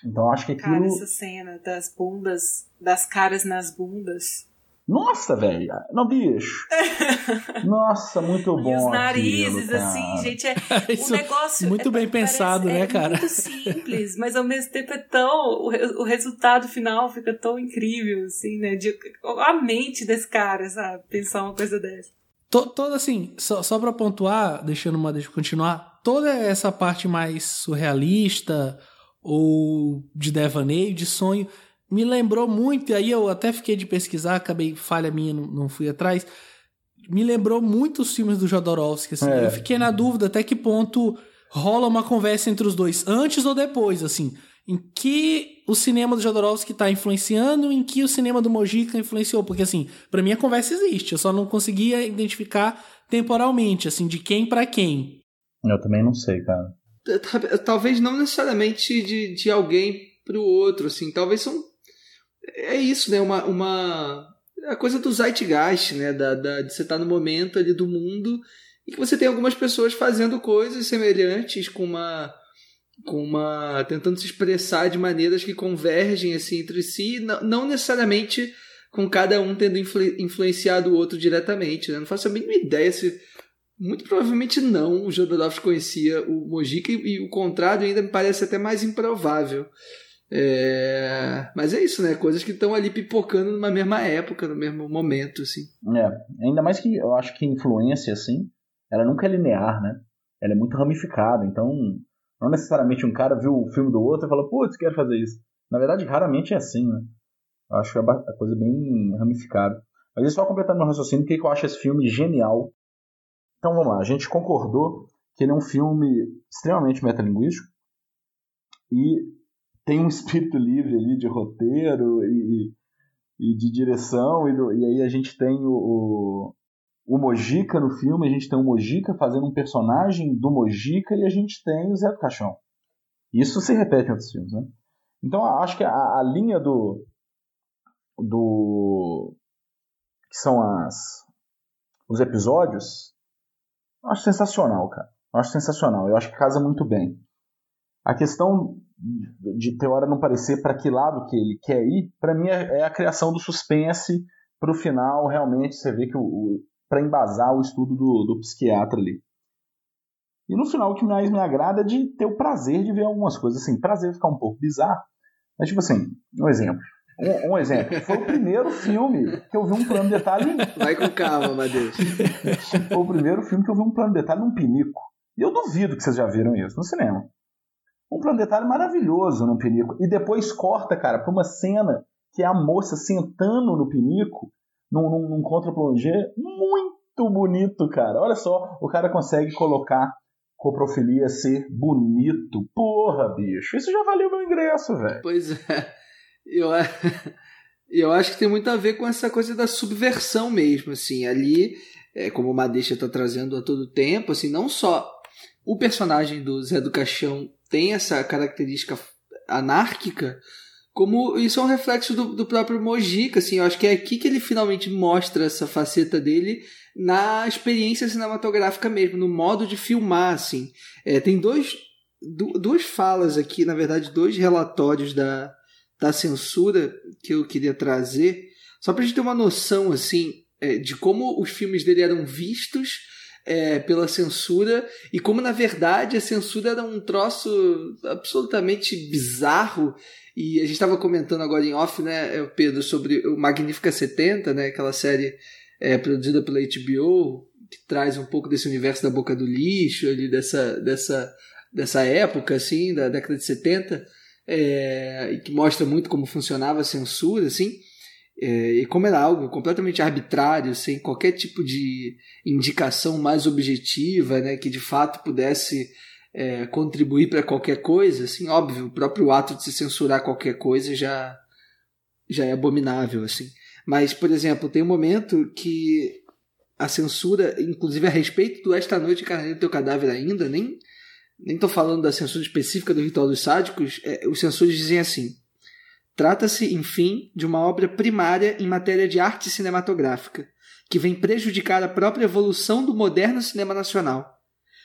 Então acho que aquilo... Cara, essa cena das bundas, das caras nas bundas. Nossa, velho. Não, bicho. Nossa, muito bom. E os narizes, aquilo, assim, gente, é um negócio. Muito é, bem pensado, né, é cara? muito simples, mas ao mesmo tempo é tão. O, o resultado final fica tão incrível, assim, né? De, a mente desse cara, sabe? Pensar uma coisa dessa. To, toda assim, só, só pra pontuar, deixando uma deixa eu continuar, toda essa parte mais surrealista ou de devaneio, de sonho, me lembrou muito, e aí eu até fiquei de pesquisar, acabei, falha minha, não, não fui atrás, me lembrou muito os filmes do Jodorowsky, assim, É. eu fiquei na dúvida até que ponto rola uma conversa entre os dois, antes ou depois, assim, em que o cinema do Jodorowsky está influenciando, em que o cinema do Mojica influenciou, porque assim, para mim a conversa existe, eu só não conseguia identificar temporalmente, assim, de quem para quem. Eu também não sei, cara. Ta- Talvez não necessariamente de, de alguém pro outro, assim. Talvez são. É isso, né? Uma. uma a coisa do zeitgeist, né? Da, da, de você estar no momento ali do mundo e que você tem algumas pessoas fazendo coisas semelhantes com uma. com uma. tentando se expressar de maneiras que convergem assim entre si, não, não necessariamente com cada um tendo influ- influenciado o outro diretamente, né? Não faço a mínima ideia se muito provavelmente não. O Jodorowsky conhecia o Mojica e, e o contrário ainda me parece até mais improvável. É, Mas é isso, né? Coisas que estão ali pipocando numa mesma época, no mesmo momento, assim. É, ainda mais que eu acho que influência, assim, ela nunca é linear, né? Ela é muito ramificada, então não necessariamente um cara viu o filme do outro e falou, putz, quero fazer isso. Na verdade, raramente é assim, né? Eu acho é a coisa bem ramificada. Mas só completando meu raciocínio, por que que eu acho esse filme genial? Então vamos lá, a gente concordou que ele é um filme extremamente metalinguístico e tem um espírito livre ali de roteiro e, e de direção, e, do- e aí a gente tem o, o, o Mojica no filme, a gente tem o Mojica fazendo um personagem do Mojica e a gente tem o Zé do Caixão. Isso se repete em outros filmes, né? Então acho que a, a linha do. do. que são as. os episódios, eu acho sensacional, cara. Eu acho sensacional. Eu acho que casa muito bem. A questão de ter hora não parecer para que lado que ele quer ir, para mim é, é a criação do suspense para o final realmente você vê que o, o para embasar o estudo do, do psiquiatra ali. E no final o que mais me agrada é de ter o prazer de ver algumas coisas assim, prazer ficar um pouco bizarro, mas tipo assim, um exemplo. Um, um exemplo, foi o primeiro filme que eu vi um plano de detalhe Vai com calma, Madeus. foi o primeiro filme que eu vi um plano de detalhe num pinico. E eu duvido que vocês já viram isso no cinema. Um detalhe maravilhoso num pinico. E depois corta, cara, pra uma cena que é a moça sentando no pinico, num, num, num contra-plongé, muito bonito, cara. Olha só, o cara consegue colocar coprofilia ser bonito. Porra, bicho, isso já valeu meu ingresso, velho. Pois é. Eu, eu acho que tem muito a ver com essa coisa da subversão mesmo, assim. Ali, é, como o Madeixa está trazendo a todo tempo, assim, não só o personagem do Zé do Caixão tem essa característica anárquica, como isso é um reflexo do, do próprio Mojica, assim. Eu acho que é aqui que ele finalmente mostra essa faceta dele na experiência cinematográfica mesmo, no modo de filmar, assim. É, tem dois, du- duas falas aqui, na verdade, dois relatórios da, da censura que eu queria trazer, só pra gente ter uma noção, assim, é, de como os filmes dele eram vistos é, pela censura e como, na verdade, a censura era um troço absolutamente bizarro. E a gente estava comentando agora em off, né, Pedro, sobre o Magnífica 70, né, aquela série é, produzida pela HBO, que traz um pouco desse universo da boca do lixo, ali, dessa, dessa, dessa época, assim, da década de 70 é, e que mostra muito como funcionava a censura, assim, é, e como era algo completamente arbitrário, sem qualquer tipo de indicação mais objetiva, né, que de fato pudesse é, contribuir para qualquer coisa, assim, óbvio, o próprio ato de se censurar qualquer coisa já já é abominável, assim. Mas, por exemplo, tem um momento que a censura, inclusive a respeito do Esta Noite Encarnei o Teu Cadáver ainda, nem nem estou falando da censura específica do Ritual dos Sádicos, é, os censores dizem assim: trata-se, enfim, de uma obra primária em matéria de arte cinematográfica, que vem prejudicar a própria evolução do moderno cinema nacional.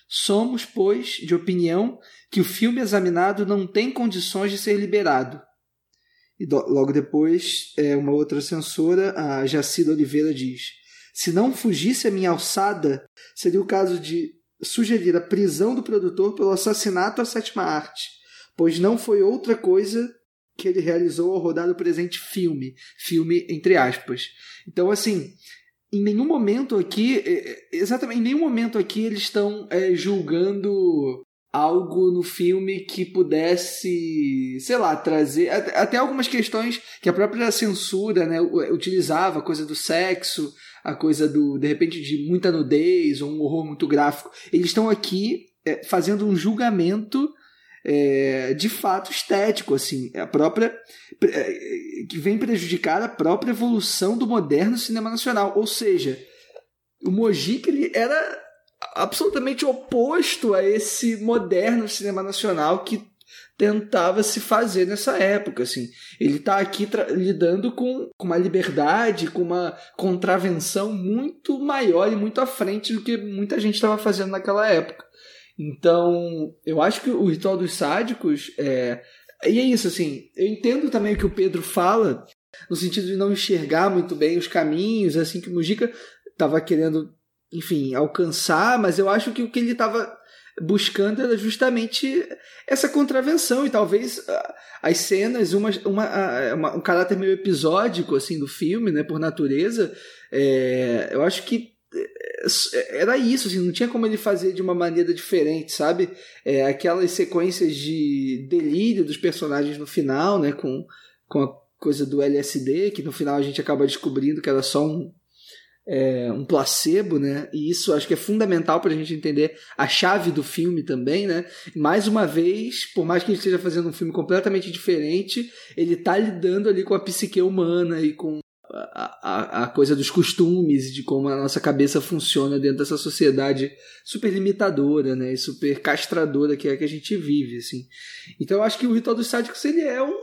Somos, pois, de opinião que o filme examinado não tem condições de ser liberado. E logo depois, é, uma outra censora, a Jacida Oliveira, diz: Se não fugisse a minha alçada, seria o caso de sugerir a prisão do produtor pelo assassinato à sétima arte, pois não foi outra coisa que ele realizou ao rodar o presente filme, filme entre aspas. Então, assim, em nenhum momento aqui, é, é, exatamente, em nenhum momento aqui eles estão é, julgando algo no filme que pudesse, sei lá, trazer até algumas questões que a própria censura, né, utilizava, a coisa do sexo, a coisa do, de repente, de muita nudez ou um horror muito gráfico. Eles estão aqui é, fazendo um julgamento é, de fato estético, assim, a própria é, que vem prejudicar a própria evolução do moderno cinema nacional. Ou seja, o Mojica ele era absolutamente oposto a esse moderno cinema nacional que tentava se fazer nessa época, assim. Ele está aqui lidando com, com uma liberdade, com uma contravenção muito maior e muito à frente do que muita gente estava fazendo naquela época. Então, eu acho que o Ritual dos Sádicos é... E é isso, assim, eu entendo também o que o Pedro fala, no sentido de não enxergar muito bem os caminhos, assim, que o Mujica estava querendo, enfim, alcançar, mas eu acho que o que ele estava buscando era justamente essa contravenção e talvez ah, as cenas uma, uma, ah, uma, um caráter meio episódico assim do filme né por natureza é, eu acho que era isso assim não tinha como ele fazer de uma maneira diferente sabe é, aquelas sequências de delírio dos personagens no final né com, com a coisa do LSD que no final a gente acaba descobrindo que era só um é, um placebo, né? E isso acho que é fundamental para a gente entender a chave do filme também, né? Mais uma vez, por mais que ele esteja fazendo um filme completamente diferente, ele está lidando ali com a psique humana e com a, a, a, coisa dos costumes, de como a nossa cabeça funciona dentro dessa sociedade super limitadora, né? E super castradora que é que a gente vive, assim. Então eu acho que o Ritual dos Sádicos ele é um,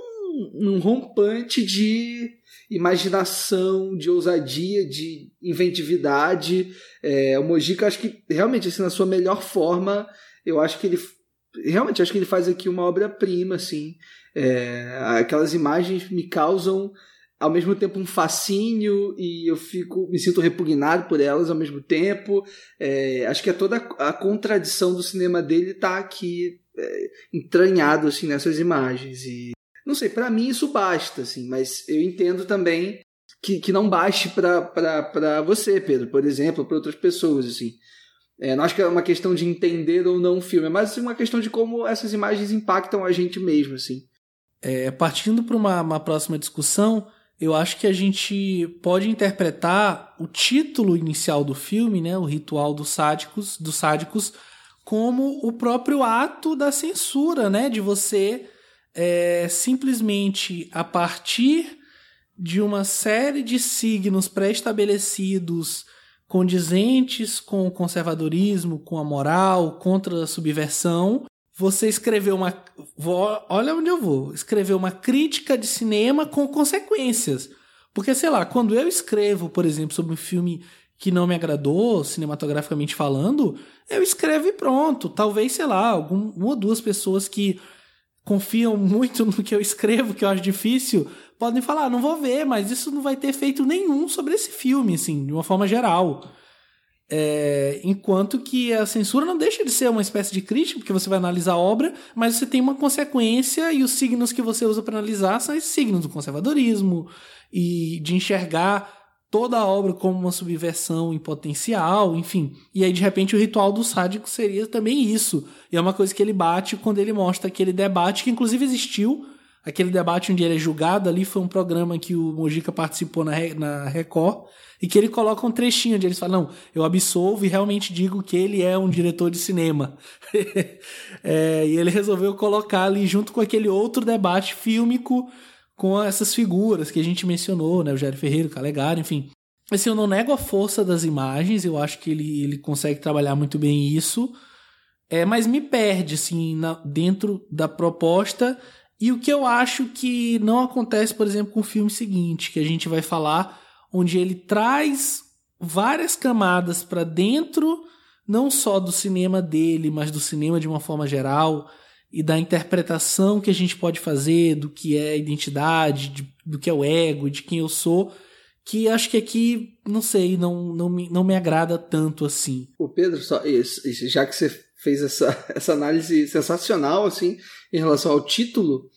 um rompante de imaginação, de ousadia, de inventividade. É, o Mojica, acho que realmente, assim, na sua melhor forma, eu acho que ele. Realmente, acho que ele faz aqui uma obra-prima, assim. É, aquelas imagens me causam ao mesmo tempo um fascínio e eu fico me sinto repugnado por elas ao mesmo tempo é, acho que é toda a contradição do cinema dele está aqui é, entranhado assim nessas imagens e não sei, para mim isso basta, assim, mas eu entendo também que, que não baste para você, Pedro, por exemplo, para outras pessoas, assim. É, não acho que é uma questão de entender ou não o filme, é mais assim, uma questão de como essas imagens impactam a gente mesmo, assim. É, partindo para uma, uma próxima discussão, eu acho que a gente pode interpretar o título inicial do filme, né, o ritual dos sádicos, dos sádicos, como o próprio ato da censura, né, de você é, simplesmente a partir de uma série de signos pré-estabelecidos condizentes com o conservadorismo, com a moral, contra a subversão, você escreveu uma. Olha onde eu vou. Escrever uma crítica de cinema com consequências. Porque, sei lá, quando eu escrevo, por exemplo, sobre um filme que não me agradou, cinematograficamente falando, eu escrevo e pronto. Talvez, sei lá, algum, uma ou duas pessoas que confiam muito no que eu escrevo, que eu acho difícil, podem falar, ah, não vou ver, mas isso não vai ter efeito nenhum sobre esse filme, assim, de uma forma geral. É, enquanto que a censura não deixa de ser uma espécie de crítica, porque você vai analisar a obra, mas você tem uma consequência e os signos que você usa para analisar são esses signos do conservadorismo e de enxergar toda a obra como uma subversão em potencial, enfim. E aí, de repente, o ritual do sádico seria também isso. E é uma coisa que ele bate quando ele mostra aquele debate, que inclusive existiu. Aquele debate onde ele é julgado ali foi um programa que o Mojica participou na, na Record e que ele coloca um trechinho onde eles falam: Não, eu absolvo e realmente digo que ele é um diretor de cinema. é, e ele resolveu colocar ali junto com aquele outro debate fílmico com essas figuras que a gente mencionou, né? O Jair Ferreira, o Calegari, enfim. Assim, eu não nego a força das imagens, eu acho que ele, ele consegue trabalhar muito bem isso. É, mas me perde, assim, na, dentro da proposta. E o que eu acho que não acontece, por exemplo, com o filme seguinte, que a gente vai falar, onde ele traz várias camadas para dentro, não só do cinema dele, mas do cinema de uma forma geral e da interpretação que a gente pode fazer do que é identidade, de, do que é o ego, de quem eu sou, que acho que aqui, não sei, não, não, me, não me agrada tanto assim. O Pedro, só, já que você fez essa, essa análise sensacional assim em relação ao título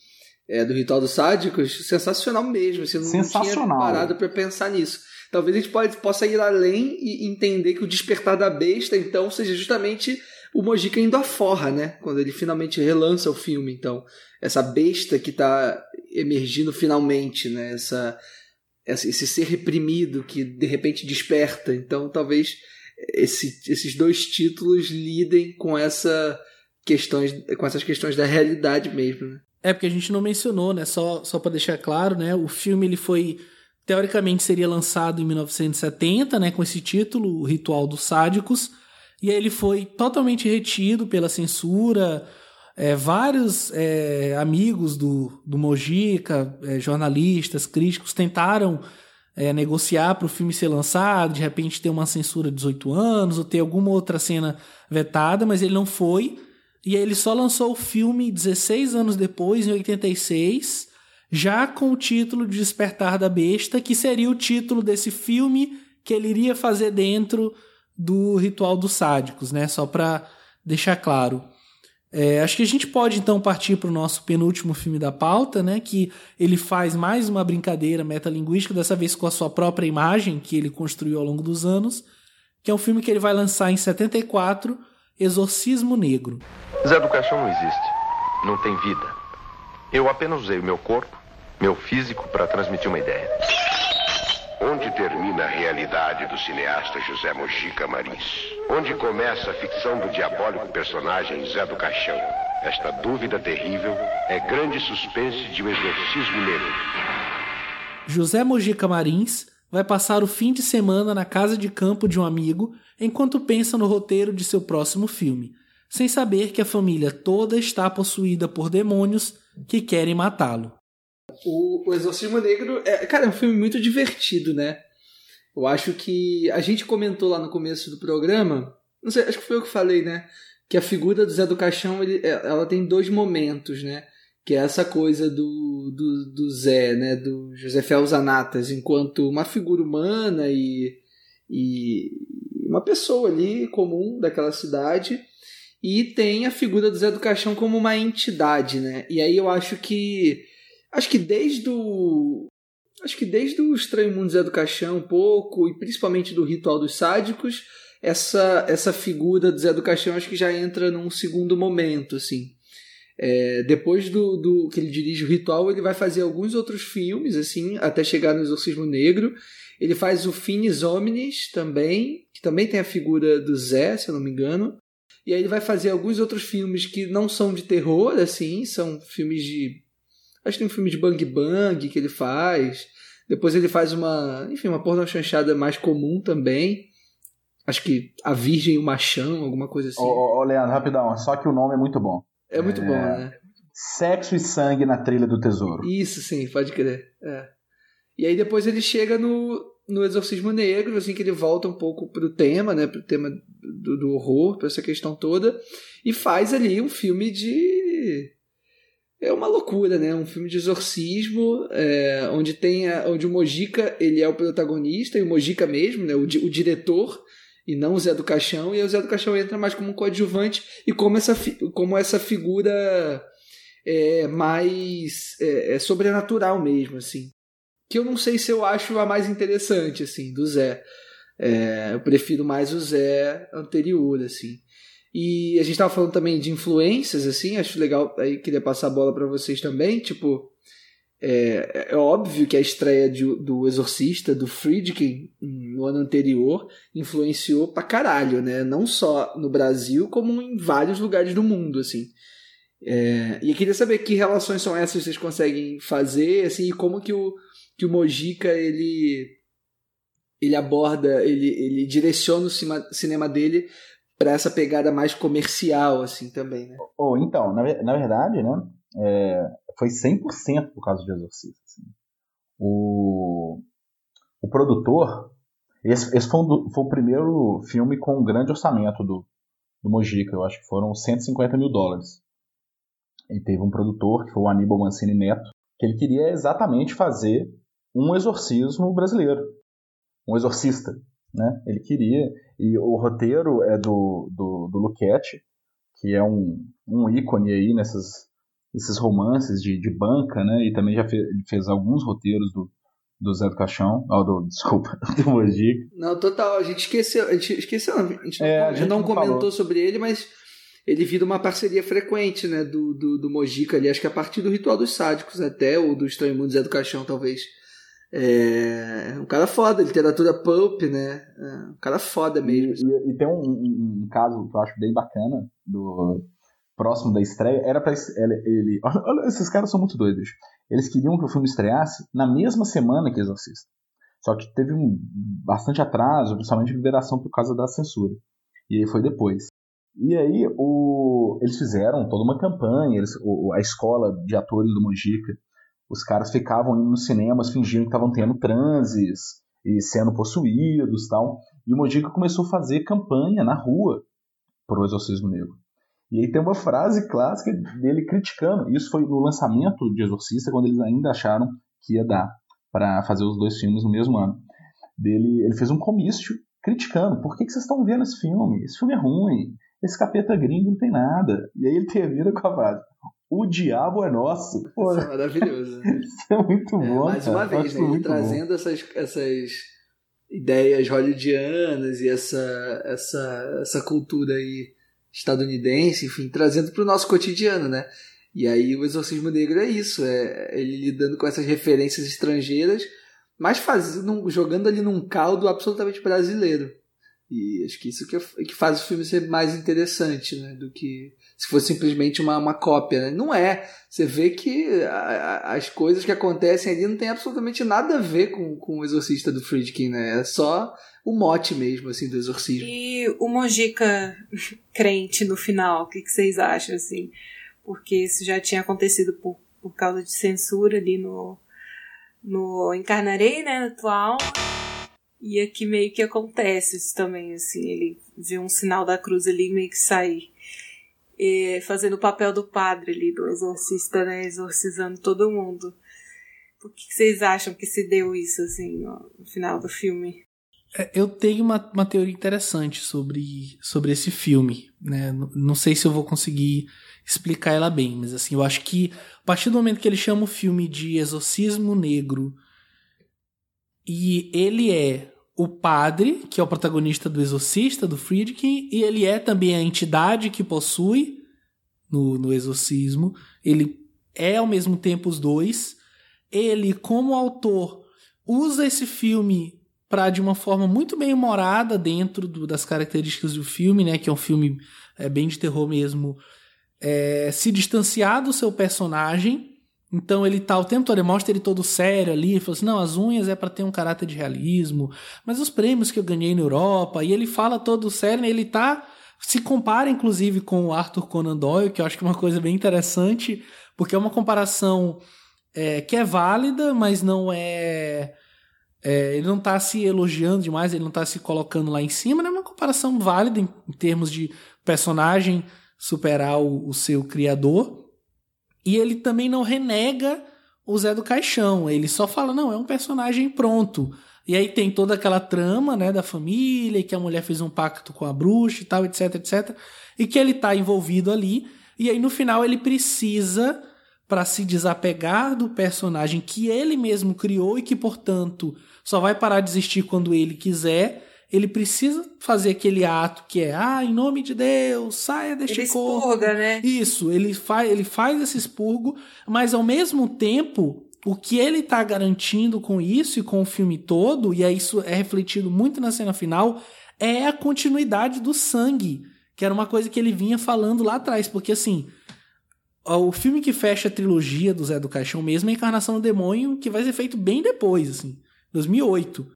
é, do Ritual dos Sádicos, sensacional mesmo. Assim, eu não tinha parado para pensar nisso. Talvez a gente pode, possa ir além e entender que o despertar da besta, então, seja justamente o Mojica indo à forra, né? Quando ele finalmente relança o filme, então. Essa besta que está emergindo finalmente, né? Essa, esse ser reprimido que de repente desperta. Então, talvez esse, esses dois títulos lidem com essa questões com essas questões da realidade mesmo. Né? É porque a gente não mencionou, né? Só só para deixar claro, né? O filme ele foi teoricamente seria lançado em 1970, né? Com esse título, O Ritual dos Sádicos. E aí ele foi totalmente retido pela censura. É, vários é, amigos do, do Mojica, é, jornalistas, críticos, tentaram é, negociar para o filme ser lançado, de repente ter uma censura de 18 anos, ou ter alguma outra cena vetada, mas ele não foi. E aí ele só lançou o filme 16 anos depois, em 86, já com o título de Despertar da Besta, que seria o título desse filme que ele iria fazer dentro do Ritual dos Sádicos, né? Só para deixar claro. É, acho que a gente pode então partir para o nosso penúltimo filme da pauta, né? Que ele faz mais uma brincadeira metalinguística, dessa vez com a sua própria imagem que ele construiu ao longo dos anos, que é um filme que ele vai lançar em 74, Exorcismo Negro. Zé do Caixão não existe. Não tem vida. Eu apenas usei o meu corpo, meu físico, para transmitir uma ideia. Onde termina a realidade do cineasta José Mojica Marins? Onde começa a ficção do diabólico personagem Zé do Caixão? Esta dúvida terrível é grande suspense de um exorcismo negro. José Mojica Marins vai passar o fim de semana na casa de campo de um amigo enquanto pensa no roteiro de seu próximo filme, sem saber que a família toda está possuída por demônios que querem matá-lo. O, o Exorcismo Negro é, cara, é um filme muito divertido, né? Eu acho que a gente comentou lá no começo do programa, não sei, acho que foi eu que falei, né? Que a figura do Zé do Caixão, ele, é, ela tem dois momentos, né? Que é essa coisa do, do, do Zé, né? Do José Felzanatas, enquanto uma figura humana e, e uma pessoa ali comum daquela cidade. E tem a figura do Zé do Caixão como uma entidade, né? E aí eu acho que Acho que desde o. Acho que desde o Estranho Mundo Zé do Caixão, um pouco, e principalmente do Ritual dos Sádicos, essa, essa figura do Zé do Caixão acho que já entra num segundo momento, assim. É, depois do, do que ele dirige o Ritual, ele vai fazer alguns outros filmes, assim, até chegar no Exorcismo Negro. Ele faz o Finis Omnis também, que também tem a figura do Zé, se eu não me engano. E aí ele vai fazer alguns outros filmes que não são de terror, assim, são filmes de Acho que tem um filme de Bang Bang que ele faz. Depois ele faz uma, enfim, uma porno chanchada mais comum também. Acho que A Virgem e o Machão, alguma coisa assim. Ô, ô, Leandro, rapidão, só que o nome é muito bom. É muito é... bom, né? Sexo e sangue na trilha do tesouro. Isso, sim, pode crer. É. E aí depois ele chega no, no Exorcismo Negro, assim, que ele volta um pouco pro tema, né? Pro tema do, do horror, pra essa questão toda. E faz ali um filme de é uma loucura, né? Um filme de exorcismo, é, onde tem a, onde o Mojica ele é o protagonista e o Mojica mesmo, né? O, o diretor e não o Zé do Caixão e o Zé do Caixão entra mais como um coadjuvante e como essa como essa figura é, mais é, é, sobrenatural mesmo, assim. Que eu não sei se eu acho a mais interessante, assim, do Zé. É, eu prefiro mais o Zé anterior, assim. E a gente estava falando também de influências, assim, acho legal, aí queria passar a bola para vocês também, tipo, é, é, óbvio que a estreia de, do Exorcista, do Friedkin, no ano anterior, influenciou pra caralho, né? Não só no Brasil, como em vários lugares do mundo, assim. É, e eu queria saber que relações são essas que vocês conseguem fazer, assim, e como que o, que o Mojica, ele ele aborda, ele, ele direciona o cinema dele para essa pegada mais comercial, assim, também, né? Ou então, na, na verdade, né, é, foi 100% por causa de Exorcista. Assim. O, o produtor, esse, esse foi, um, foi, o primeiro filme com um grande orçamento do, do Mojica, eu acho que foram 150 mil dólares. E teve um produtor, que foi o Aníbal Mancini Neto, que ele queria exatamente fazer um exorcismo brasileiro. Um exorcista, né? Ele queria. E o roteiro é do, do, do Luquete, que é um, um ícone aí nessas, nesses romances de, de banca, né? E também já fez, fez alguns roteiros do, do Zé do Caixão, oh, do, desculpa, do Mojica. Não, total, a gente esqueceu, a gente esqueceu, a gente, é, não, a gente não, não comentou falou. sobre ele, mas ele vira uma parceria frequente, né, do, do, do Mojica ali, acho que a partir do Ritual dos Sádicos até, ou do Estranho Mundo Zé do Caixão, talvez. É um cara foda, literatura pulp, né? É um cara foda mesmo. E, e, e tem um, um, um, caso que eu acho bem bacana, do próximo da estreia, era pra ele, ele olha, esses caras são muito doidos. Eles queriam que o filme estreasse na mesma semana que Exorcista. Só que teve um bastante atraso, principalmente liberação por causa da censura. E aí foi depois. E aí o, eles fizeram toda uma campanha, eles, o, a escola de atores do Mojica, os caras ficavam indo nos cinemas fingindo que estavam tendo transes e sendo possuídos tal. E o Mojica começou a fazer campanha na rua pro Exorcismo Negro. E aí tem uma frase clássica dele criticando. Isso foi no lançamento de Exorcista, quando eles ainda acharam que ia dar para fazer os dois filmes no mesmo ano. Dele, ele fez um comício criticando. Por que, que vocês estão vendo esse filme? Esse filme é ruim esse capeta gringo não tem nada. E aí ele termina com a frase. O diabo é nosso. Pô, Isso é maravilhoso. Isso é muito é, bom. Mais uma cara. vez, né? Ele trazendo essas, essas ideias hollywoodianas e essa, essa, essa cultura aí estadunidense, enfim, trazendo para o nosso cotidiano, né? E aí o Exorcismo Negro é isso, é ele lidando com essas referências estrangeiras, mas fazendo, jogando ali num caldo absolutamente brasileiro. E acho que isso que, que faz o filme ser mais interessante, né? Do que se fosse simplesmente uma, uma cópia, né? Não é. Você vê que a, a, as coisas que acontecem ali não tem absolutamente nada a ver com, com o Exorcista do Friedkin, né? É só o mote mesmo, assim, do exorcismo. E o Mojica crente no final, o que, que vocês acham, assim? Porque isso já tinha acontecido por, por causa de censura ali no, no Encarnarei, né, atual. E aqui meio que acontece isso também, assim, ele vê um sinal da cruz ali meio que sair. E fazendo o papel do padre ali, do exorcista, né, exorcizando todo mundo. Por que vocês acham que se deu isso, assim, no, final do filme? É, eu tenho uma, uma teoria interessante sobre, sobre esse filme, né? Não sei se eu vou conseguir explicar ela bem, mas assim, eu acho que a partir do momento que ele chama o filme de Exorcismo Negro e ele é o padre, que é o protagonista do Exorcista, do Friedkin, e ele é também a entidade que possui no, no Exorcismo. Ele é ao mesmo tempo os dois. Ele, como autor, usa esse filme para de uma forma muito bem humorada dentro do, das características do filme, né, que é um filme é, bem de terror mesmo, é, se distanciar do seu personagem então ele tá o tempo todo, ele mostra ele todo sério ali, fala assim, não, as unhas é para ter um caráter de realismo, mas os prêmios que eu ganhei na Europa, e ele fala todo sério, ele tá se compara inclusive com o Arthur Conan Doyle, que eu acho que é uma coisa bem interessante, porque é uma comparação é, que é válida, mas não é, é, ele não tá se elogiando demais, ele não tá se colocando lá em cima, né? é uma comparação válida em, em termos de personagem superar o, o seu criador. E ele também não renega o Zé do Caixão. Ele só fala, não, é um personagem pronto. E aí tem toda aquela trama, né, da família, que a mulher fez um pacto com a bruxa e tal, etc, etc. E que ele tá envolvido ali. E aí no final ele precisa, para se desapegar do personagem que ele mesmo criou e que, portanto, só vai parar de existir quando ele quiser, ele precisa fazer aquele ato que é, ah, em nome de Deus, saia deste ele corpo. Expurga, né? Isso, ele faz, ele faz esse expurgo, mas ao mesmo tempo, o que ele está garantindo com isso e com o filme todo, e aí isso é refletido muito na cena final, é a continuidade do sangue, que era uma coisa que ele vinha falando lá atrás, porque assim, o filme que fecha a trilogia do Zé do Caixão mesmo é a Encarnação do Demônio, que vai ser feito bem depois, assim, 2008.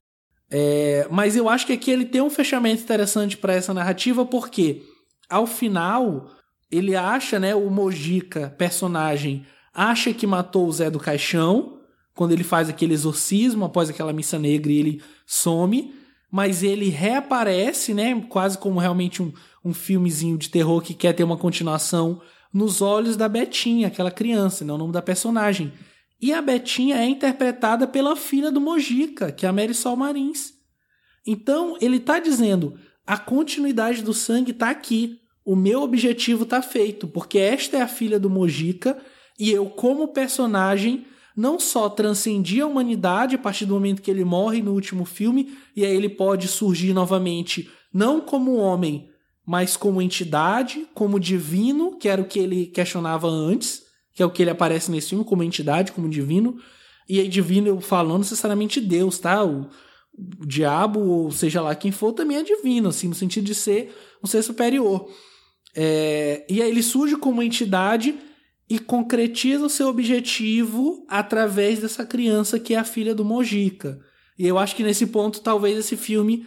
É, mas eu acho que aqui ele tem um fechamento interessante para essa narrativa, porque ao final ele acha, né, o Mojica, personagem, acha que matou o Zé do Caixão, quando ele faz aquele exorcismo após aquela missa negra e ele some, mas ele reaparece, né, quase como realmente um, um filmezinho de terror que quer ter uma continuação nos olhos da Betinha, aquela criança, né, o nome da personagem. E a Betinha é interpretada pela filha do Mojica, que é a Mary Sol Marins. Então, ele está dizendo: a continuidade do sangue está aqui. O meu objetivo está feito, porque esta é a filha do Mojica e eu, como personagem, não só transcendi a humanidade a partir do momento que ele morre no último filme, e aí ele pode surgir novamente, não como homem, mas como entidade, como divino, que era o que ele questionava antes, que é o que ele aparece nesse filme, como entidade, como divino. E aí, divino eu falo, não necessariamente Deus, tá? O, o diabo, ou seja lá quem for, também é divino, assim, no sentido de ser um ser superior. É, e aí ele surge como entidade e concretiza o seu objetivo através dessa criança que é a filha do Mojica. E eu acho que nesse ponto, talvez esse filme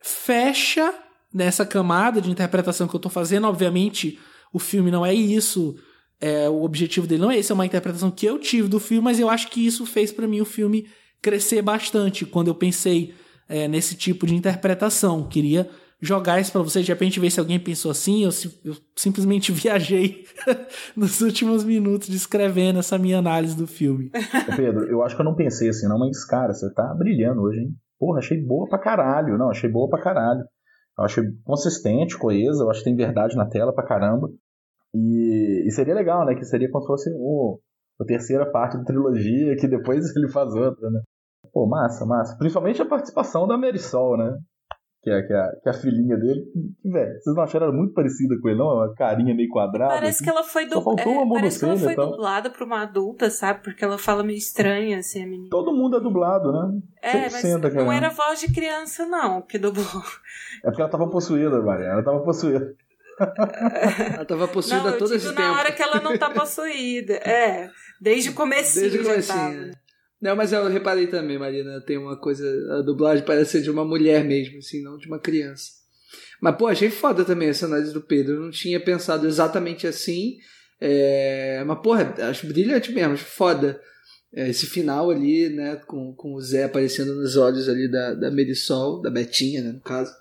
fecha nessa camada de interpretação que eu estou fazendo. Obviamente, o filme não é isso é, o objetivo dele não é esse, é uma interpretação que eu tive do filme, mas eu acho que isso fez para mim o filme crescer bastante quando eu pensei é, nesse tipo de interpretação. Queria jogar isso para vocês, de repente ver se alguém pensou assim, eu, eu simplesmente viajei nos últimos minutos descrevendo essa minha análise do filme. Pedro, eu acho que eu não pensei assim, não, mas cara, você tá brilhando hoje, hein? Porra, achei boa pra caralho. Não, achei boa pra caralho. Eu achei consistente, coesa, eu acho que tem verdade na tela pra caramba. E, e, seria legal, né? Que seria como se fosse o, a terceira parte da trilogia, que depois ele faz outra, né? Pô, massa, massa. Principalmente a participação da Marisol, né? Que é, que é, que é a filhinha dele. Que, velho, vocês não acharam ela muito parecida com ele, não? Uma carinha meio quadrada. Parece assim. que ela foi, du... é, parece que ela foi dublada pra uma adulta, sabe? Porque ela fala meio estranha, assim, a menina. Todo mundo é dublado, né? É, mas não era voz de criança, não, que dublou. É porque ela tava possuída, Maria. Ela tava possuída. Ela tava possuída não, todo esse na tempo. na hora que ela não tá possuída. É, desde o começo Desde o comecinho. Não, mas eu reparei também, Marina, tem uma coisa, a dublagem parece ser de uma mulher mesmo, assim, não de uma criança. Mas, pô, achei foda também essa análise do Pedro, eu não tinha pensado exatamente assim, é... mas, porra, acho brilhante mesmo, acho foda. É, esse final ali, né, com, com o Zé aparecendo nos olhos ali da, da Merisol, da Betinha, né, no caso.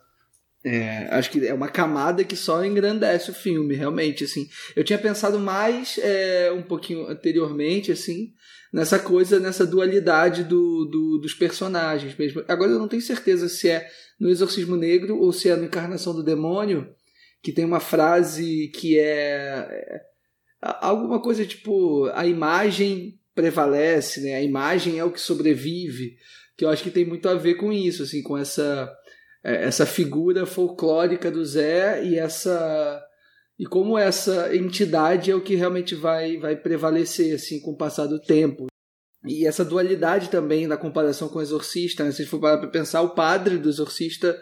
É, acho que é uma camada que só engrandece o filme, realmente, assim. Eu tinha pensado mais é, um pouquinho anteriormente, assim, nessa coisa, nessa dualidade do, do, dos personagens mesmo. Agora eu não tenho certeza se é no Exorcismo Negro ou se é no Encarnação do Demônio, que tem uma frase que é, é alguma coisa tipo a imagem prevalece, né? A imagem é o que sobrevive, que eu acho que tem muito a ver com isso, assim, com essa essa figura folclórica do Zé e essa e como essa entidade é o que realmente vai vai prevalecer assim com o passar do tempo e essa dualidade também na comparação com o exorcista né? se a gente for para pensar o padre do exorcista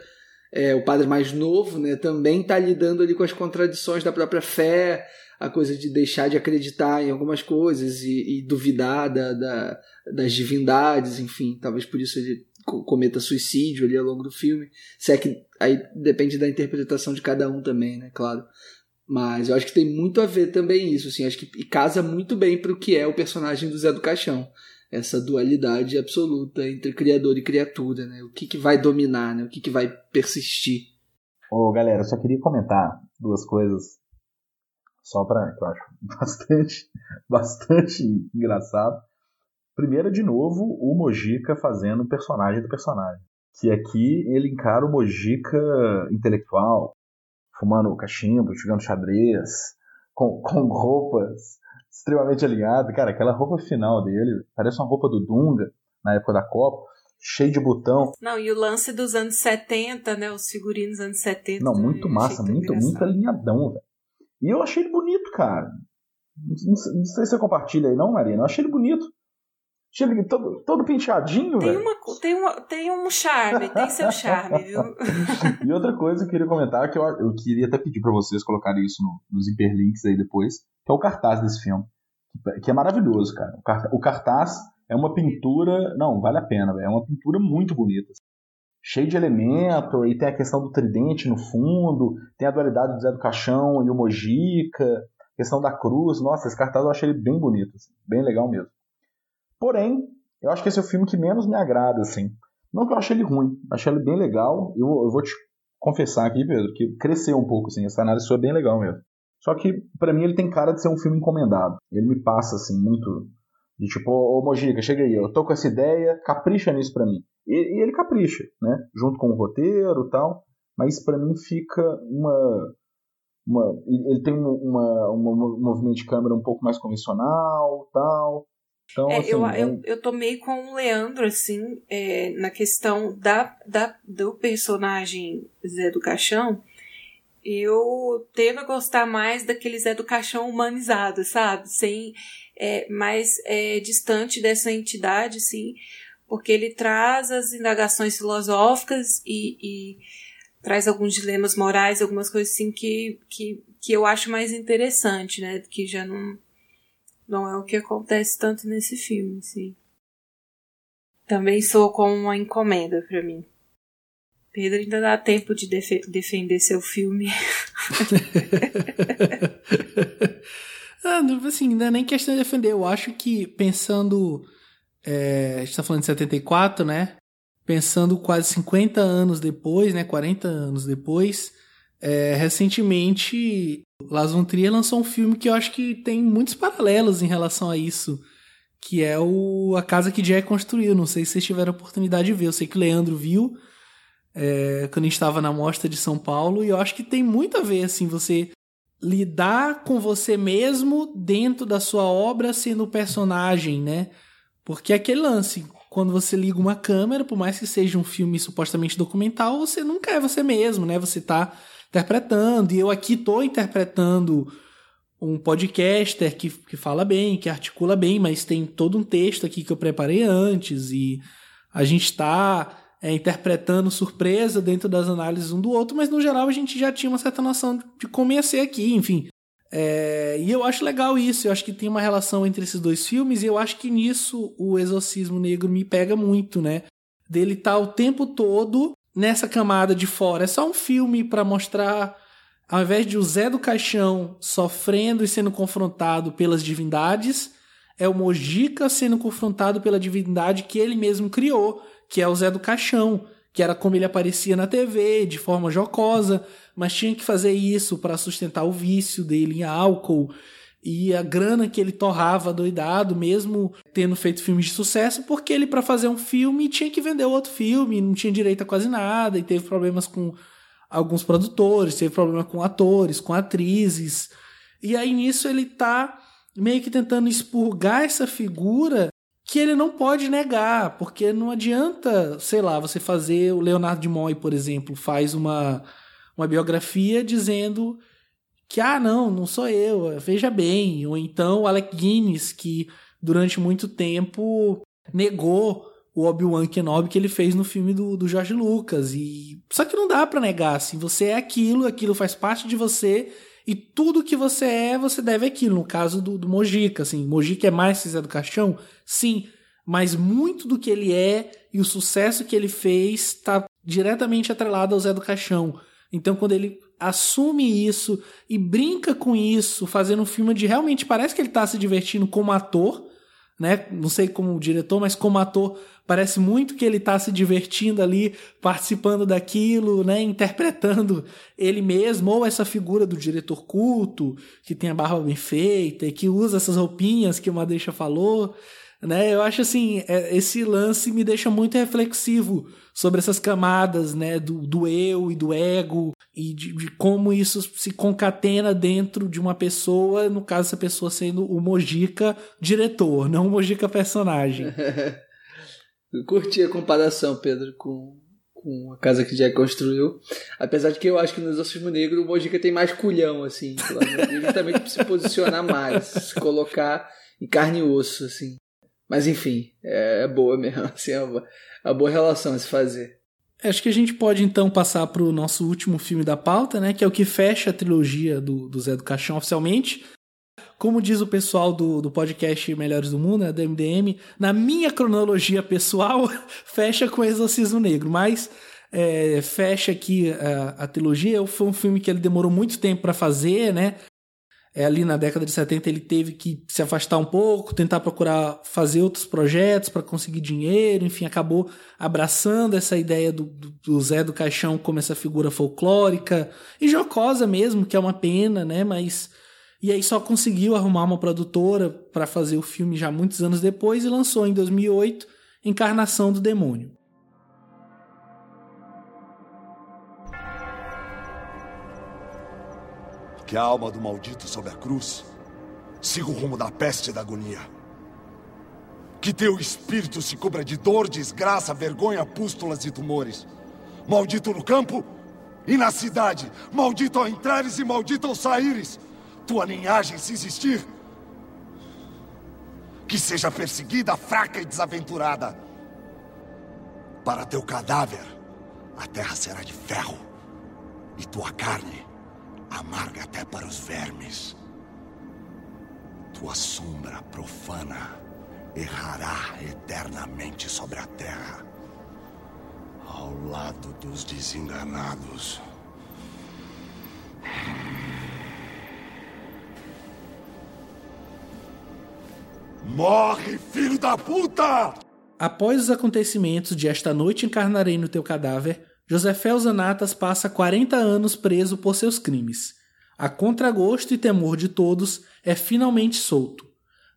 é, o padre mais novo né também está lidando ali com as contradições da própria fé a coisa de deixar de acreditar em algumas coisas e, e duvidar da, da, das divindades enfim talvez por isso ele cometa suicídio ali ao longo do filme. Se é que aí depende da interpretação de cada um também, né? Claro. Mas eu acho que tem muito a ver também isso, assim, acho que casa muito bem para o que é o personagem do Zé do Caixão. Essa dualidade absoluta entre criador e criatura, né? O que, que vai dominar, né? O que, que vai persistir. Ô, galera, eu só queria comentar duas coisas só para que eu acho bastante, bastante engraçado. Primeiro, de novo, o Mojica fazendo o personagem do personagem. Que aqui ele encara o Mojica intelectual, fumando cachimbo, jogando xadrez, com, com roupas extremamente alinhadas. Cara, aquela roupa final dele parece uma roupa do Dunga, na época da Copa, cheio de botão. Não, e o lance dos anos 70, né? Os figurinos dos anos 70. Não, muito massa, muito, muito alinhadão, velho. E eu achei ele bonito, cara. Não, não, não, sei se você compartilha aí, não, Marina. Eu achei ele bonito. Chile todo, todo penteadinho, tem velho. Uma, tem, uma, tem um charme, tem seu charme, viu? e outra coisa que eu queria comentar, que eu, eu queria até pedir para vocês colocarem isso no, nos hiperlinks aí depois, que é o cartaz desse filme. Que é maravilhoso, cara. O, cartaz, o cartaz é uma pintura. Não, vale a pena, velho. É uma pintura muito bonita. cheio de elemento, e tem a questão do tridente no fundo, tem a dualidade do Zé do Caixão e o Mojica, questão da cruz. Nossa, esse cartaz eu achei ele bem bonito, assim, bem legal mesmo. Porém, eu acho que esse é o filme que menos me agrada, assim. Não que eu achei ele ruim, achei ele bem legal. Eu, eu vou te confessar aqui, Pedro, que cresceu um pouco, assim, essa análise sua é bem legal mesmo. Só que, para mim, ele tem cara de ser um filme encomendado. Ele me passa, assim, muito. De tipo, ô, ô Mojica, chega aí, eu tô com essa ideia, capricha nisso para mim. E, e, ele capricha, né? Junto com o roteiro e tal. Mas para mim fica uma. uma ele tem uma, uma, um movimento de câmera um pouco mais convencional tal. Então, é, assim, eu, eu, eu tô meio com o Leandro, assim, é, na questão da, da, do personagem Zé do Caixão. Eu tendo a gostar mais daquele Zé do Caixão humanizado, sabe? Sem, é, mais é, distante dessa entidade, assim, porque ele traz as indagações filosóficas e, e traz alguns dilemas morais, algumas coisas assim que, que, que eu acho mais interessante, né? Que já não não é o que acontece tanto nesse filme, sim. Também sou como uma encomenda para mim. Pedro ainda dá tempo de def defender seu filme. ah, assim, não é nem questão de defender. Eu acho que pensando. É, a gente tá falando de 74, né? Pensando quase 50 anos depois, né? 40 anos depois. É, recentemente, Las Von Trier lançou um filme que eu acho que tem muitos paralelos em relação a isso, que é o A Casa que Jack construiu. Não sei se vocês tiveram a oportunidade de ver. Eu sei que o Leandro viu é, quando a gente estava na mostra de São Paulo e eu acho que tem muito a ver assim você lidar com você mesmo dentro da sua obra sendo personagem, né? Porque é aquele lance, quando você liga uma câmera, por mais que seja um filme supostamente documental, você nunca é você mesmo, né? Você está interpretando, e eu aqui tô interpretando um podcaster que, que fala bem, que articula bem, mas tem todo um texto aqui que eu preparei antes, e a gente está é, interpretando surpresa dentro das análises um do outro, mas no geral a gente já tinha uma certa noção de como ia ser aqui, enfim. É, e eu acho legal isso, eu acho que tem uma relação entre esses dois filmes, e eu acho que nisso o Exorcismo Negro me pega muito, né? Dele tá o tempo todo nessa camada de fora. É só um filme para mostrar, ao invés de o Zé do Caixão sofrendo e sendo confrontado pelas divindades, é o Mojica sendo confrontado pela divindade que ele mesmo criou, que é o Zé do Caixão, que era como ele aparecia na TV, de forma jocosa, mas tinha que fazer isso para sustentar o vício dele em álcool e a grana que ele torrava doidado, mesmo tendo feito filmes de sucesso, porque ele, para fazer um filme, tinha que vender outro filme, não tinha direito a quase nada, e teve problemas com alguns produtores, teve problema com atores, com atrizes. E aí nisso ele tá meio que tentando expurgar essa figura que ele não pode negar, porque não adianta, sei lá, você fazer o Leonardo de Moy, por exemplo, faz uma, uma biografia dizendo que, ah, não, não sou eu, veja bem. Ou então o Alec Guinness, que durante muito tempo negou o Obi-Wan Kenobi que ele fez no filme do, do George Lucas. E Só que não dá para negar, assim, você é aquilo, aquilo faz parte de você, e tudo que você é, você deve aquilo. No caso do, do Mojica, assim, Mojica é mais Zé do Caixão? Sim, mas muito do que ele é e o sucesso que ele fez está diretamente atrelado ao Zé do Caixão. Então, quando ele assume isso e brinca com isso, fazendo um filme de realmente parece que ele está se divertindo como ator, né? Não sei como diretor, mas como ator parece muito que ele está se divertindo ali, participando daquilo, né? Interpretando ele mesmo ou essa figura do diretor culto que tem a barba bem feita e que usa essas roupinhas que o Madeixa falou né? Eu acho assim, é, esse lance me deixa muito reflexivo sobre essas camadas, né, do, do eu e do ego e de, de, como isso se concatena dentro de uma pessoa, no caso essa pessoa sendo o Mojica diretor, não o Mojica personagem. eu curti a comparação, Pedro, com, com a casa que Jack construiu. Apesar de que eu acho que no Exorcismo Negro o Mojica tem mais culhão, assim, justamente para se posicionar mais, se colocar em carne e osso, assim. Mas enfim, é, é boa mesmo, assim, é uma, é uma boa relação a se fazer. Acho que a gente pode então passar para o nosso último filme da pauta, né? Que é o que fecha a trilogia do, do Zé do Caixão oficialmente. Como diz o pessoal do, do podcast Melhores do Mundo, né, do MDM, na minha cronologia pessoal, fecha com Exorcismo Negro. Mas é, fecha aqui a, a trilogia. Foi um filme que ele demorou muito tempo para fazer, né? É, ali na década de 70 ele teve que se afastar um pouco, tentar procurar fazer outros projetos para conseguir dinheiro, enfim, acabou abraçando essa ideia do, do, do, Zé do Caixão como essa figura folclórica e jocosa mesmo, que é uma pena, né? Mas. E aí só conseguiu arrumar uma produtora para fazer o filme já muitos anos depois e lançou em 2008 Encarnação do Demônio. Que a alma do maldito sob a cruz siga o rumo da peste e da agonia. Que teu espírito se cubra de dor, desgraça, vergonha, pústulas e tumores. Maldito no campo e na cidade. Maldito ao entrares e maldito ao saíres. Tua linhagem, se existir, que seja perseguida, fraca e desaventurada. Para teu cadáver, a terra será de ferro e tua carne amarga até para os vermes. Tua sombra profana errará eternamente sobre a terra, ao lado dos desenganados. Morre, filho da puta! Após os acontecimentos de esta noite encarnarei no teu cadáver, Josefé Zanatas passa 40 anos preso por seus crimes. A contragosto e temor de todos, é finalmente solto.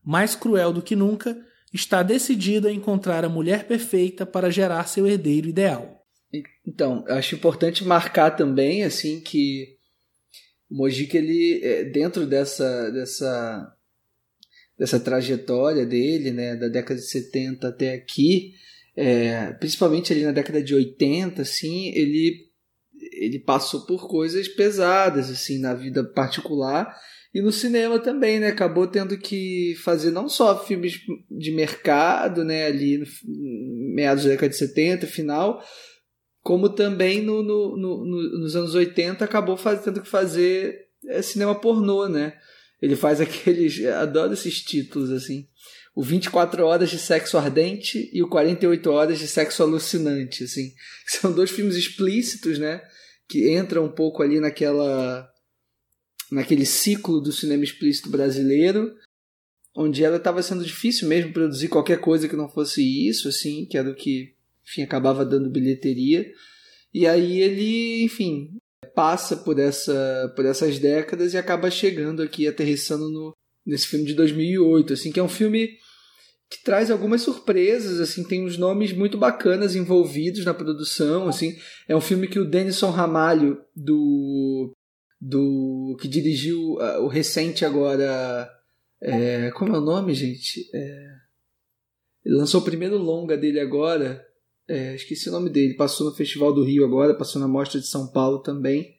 Mais cruel do que nunca, está decidido a encontrar a mulher perfeita para gerar seu herdeiro ideal. Então, acho importante marcar também assim que o Mojica ele é, dentro dessa dessa dessa trajetória dele, né, da década de 70 até aqui, é, principalmente ali na década de 80, assim, ele, ele passou por coisas pesadas, assim, na vida particular e no cinema também, né? Acabou tendo que fazer não só filmes de mercado, né, ali no meados da década de 70, final, como também no, no, no, nos anos 80 acabou faz, tendo que fazer é, cinema pornô, né? Ele faz aqueles. Adoro esses títulos, assim o 24 Horas de Sexo Ardente e o 48 Horas de Sexo Alucinante, assim. São dois filmes explícitos, né? Que entram um pouco ali naquela naquele ciclo do cinema explícito brasileiro, onde ela estava sendo difícil mesmo produzir qualquer coisa que não fosse isso, assim, que era o que, enfim, acabava dando bilheteria. E aí ele, enfim, passa por essa por essas décadas e acaba chegando aqui aterrissando no nesse filme de 2008, assim, que é um filme que traz algumas surpresas, assim, tem uns nomes muito bacanas envolvidos na produção, assim. É um filme que o Denison Ramalho do do que dirigiu uh, o recente agora, é, como é o nome, gente? É, ele lançou o primeiro longa dele agora, é, esqueci o nome dele, passou no Festival do Rio agora, passou na Mostra de São Paulo também.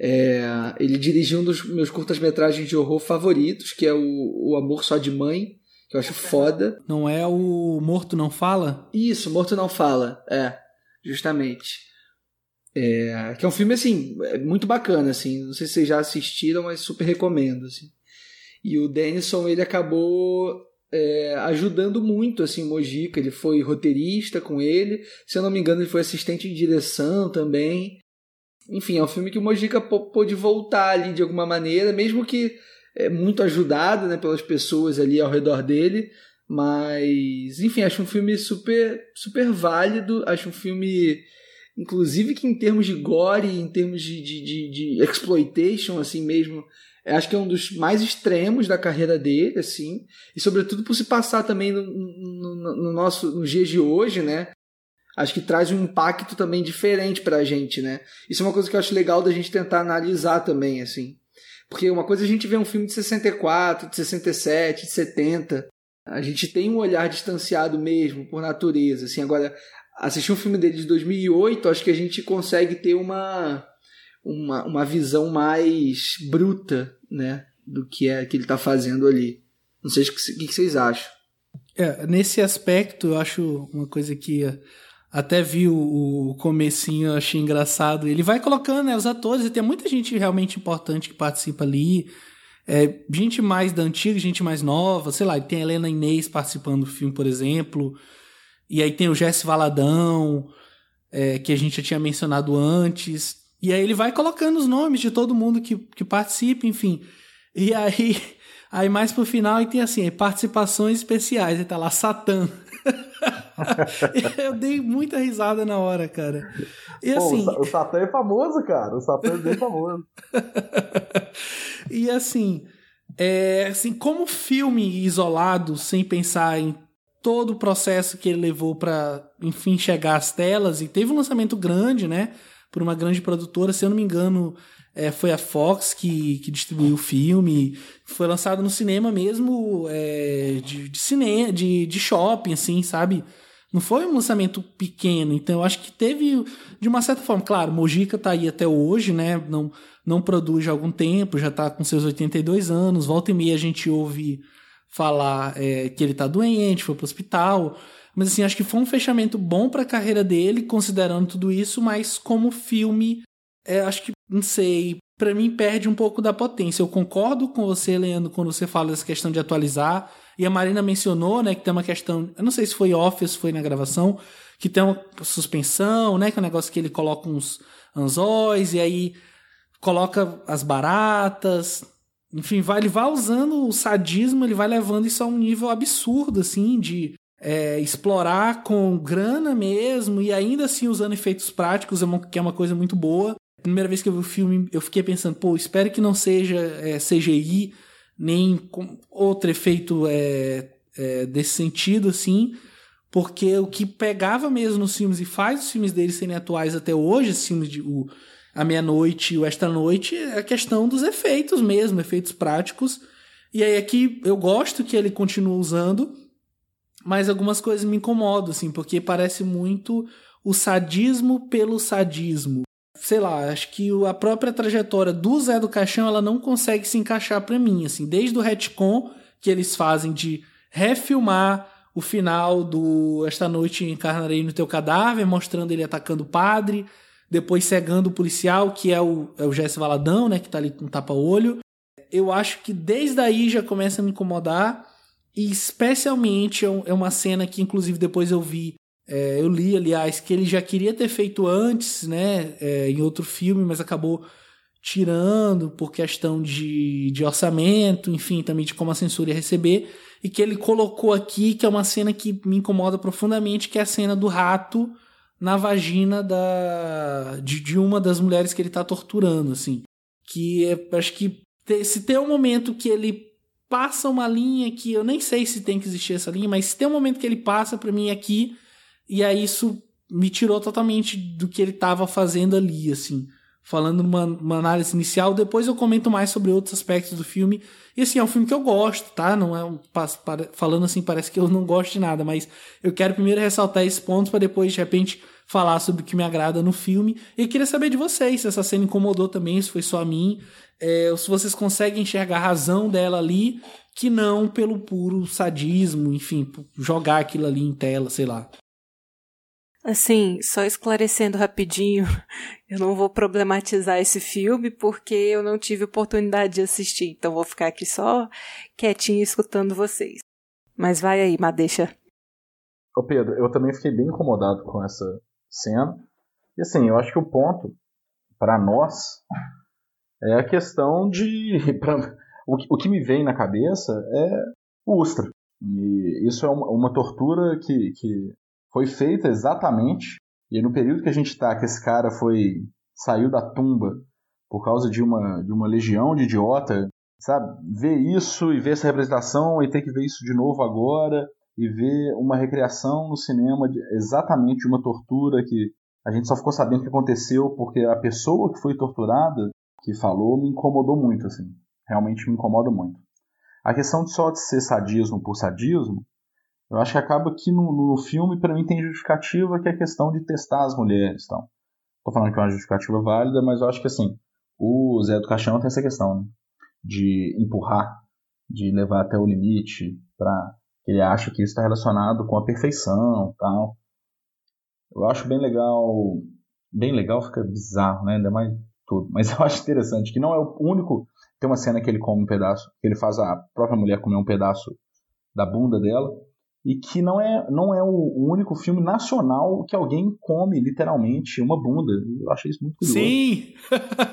É, ele dirigiu um dos meus curtas-metragens de horror favoritos, que é o, o Amor Só de Mãe, que eu acho foda. Não é o Morto Não Fala? Isso, Morto Não Fala, é, justamente. É, que é um filme, assim, é muito bacana, assim, não sei se vocês já assistiram, mas super recomendo, assim. E o Denison, ele acabou é, ajudando muito, assim, Mojica, ele foi roteirista com ele, se eu não me engano ele foi assistente de direção também. Enfim, é um filme que o Mojica pôde voltar ali de alguma maneira, mesmo que é muito ajudado né, pelas pessoas ali ao redor dele. Mas, enfim, acho um filme super, super válido. Acho um filme, inclusive, que em termos de gore, em termos de, de, de, de exploitation, assim mesmo, acho que é um dos mais extremos da carreira dele, assim. E, sobretudo, por se passar também no, no, no nosso, nos dias de hoje, né? Acho que traz um impacto também diferente pra gente, né? Isso é uma coisa que eu acho legal da gente tentar analisar também, assim. Porque uma coisa é a gente vê um filme de 64, de 67, de 70. A gente tem um olhar distanciado mesmo, por natureza. Assim, agora, assistir um filme dele de 2008, acho que a gente consegue ter uma, uma, uma visão mais bruta, né? Do que é que ele está fazendo ali. Não sei o que, que vocês acham. É, nesse aspecto, eu acho uma coisa que até vi o, comecinho, achei engraçado. Ele vai colocando né, os atores, e tem muita gente realmente importante que participa ali. É, gente mais da antiga, gente mais nova, sei lá, tem a Helena Inês participando do filme, por exemplo. E aí tem o Jesse Valadão. é, que a gente já tinha mencionado antes. E aí ele vai colocando os nomes de todo mundo que, que participa, enfim. E aí, aí mais pro final aí tem assim, participações especiais. Aí tá lá Satã. eu dei muita risada na hora, cara. E Pô, assim. o Satã é famoso, cara. O Satã é bem famoso. e assim, é, assim, como filme isolado, sem pensar em todo o processo que ele levou para, enfim, chegar às telas, e teve um lançamento grande, né? Por uma grande produtora, se eu não me engano, é, foi a Fox que, que distribuiu o filme. Foi lançado no cinema mesmo, é, de, de de, de shopping, assim, sabe? Não foi um lançamento pequeno, então eu acho que teve, de uma certa forma, claro, Mojica tá aí até hoje, né? Não, não produz há algum tempo, já tá com seus 82 anos. Volta e meia a gente ouve falar é, que ele tá doente, foi pro hospital. Mas assim, acho que foi um fechamento bom para a carreira dele, considerando tudo isso, mas como filme, é, acho que, não sei, para mim perde um pouco da potência. Eu concordo com você, Leandro, quando você fala dessa questão de atualizar. E a Marina mencionou, né, que tem uma questão, eu não sei se foi off se foi na gravação, que tem uma suspensão, né, que é um negócio que ele coloca uns anzóis e aí coloca as baratas, enfim, vai, ele vai usando o sadismo, ele vai levando isso a um nível absurdo, assim, de é, explorar com grana mesmo e ainda assim usando efeitos práticos, é que é uma coisa muito boa. Primeira vez que eu vi o filme, eu fiquei pensando, pô, espero que não seja é, CGI, nem outro efeito é, é, desse sentido, assim, porque o que pegava mesmo nos filmes e faz os filmes deles serem atuais até hoje, os filmes de o, A Meia-Noite e o Esta Noite, é a questão dos efeitos mesmo, efeitos práticos. E aí aqui eu gosto que ele continua usando, mas algumas coisas me incomodam, assim, porque parece muito o sadismo pelo sadismo. Sei lá, acho que a própria trajetória do Zé do Caixão ela não consegue se encaixar para mim, assim, desde o retcon que eles fazem de refilmar o final do Esta Noite Encarnarei no Teu Cadáver, mostrando ele atacando o padre, depois cegando o policial, que é o, é o Jesse Valadão, né, que tá ali com tapa-olho. Eu acho que desde aí já começa a me incomodar, e especialmente é, é uma cena que, inclusive, depois eu vi, é, eu li, aliás, que ele já queria ter feito antes, né, é, em outro filme, mas acabou tirando por questão de, de orçamento, enfim, também de como a censura ia receber, e que ele colocou aqui, que é uma cena que me incomoda profundamente, que é a cena do rato na vagina da de, de uma das mulheres que ele está torturando, assim. Que é, acho que se tem um momento que ele passa uma linha que eu nem sei se tem que existir essa linha, mas se tem um momento que ele passa para mim aqui, e aí isso me tirou totalmente do que ele estava fazendo ali, assim. Falando numa, numa análise inicial, depois eu comento mais sobre outros aspectos do filme. E assim, é um filme que eu gosto, tá? Não é um, falando assim, parece que eu não gosto de nada, mas eu quero primeiro ressaltar esses pontos para depois, de repente, falar sobre o que me agrada no filme. E queria saber de vocês se essa cena incomodou também, se foi só a mim, é, se vocês conseguem enxergar a razão dela ali, que não pelo puro sadismo, enfim, jogar aquilo ali em tela, sei lá. Assim, só esclarecendo rapidinho, eu não vou problematizar esse filme porque eu não tive oportunidade de assistir, então vou ficar aqui só quietinho escutando vocês. Mas vai aí, Madeixa. Ô Pedro, eu também fiquei bem incomodado com essa cena. E assim, eu acho que o ponto para nós é a questão de. Pra, o, o que me vem na cabeça é o Ustra. E isso é uma, uma tortura que, que foi feita exatamente. E no período que a gente está, que esse cara foi saiu da tumba por causa de uma, de uma legião de idiota, sabe? Ver isso e ver essa representação e ter que ver isso de novo agora e ver uma recriação no cinema de, exatamente uma tortura que a gente só ficou sabendo que aconteceu porque a pessoa que foi torturada que falou me incomodou muito, assim. Realmente me incomoda muito. A questão de só de ser sadismo por sadismo, eu acho que acaba que no, no filme, para mim, tem justificativa que é a questão de testar as mulheres. Então. Tô falando que é uma justificativa válida, mas eu acho que assim, o Zé do Caixão tem essa questão né? de empurrar, de levar até o limite, para ele acha que isso está relacionado com a perfeição tal. Eu acho bem legal. Bem legal fica bizarro, né? Ainda mais tudo. Mas eu acho interessante que não é o único. Tem uma cena que ele come um pedaço, que ele faz a própria mulher comer um pedaço da bunda dela. E que não é, não é o, único filme nacional que alguém come literalmente uma bunda. Eu achei isso muito curioso. Sim!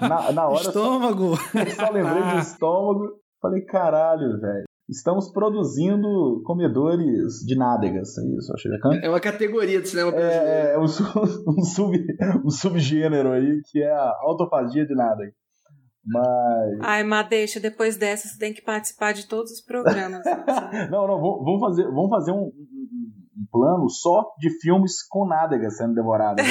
Na, na hora. estômago! Só, só lembrei do estômago. Falei, caralho, velho. Estamos produzindo comedores de nádegas, é isso, achei bacana. É uma categoria do cinema brasileiro. É, é um, um, sub, um subgênero aí, que é a autofagia de nádegas. Mas. Ai, mas deixa, depois dessa você tem que participar de todos os programas. não, não, vamos fazer, vamos fazer um, um, um, plano só de filmes com nádegas sendo devoradas.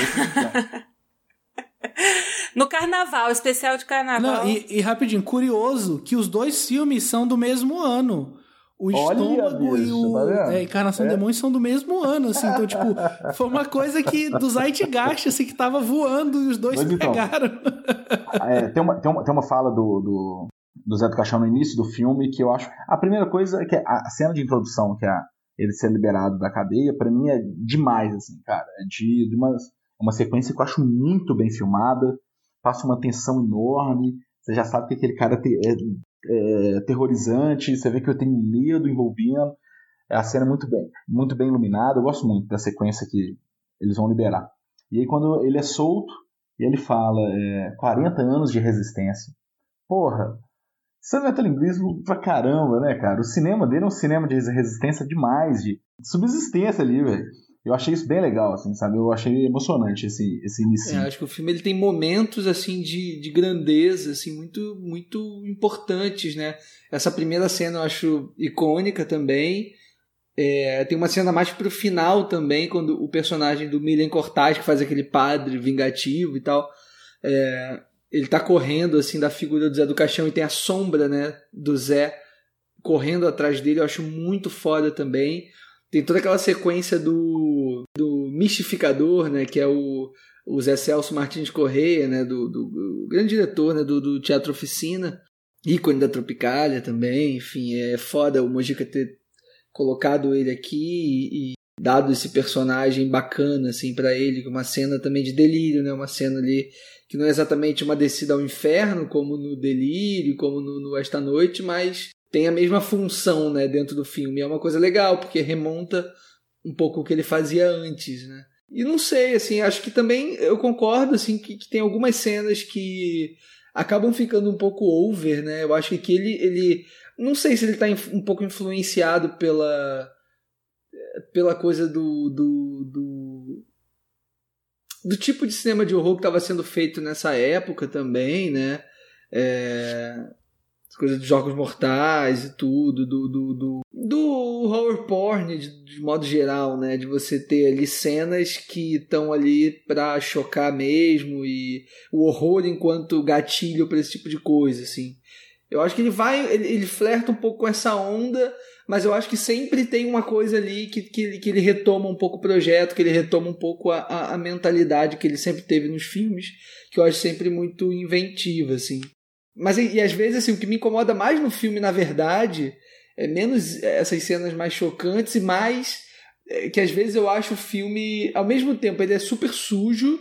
no carnaval, especial de carnaval. Não, e, e, rapidinho, curioso que os dois filmes são do mesmo ano. O Olha, estômago bicho, e o tá é, Encarnação é. Demônio são do mesmo ano, assim. Então, tipo, foi uma coisa que do Zeitgeist, assim, que tava voando e os dois Mas, então, pegaram. é, tem, uma, tem, uma, tem uma fala do, do, do Zé do Caixão no início do filme que eu acho. A primeira coisa é que a cena de introdução, que é ele ser liberado da cadeia, para mim é demais, assim, cara. É de, de uma, uma sequência que eu acho muito bem filmada, passa uma tensão enorme. Você já sabe que aquele cara é, é, terrorizante, você vê que eu tenho medo envolvendo. A cena é muito bem, muito bem iluminada. Eu gosto muito da sequência que eles vão liberar. E aí quando ele é solto, e ele fala é, 40 anos de resistência. Porra, isso é metalinguismo pra caramba, né, cara? O cinema dele é um cinema de resistência demais, de subsistência ali, velho eu achei isso bem legal, assim, sabe? Eu achei emocionante esse, esse início. É, acho que o filme ele tem momentos, assim, de, de grandeza, assim, muito, muito importantes, né? Essa primeira cena eu acho icônica também. É, tem uma cena mais pro final também, quando o personagem do Milen Cortaz, que faz aquele padre vingativo e tal, é, ele tá correndo, assim, da figura do Zé do Caixão e tem a sombra, né, do Zé correndo atrás dele, eu acho muito foda também. Tem toda aquela sequência do, do mistificador, né? Que é o, o Zé Celso Martins Correia, né? Do, do, do grande diretor né, do, do Teatro Oficina. Ícone da Tropicália também. Enfim, é foda o Mojica ter colocado ele aqui e, e dado esse personagem bacana assim para ele, uma cena também de delírio, né? Uma cena ali que não é exatamente uma descida ao inferno como no Delírio, como no, no Esta Noite, mas tem a mesma função né, dentro do filme. É uma coisa legal, porque remonta um pouco o que ele fazia antes, né? E não sei, assim, acho que também eu concordo, assim, que, que tem algumas cenas que acabam ficando um pouco over, né? Eu acho que ele, ele não sei se ele está um pouco influenciado pela pela coisa do, do, do, do tipo de cinema de horror que estava sendo feito nessa época também, né? É, coisas dos jogos mortais e tudo, do, do, do, do horror porn de, de, modo geral, né? De você ter ali cenas que estão ali pra chocar mesmo e o horror enquanto gatilho para esse tipo de coisa, assim. Eu acho que ele vai, ele, ele flerta um pouco com essa onda, mas eu acho que sempre tem uma coisa ali que, que, que ele retoma um pouco o projeto, que ele retoma um pouco a, a, a mentalidade que ele sempre teve nos filmes, que eu acho sempre muito inventiva, assim. Mas e, e às vezes assim, o que me incomoda mais no filme, na verdade, é menos essas cenas mais chocantes e mais é, que às vezes eu acho o filme, ao mesmo tempo, ele é super sujo,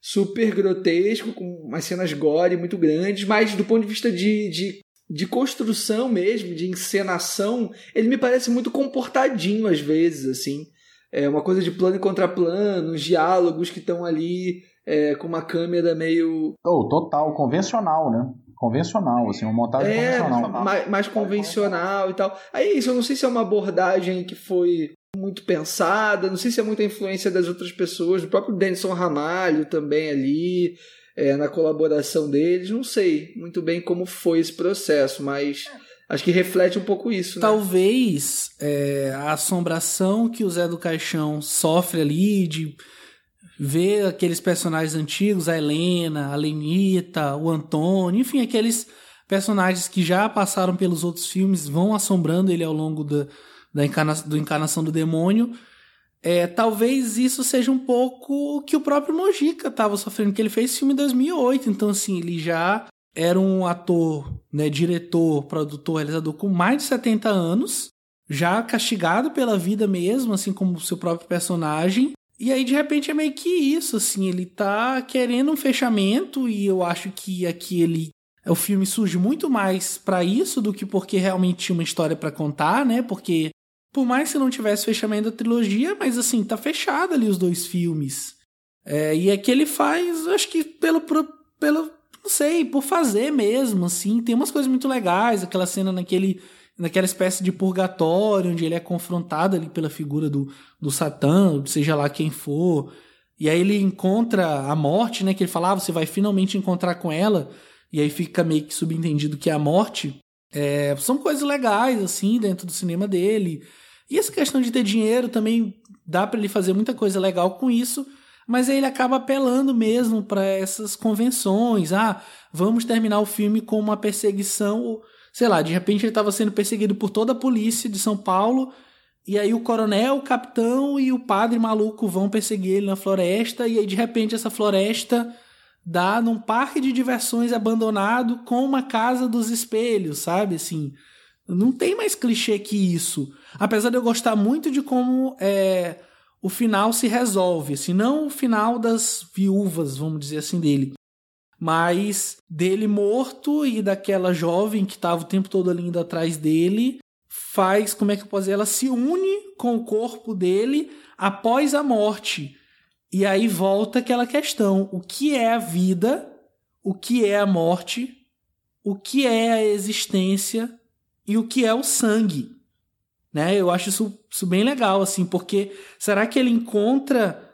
super grotesco, com umas cenas gore muito grandes, mas do ponto de vista de, de, de construção mesmo, de encenação, ele me parece muito comportadinho às vezes, assim. É uma coisa de plano e contraplano, os diálogos que estão ali é, com uma câmera meio. Oh, total, convencional, né? Convencional, assim, uma montagem é, convencional. Mais, mais convencional e tal. Aí isso, eu não sei se é uma abordagem que foi muito pensada, não sei se é muita influência das outras pessoas, do próprio Denison Ramalho também ali, é, na colaboração deles, não sei muito bem como foi esse processo, mas acho que reflete um pouco isso. Né? Talvez é, a assombração que o Zé do Caixão sofre ali de ver aqueles personagens antigos, a Helena, a Lenita, o Antônio, enfim, aqueles personagens que já passaram pelos outros filmes, vão assombrando ele ao longo da, da encarna, do Encarnação do Demônio. É, talvez isso seja um pouco o que o próprio Mojica estava sofrendo, que ele fez filme em 2008, então assim, ele já era um ator, né, diretor, produtor, realizador com mais de 70 anos, já castigado pela vida mesmo, assim como o seu próprio personagem, e aí, de repente, é meio que isso, assim, ele tá querendo um fechamento, e eu acho que aqui ele. O filme surge muito mais para isso do que porque realmente tinha uma história para contar, né? Porque por mais que não tivesse fechamento da trilogia, mas assim, tá fechado ali os dois filmes. É, e é que ele faz, acho que pelo, pelo, não sei, por fazer mesmo, assim. Tem umas coisas muito legais, aquela cena naquele, naquela espécie de purgatório, onde ele é confrontado ali pela figura do, do Satã, seja lá quem for. E aí ele encontra a morte, né? Que ele fala, ah, você vai finalmente encontrar com ela. E aí fica meio que subentendido que é a morte. É, são coisas legais, assim, dentro do cinema dele. E essa questão de ter dinheiro também dá para ele fazer muita coisa legal com isso, mas aí ele acaba apelando mesmo para essas convenções. Ah, vamos terminar o filme com uma perseguição, sei lá, de repente ele estava sendo perseguido por toda a polícia de São Paulo, e aí o coronel, o capitão e o padre maluco vão perseguir ele na floresta, e aí de repente essa floresta dá num parque de diversões abandonado com uma casa dos espelhos, sabe? Assim, não tem mais clichê que isso. Apesar de eu gostar muito de como é, o final se resolve. Assim, não o final das viúvas, vamos dizer assim, dele. Mas dele morto e daquela jovem que estava o tempo todo ali indo atrás dele, faz, como é que eu posso dizer? Ela se une com o corpo dele após a morte. E aí volta aquela questão: o que é a vida? O que é a morte? O que é a existência? e o que é o sangue. Né? Eu acho isso, isso bem legal, assim, porque será que ele encontra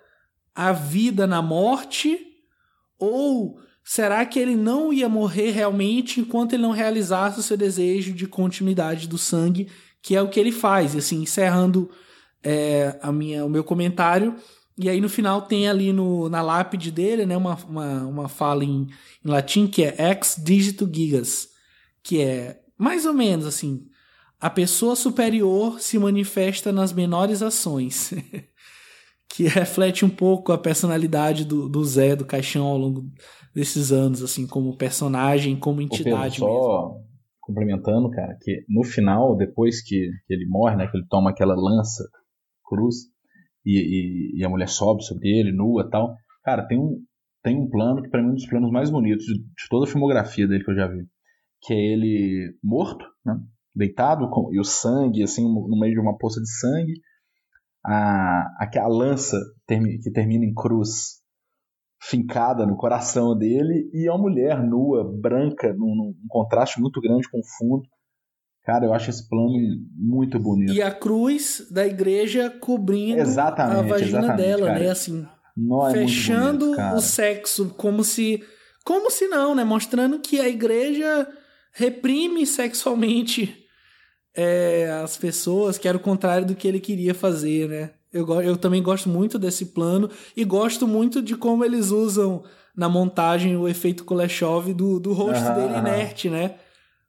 a vida na morte? Ou será que ele não ia morrer realmente enquanto ele não realizasse o seu desejo de continuidade do sangue, que é o que ele faz? E assim, encerrando é, a minha, o meu comentário, e aí no final tem ali no, na lápide dele né, uma, uma, uma fala em, em latim que é ex digito gigas, que é mais ou menos assim. A pessoa superior se manifesta nas menores ações. que reflete um pouco a personalidade do, do Zé, do Caixão, ao longo desses anos, assim, como personagem, como entidade Pedro, só mesmo. complementando, cara, que no final, depois que, que, ele morre, né, que ele toma aquela lança, cruz, e, e, e a mulher sobe sobre ele, nua tal, cara, tem um, tem um plano que para mim é um dos planos mais bonitos de, de toda a filmografia dele que eu já vi que é ele morto, né? deitado, com, e o sangue, assim, no meio de uma poça de sangue. A, a, lança que termina em cruz fincada no coração dele e a mulher nua, branca, num, num contraste muito grande com o fundo. Cara, eu acho esse plano muito bonito. E a cruz da igreja cobrindo exatamente, a vagina dela, cara. né? Assim, não, é fechando bonito, o sexo, como se. Como se não, né? Mostrando que a igreja reprime sexualmente é, as pessoas, que era o contrário do que ele queria fazer, né? Eu, eu também gosto muito desse plano e gosto muito de como eles usam na montagem o efeito Kuleshov do, do rosto uhum, dele inerte, né?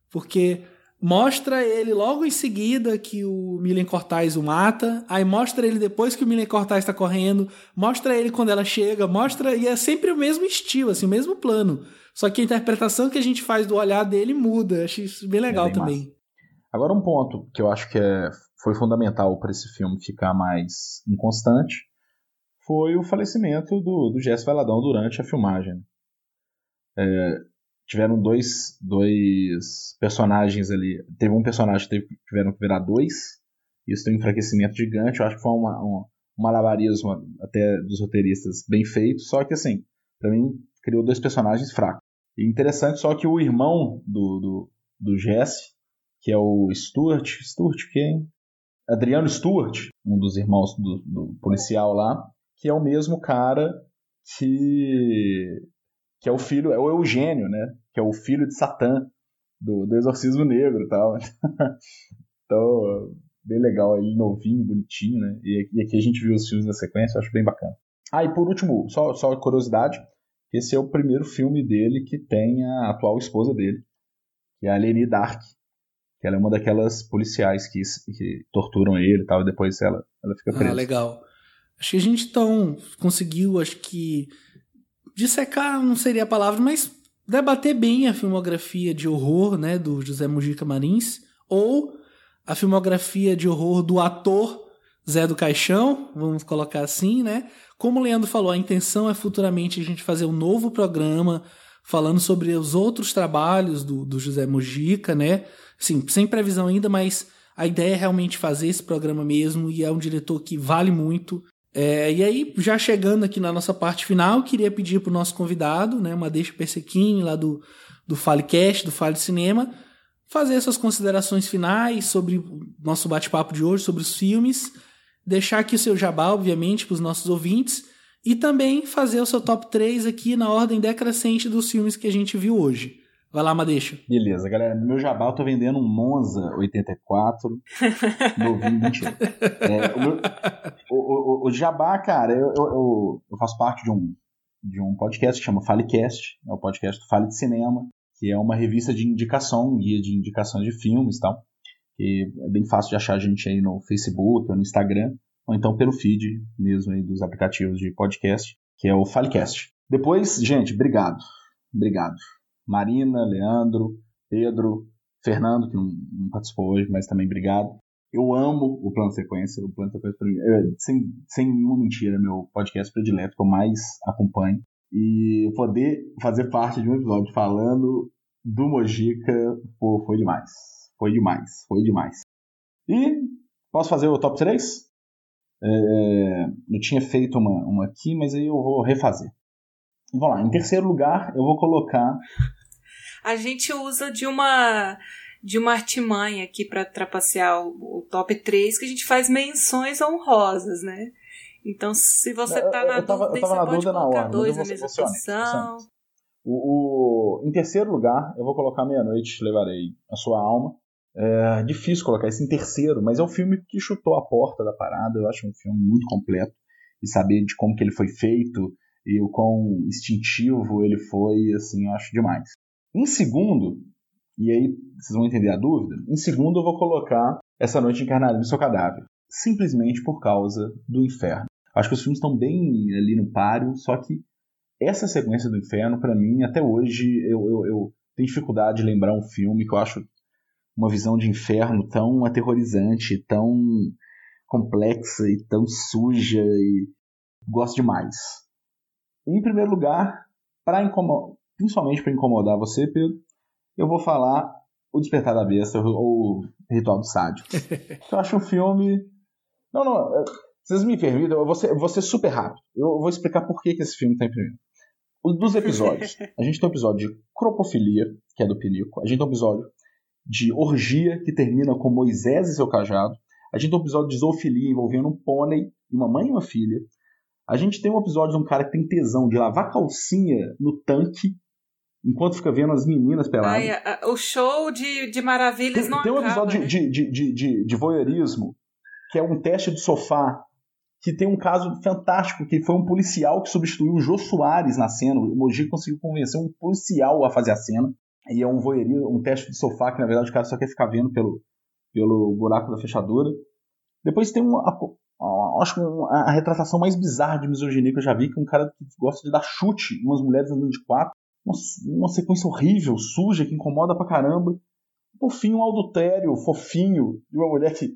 Porque mostra ele logo em seguida que o Milen Cortais o mata, aí mostra ele depois que o Milen Cortais está correndo, mostra ele quando ela chega, mostra e é sempre o mesmo estilo, assim, o mesmo plano. Só que a interpretação que a gente faz do olhar dele muda. Achei isso bem legal é bem também. Massa. Agora um ponto que eu acho que é, foi fundamental para esse filme ficar mais inconstante foi o falecimento do, do Jess Valadão durante a filmagem. É, tiveram dois, dois personagens ali. Teve um personagem que tiveram que virar dois. Isso tem um enfraquecimento gigante. Eu acho que foi uma, uma, um malabarismo até dos roteiristas bem feito. Só que assim, para mim, criou dois personagens fracos. E interessante só que o irmão do, do, do Jesse, que é o Stuart, Stuart quem? Adriano Stuart, um dos irmãos do, do policial lá, que é o mesmo cara que que é o filho, é o Eugênio, né? Que é o filho de Satã do, do Exorcismo Negro e tal. então, bem legal, ele novinho, bonitinho, né? E, e, aqui a gente viu os filmes na sequência, eu acho bem bacana. Ah, e por último, só, só curiosidade, esse é o primeiro filme dele que tem a atual esposa dele, que é a Leni Dark, que ela é uma daquelas policiais que, que torturam ele e tal, e depois ela, ela fica presa. Ah, legal. Acho que a gente então conseguiu, acho que dissecar não seria a palavra, mas debater bem a filmografia de horror, né, do José Mujica Marins, ou a filmografia de horror do ator Zé do Caixão, vamos colocar assim, né? Como o Leandro falou, a intenção é futuramente a gente fazer um novo programa falando sobre os outros trabalhos do, do José Mujica, né? Sim, sem previsão ainda, mas A ideia é realmente fazer esse programa mesmo e é um diretor que vale muito. É, e aí, já chegando aqui na nossa parte final, queria pedir para o nosso convidado, né, uma deixa Persequim, lá do, do Falecast, do Fale Cinema, fazer suas considerações finais sobre o nosso bate-papo de hoje, sobre os filmes, deixar aqui o seu jabá, obviamente, para os nossos ouvintes, e também fazer o seu top 3 aqui na ordem decrescente dos filmes que a gente viu hoje. Vai lá, Madeixa. Beleza, galera. No meu jabá eu tô vendendo um Monza 84. novinho, mentira. É, o, meu, o, o, o, jabá, cara, eu, eu, eu, faço parte de um, de um podcast que chama Falecast. É o podcast do Fale de Cinema, que é uma revista de indicação, um guia de indicações de filmes e tal. Que é bem fácil de achar a gente aí no Facebook ou no Instagram, ou então pelo feed mesmo aí dos aplicativos de podcast, que é o Falecast. Depois, gente, obrigado. Obrigado. Marina, Leandro, Pedro, Fernando, que não, não, participou hoje, mas também obrigado. Eu amo o Plano Sequência. O Plano Sequência, é, sem, sem nenhuma mentira, meu podcast predileto que eu mais acompanho. E poder fazer parte de um episódio falando do Mojica, pô, foi demais. Foi demais, foi demais. E posso fazer o top 3? É, eu tinha feito uma, uma aqui, mas aí eu vou refazer. Vamos lá, em terceiro lugar, eu vou colocar. A gente usa de uma de uma artimanha aqui para trapacear o, o, top 3, que a gente faz menções honrosas, né? Então, se você tá na eu tava, dúvida, eu tava na dúvida na dois na mesma posição. O, o, em terceiro lugar, eu vou colocar Meia-Noite Levarei a Sua Alma. É difícil colocar isso em terceiro, mas é um filme que chutou a porta da parada. Eu acho um filme muito completo. E saber de como que ele foi feito, e o quão instintivo ele foi, assim, eu acho demais. Em segundo, e aí vocês vão entender a dúvida, em segundo eu vou colocar Essa Noite Encarnada no Seu Cadáver, simplesmente por causa do inferno. Acho que os filmes estão bem ali no páreo, só que essa sequência do inferno, para mim, até hoje, eu, eu, eu tenho dificuldade de lembrar um filme que eu acho uma visão de inferno tão aterrorizante, tão complexa e tão suja e gosto demais. Em primeiro lugar, para incomodar, principalmente para incomodar você, Pedro, eu vou falar O Despertar da Besta ou Ritual do Sádio. eu acho um filme. Não, não. É, vocês me permitem, eu vou ser, eu vou ser super rápido. Eu vou explicar por que, que esse filme está em primeiro. Os dos episódios. A gente tem um episódio de cropofilia, que é do Pinico. A gente tem um episódio de orgia, que termina com Moisés e seu cajado. A gente tem um episódio de zoofilia envolvendo um pônei e uma mãe e uma filha. A gente tem um episódio de um cara que tem tesão de lavar calcinha no tanque enquanto fica vendo as meninas peladas. Ai, o show de, de maravilhas tem, não Tem um acaba, episódio né? de, de, de, de, de voyeurismo, que é um teste de sofá, que tem um caso fantástico, que foi um policial que substituiu o Jô Soares na cena. O Mogi conseguiu convencer um policial a fazer a cena. E é um voyeurismo, um teste de sofá, que na verdade o cara só quer ficar vendo pelo, pelo buraco da fechadura. Depois tem uma, acho que a retratação mais bizarra de misoginia que eu já vi, que é um cara que gosta de dar chute em umas mulheres andando de quatro. Uma, uma sequência horrível, suja, que incomoda pra caramba. Por fim, um adultério fofinho de uma mulher que,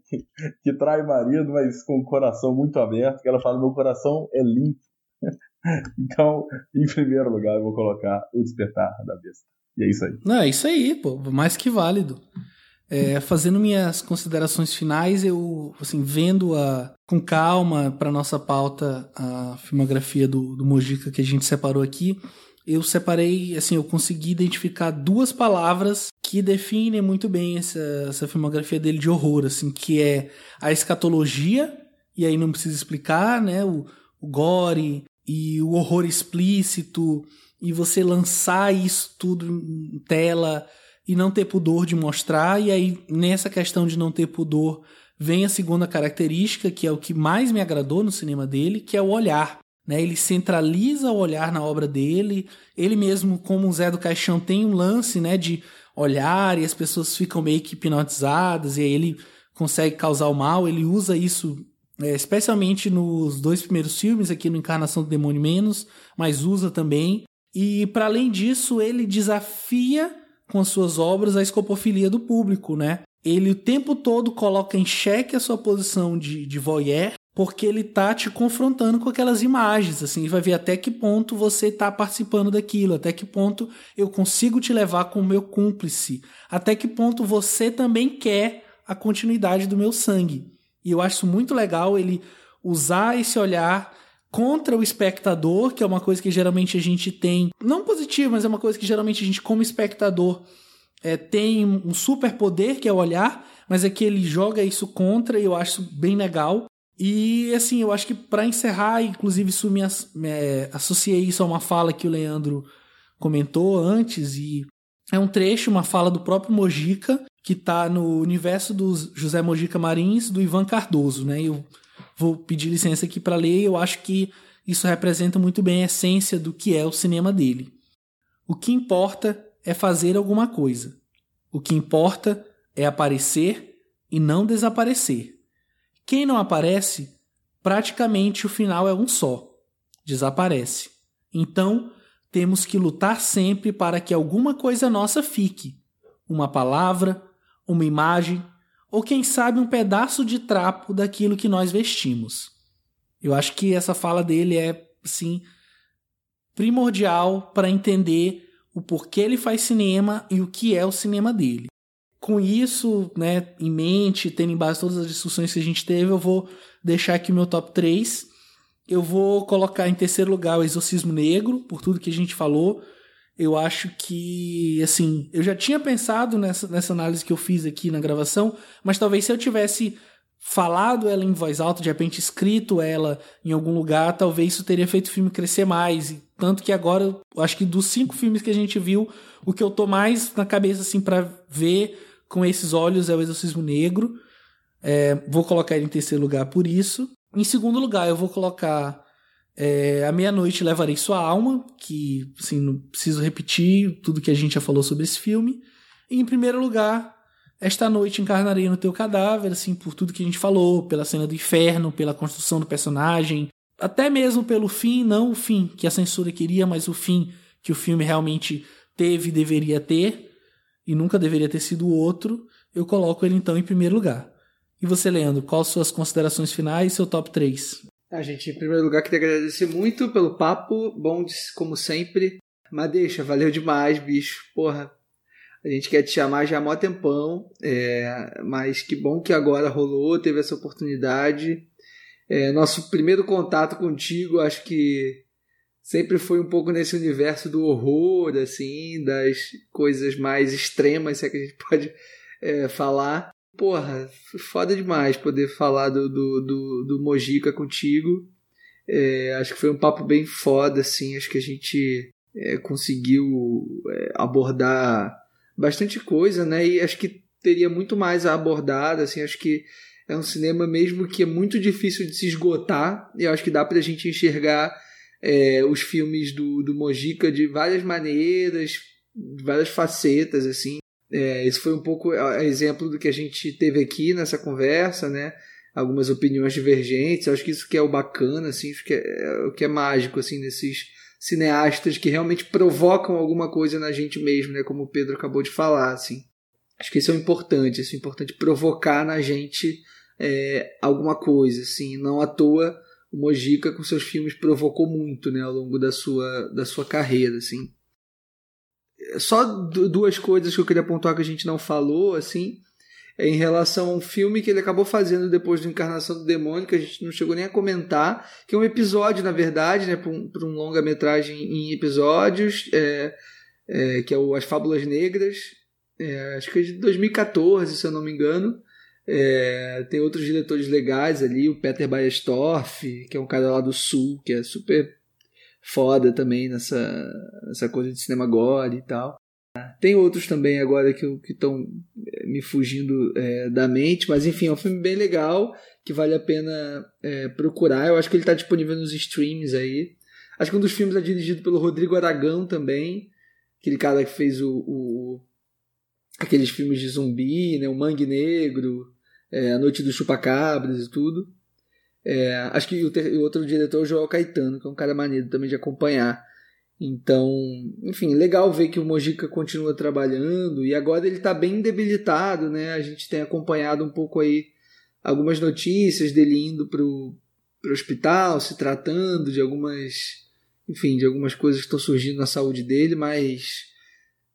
que, trai marido, mas com o coração muito aberto, que ela fala, meu coração é limpo. então, em primeiro lugar, eu vou colocar o despertar da besta. E é isso aí. Não, é isso aí, pô, mais que válido. É, fazendo minhas considerações finais, eu, assim, vendo a, com calma para nossa pauta a filmografia do, do Mojica que a gente separou aqui, eu separei, assim, eu consegui identificar duas palavras que definem muito bem essa, essa filmografia dele de horror, assim, que é a escatologia, e aí não precisa explicar, né, o, o gore e o horror explícito, e você lançar isso tudo em tela e não ter pudor de mostrar, e aí nessa questão de não ter pudor vem a segunda característica, que é o que mais me agradou no cinema dele, que é o olhar. Né? Ele centraliza o olhar na obra dele, ele mesmo, como o Zé do Caixão, tem um lance né, de olhar e as pessoas ficam meio que hipnotizadas, e aí ele consegue causar o mal, ele usa isso é, especialmente nos dois primeiros filmes, aqui no Encarnação do Demônio Menos, mas usa também. E para além disso, ele desafia com as suas obras a escopofilia do público, né? Ele o tempo todo coloca em xeque a sua posição de, de voyeur, porque ele tá te confrontando com aquelas imagens, assim, vai ver até que ponto você tá participando daquilo, até que ponto eu consigo te levar como meu cúmplice, até que ponto você também quer a continuidade do meu sangue. E eu acho muito legal ele usar esse olhar contra o espectador, que é uma coisa que geralmente a gente tem, não positivo, mas é uma coisa que geralmente a gente, como espectador, é, tem um super poder, que é o olhar, mas é que ele joga isso contra e eu acho bem legal. E assim, eu acho que para encerrar, inclusive isso me, é, associei isso a uma fala que o Leandro comentou antes e é um trecho, uma fala do próprio Mojica, que está no universo dos José Mojica Marins, do Ivan Cardoso, né? Eu vou pedir licença aqui para ler, eu acho que isso representa muito bem a essência do que é o cinema dele. O que importa é fazer alguma coisa. O que importa é aparecer e não desaparecer. Quem não aparece, praticamente o final é um só: desaparece. Então, temos que lutar sempre para que alguma coisa nossa fique uma palavra, uma imagem ou quem sabe um pedaço de trapo daquilo que nós vestimos. Eu acho que essa fala dele é, assim, primordial para entender o porquê ele faz cinema e o que é o cinema dele. Com isso né, em mente, tendo em base todas as discussões que a gente teve, eu vou deixar aqui o meu top 3. Eu vou colocar em terceiro lugar o Exorcismo Negro, por tudo que a gente falou. Eu acho que, assim, eu já tinha pensado nessa, nessa análise que eu fiz aqui na gravação, mas talvez se eu tivesse falado ela em voz alta, de repente escrito ela em algum lugar, talvez isso teria feito o filme crescer mais. Tanto que agora, eu acho que dos cinco filmes que a gente viu, o que eu tô mais na cabeça, assim, para ver com esses olhos é o Exorcismo Negro. É, vou colocar ele em terceiro lugar por isso. Em segundo lugar, eu vou colocar é, A Meia-Noite Levarei Sua Alma, que assim, não preciso repetir tudo que a gente já falou sobre esse filme. E em primeiro lugar, Esta Noite Encarnarei no Teu Cadáver, assim, por tudo que a gente falou, pela cena do inferno, pela construção do personagem, até mesmo pelo fim, não o fim que a censura queria, mas o fim que o filme realmente teve e deveria ter e nunca deveria ter sido outro, eu coloco ele então em primeiro lugar. E você, Leandro, quais suas considerações finais e seu top 3? A gente, em primeiro lugar, queria agradecer muito pelo papo, bom como sempre. Mas deixa, valeu demais, bicho. Porra, a gente quer te chamar já há mó tempão, é, mas que bom que agora rolou, teve essa oportunidade. É, nosso primeiro contato contigo, acho que sempre foi um pouco nesse universo do horror, assim, das coisas mais extremas, se é que a gente pode é, falar. Porra, foda demais poder falar do, do, do, do Mojica contigo. É, acho que foi um papo bem foda, assim. Acho que a gente é, conseguiu é, abordar bastante coisa, né? E acho que teria muito mais a abordar, assim. Acho que é um cinema mesmo que é muito difícil de se esgotar. E acho que dá pra gente enxergar é, os filmes do, do Mojica de várias maneiras, de várias facetas, assim. É, esse foi um pouco exemplo do que a gente teve aqui nessa conversa, né? Algumas opiniões divergentes. Eu acho que isso que é o bacana, assim, acho que é, é o que é mágico, assim, nesses cineastas que realmente provocam alguma coisa na gente mesmo, né? Como o Pedro acabou de falar, assim. Acho que isso é importante, isso é importante provocar na gente é, alguma coisa, assim. Não à toa o Mojica com seus filmes provocou muito, né, ao longo da sua, da sua carreira, assim. Só duas coisas que eu queria pontuar que a gente não falou, assim, é em relação a um filme que ele acabou fazendo depois da Encarnação do Demônio, que a gente não chegou nem a comentar, que é um episódio, na verdade, né, para um, um longa-metragem em episódios, é, é, que é o As Fábulas Negras, é, acho que é de 2014, se eu não me engano, é, tem outros diretores legais ali, o Peter Baestorff, que é um cara lá do sul, que é super foda também nessa, nessa coisa de cinema gore e tal. Tem outros também agora que estão é, me fugindo é, da mente, mas enfim, é um filme bem legal que vale a pena é, procurar. Eu acho que ele está disponível nos streams aí. Acho que um dos filmes é dirigido pelo Rodrigo Aragão também, aquele cara que fez o, o aqueles filmes de zumbi, né, o Mangue Negro, é, A Noite dos Chupacabras e tudo. É, acho que o, ter, o, outro diretor é o Joel Caetano, que é um cara maneiro também de acompanhar. Então, enfim, legal ver que o Mojica continua trabalhando e agora ele está bem debilitado, né? A gente tem acompanhado um pouco aí algumas notícias dele indo pro, pro hospital, se tratando de algumas, enfim, de algumas coisas que estão surgindo na saúde dele, mas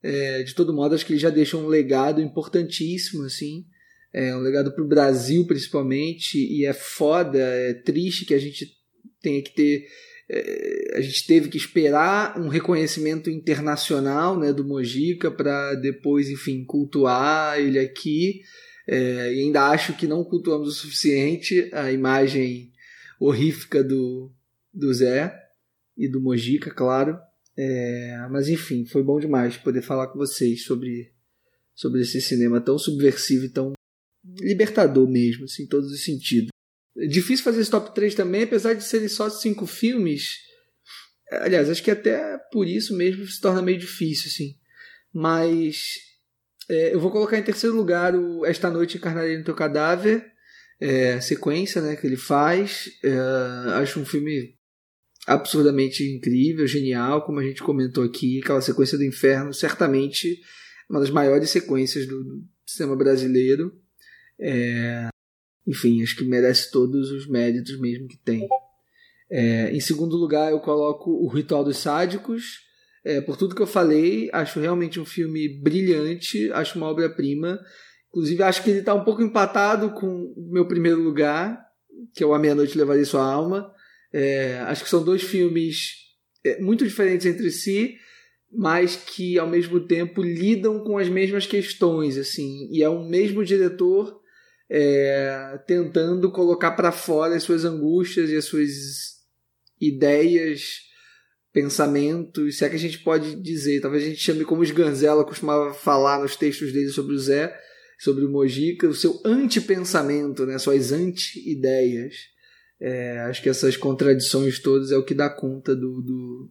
é, de todo modo acho que ele já deixou um legado importantíssimo, assim, é um legado para o Brasil principalmente, e é foda, é triste que a gente tenha que ter é, a gente teve que esperar um reconhecimento internacional né, do Mojica para depois, enfim, cultuar ele aqui. É, e ainda acho que não cultuamos o suficiente a imagem horrífica do, do Zé e do Mojica, claro. É, mas enfim, foi bom demais poder falar com vocês sobre, sobre esse cinema tão subversivo e tão libertador mesmo, assim, em todos os sentidos. É difícil fazer esse top 3 também, apesar de serem só cinco filmes. Aliás, acho que até por isso mesmo se torna meio difícil, assim. Mas é, eu vou colocar em terceiro lugar o Esta Noite Encarnarei no Teu Cadáver, é, sequência né, que ele faz. É, acho um filme absurdamente incrível, genial, como a gente comentou aqui. Aquela sequência do inferno, certamente uma das maiores sequências do, do cinema brasileiro. É, enfim, acho que merece todos os méritos mesmo que tem. É, em segundo lugar, eu coloco O Ritual dos Sádicos. É, por tudo que eu falei, acho realmente um filme brilhante, acho uma obra-prima. Inclusive, acho que ele está um pouco empatado com o meu primeiro lugar, que é o A Meia-Noite Levaria Sua Alma. É, acho que são dois filmes é, muito diferentes entre si, mas que ao mesmo tempo lidam com as mesmas questões, assim. E é um mesmo diretor é, tentando colocar para fora as suas angústias e as suas ideias, pensamentos, se é que a gente pode dizer, talvez a gente chame como os Ganzella costumava falar nos textos dele sobre o Zé, sobre o Mojica, o seu anti-pensamento, né, suas anti-ideias. É, acho que essas contradições todas é o que dá conta do, do,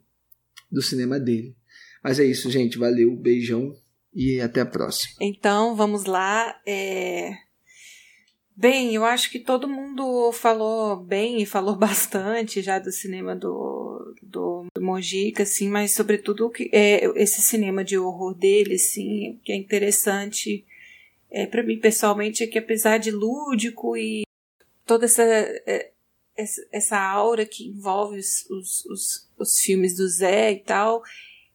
do cinema dele. Mas é isso, gente. Valeu, beijão e até a próxima. Então, vamos lá. É... Bem, eu acho que todo mundo falou bem e falou bastante já do cinema do, do, do Mojica, assim, mas sobretudo que é, esse cinema de horror dele, assim, que é interessante é, para mim pessoalmente é que apesar de lúdico e toda essa, é, essa aura que envolve os, os, os, os filmes do Zé e tal,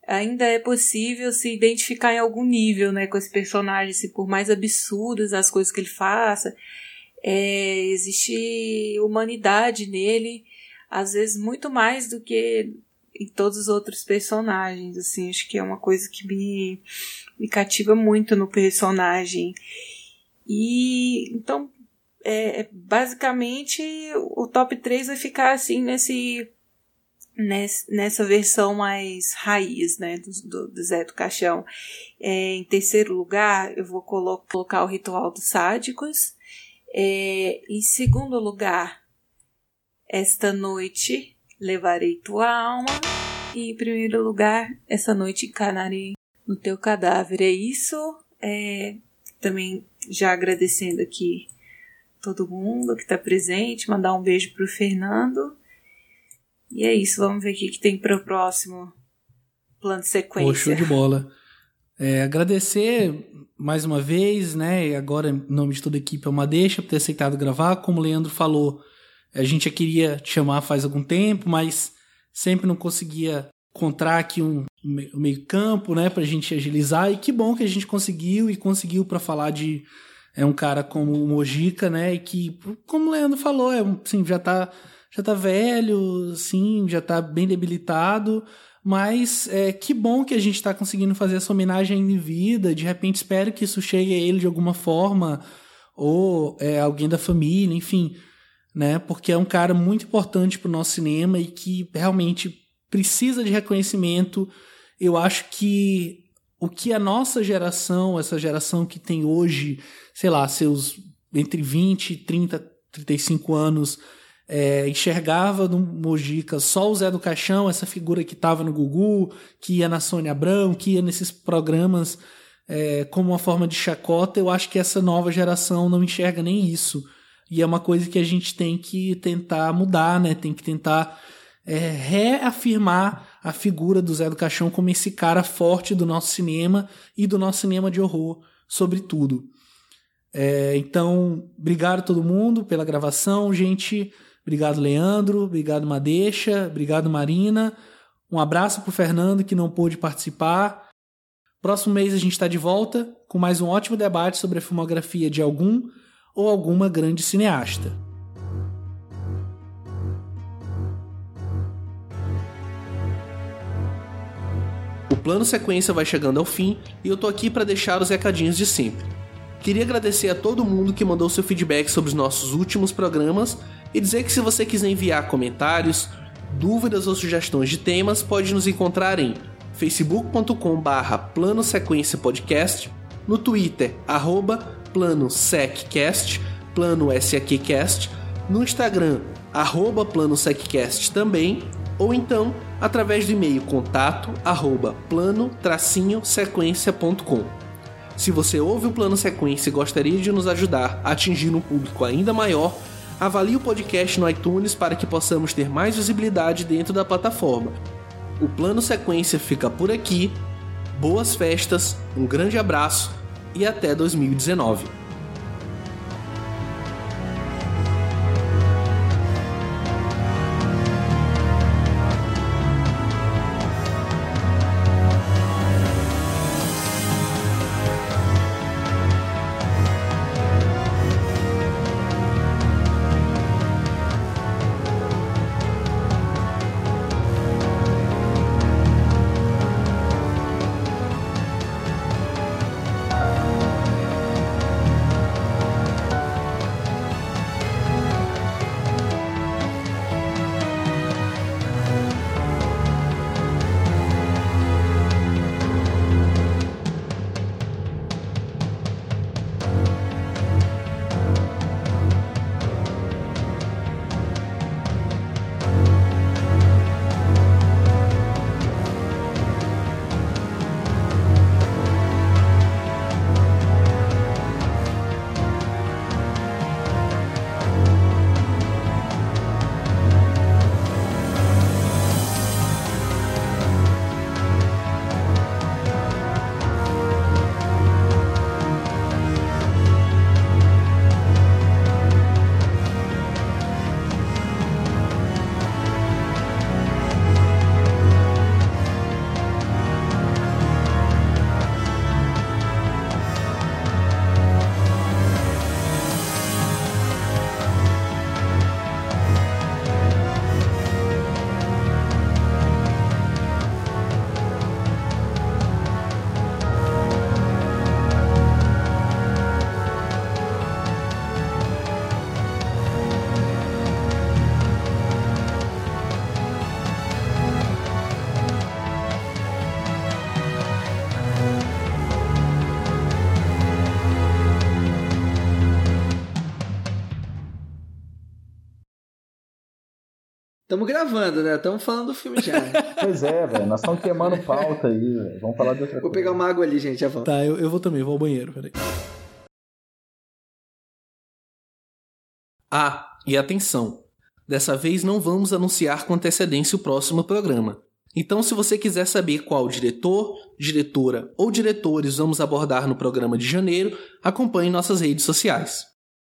ainda é possível se identificar em algum nível, né, com esse personagem, assim, por mais absurdas as coisas que ele faça, é, existe humanidade nele, às vezes muito mais do que em todos os outros personagens, assim, acho que é uma coisa que me, me cativa muito no personagem. E então, é, é basicamente, o top 3 vai ficar assim nesse nessa versão mais raiz, né, do, do Zé do Caixão. É, em terceiro lugar, eu vou colo colocar o Ritual dos Sádicos. É, em segundo lugar, Esta Noite Levarei Tua Alma. E em primeiro lugar, Essa Noite Encarnarei no Teu Cadáver. É isso. É, também já agradecendo aqui todo mundo que está presente, mandar um beijo pro Fernando. E é isso, vamos ver o que, que tem para o próximo plano de sequência. Pô, show de bola. É, agradecer mais uma vez, né? E agora, em nome de toda a equipe, é uma deixa por ter aceitado gravar. Como o Leandro falou, a gente já queria te chamar faz algum tempo, mas sempre não conseguia encontrar aqui um, um meio-campo, né, pra gente agilizar. E que bom que a gente conseguiu e conseguiu para falar de é um cara como o Mojica, né, e que, como o Leandro falou, é assim, já tá já tá velho, assim, já tá bem debilitado, mas é, que bom que a gente está conseguindo fazer essa homenagem em vida. De repente, espero que isso chegue a ele de alguma forma, ou é, alguém da família, enfim, né? Porque é um cara muito importante para o nosso cinema e que realmente precisa de reconhecimento. Eu acho que o que a nossa geração, essa geração que tem hoje, sei lá, seus entre 20, 30, 35 anos, é, enxergava no Mojica só o Zé do Caixão, essa figura que estava no Gugu, que ia na Sônia Abrão, que ia nesses programas é, como uma forma de chacota, eu acho que essa nova geração não enxerga nem isso. E é uma coisa que a gente tem que tentar mudar, né? Tem que tentar é, reafirmar a figura do Zé do Caixão como esse cara forte do nosso cinema e do nosso cinema de horror, sobretudo. É, então, obrigado a todo mundo pela gravação, gente. Obrigado, Leandro. Obrigado, Madeixa. Obrigado, Marina. Um abraço para o Fernando, que não pôde participar. Próximo mês a gente está de volta com mais um ótimo debate sobre a filmografia de algum ou alguma grande cineasta. O plano sequência vai chegando ao fim e eu tô aqui para deixar os recadinhos de sempre. Queria agradecer a todo mundo que mandou seu feedback sobre os nossos últimos programas e dizer que se você quiser enviar comentários, dúvidas ou sugestões de temas, pode nos encontrar em facebook.com/barra plano sequência podcast, no Twitter arroba plano seccast, plano no Instagram arroba plano seccast também, ou então através do e-mail contato arroba plano-sequência.com. Se você ouve o Plano Sequência e gostaria de nos ajudar a atingir um público ainda maior, avalie o podcast no iTunes para que possamos ter mais visibilidade dentro da plataforma. O Plano Sequência fica por aqui. Boas festas, um grande abraço e até 2019. Estamos gravando, né? Estamos falando do filme já. pois é, velho. Nós estamos queimando pauta aí, velho. Vamos falar de outra Vou coisa. pegar uma água ali, gente. Já volto. Tá, eu, eu vou também, vou ao banheiro, peraí. Ah, e atenção! Dessa vez não vamos anunciar com antecedência o próximo programa. Então, se você quiser saber qual diretor, diretora ou diretores vamos abordar no programa de janeiro, acompanhe nossas redes sociais.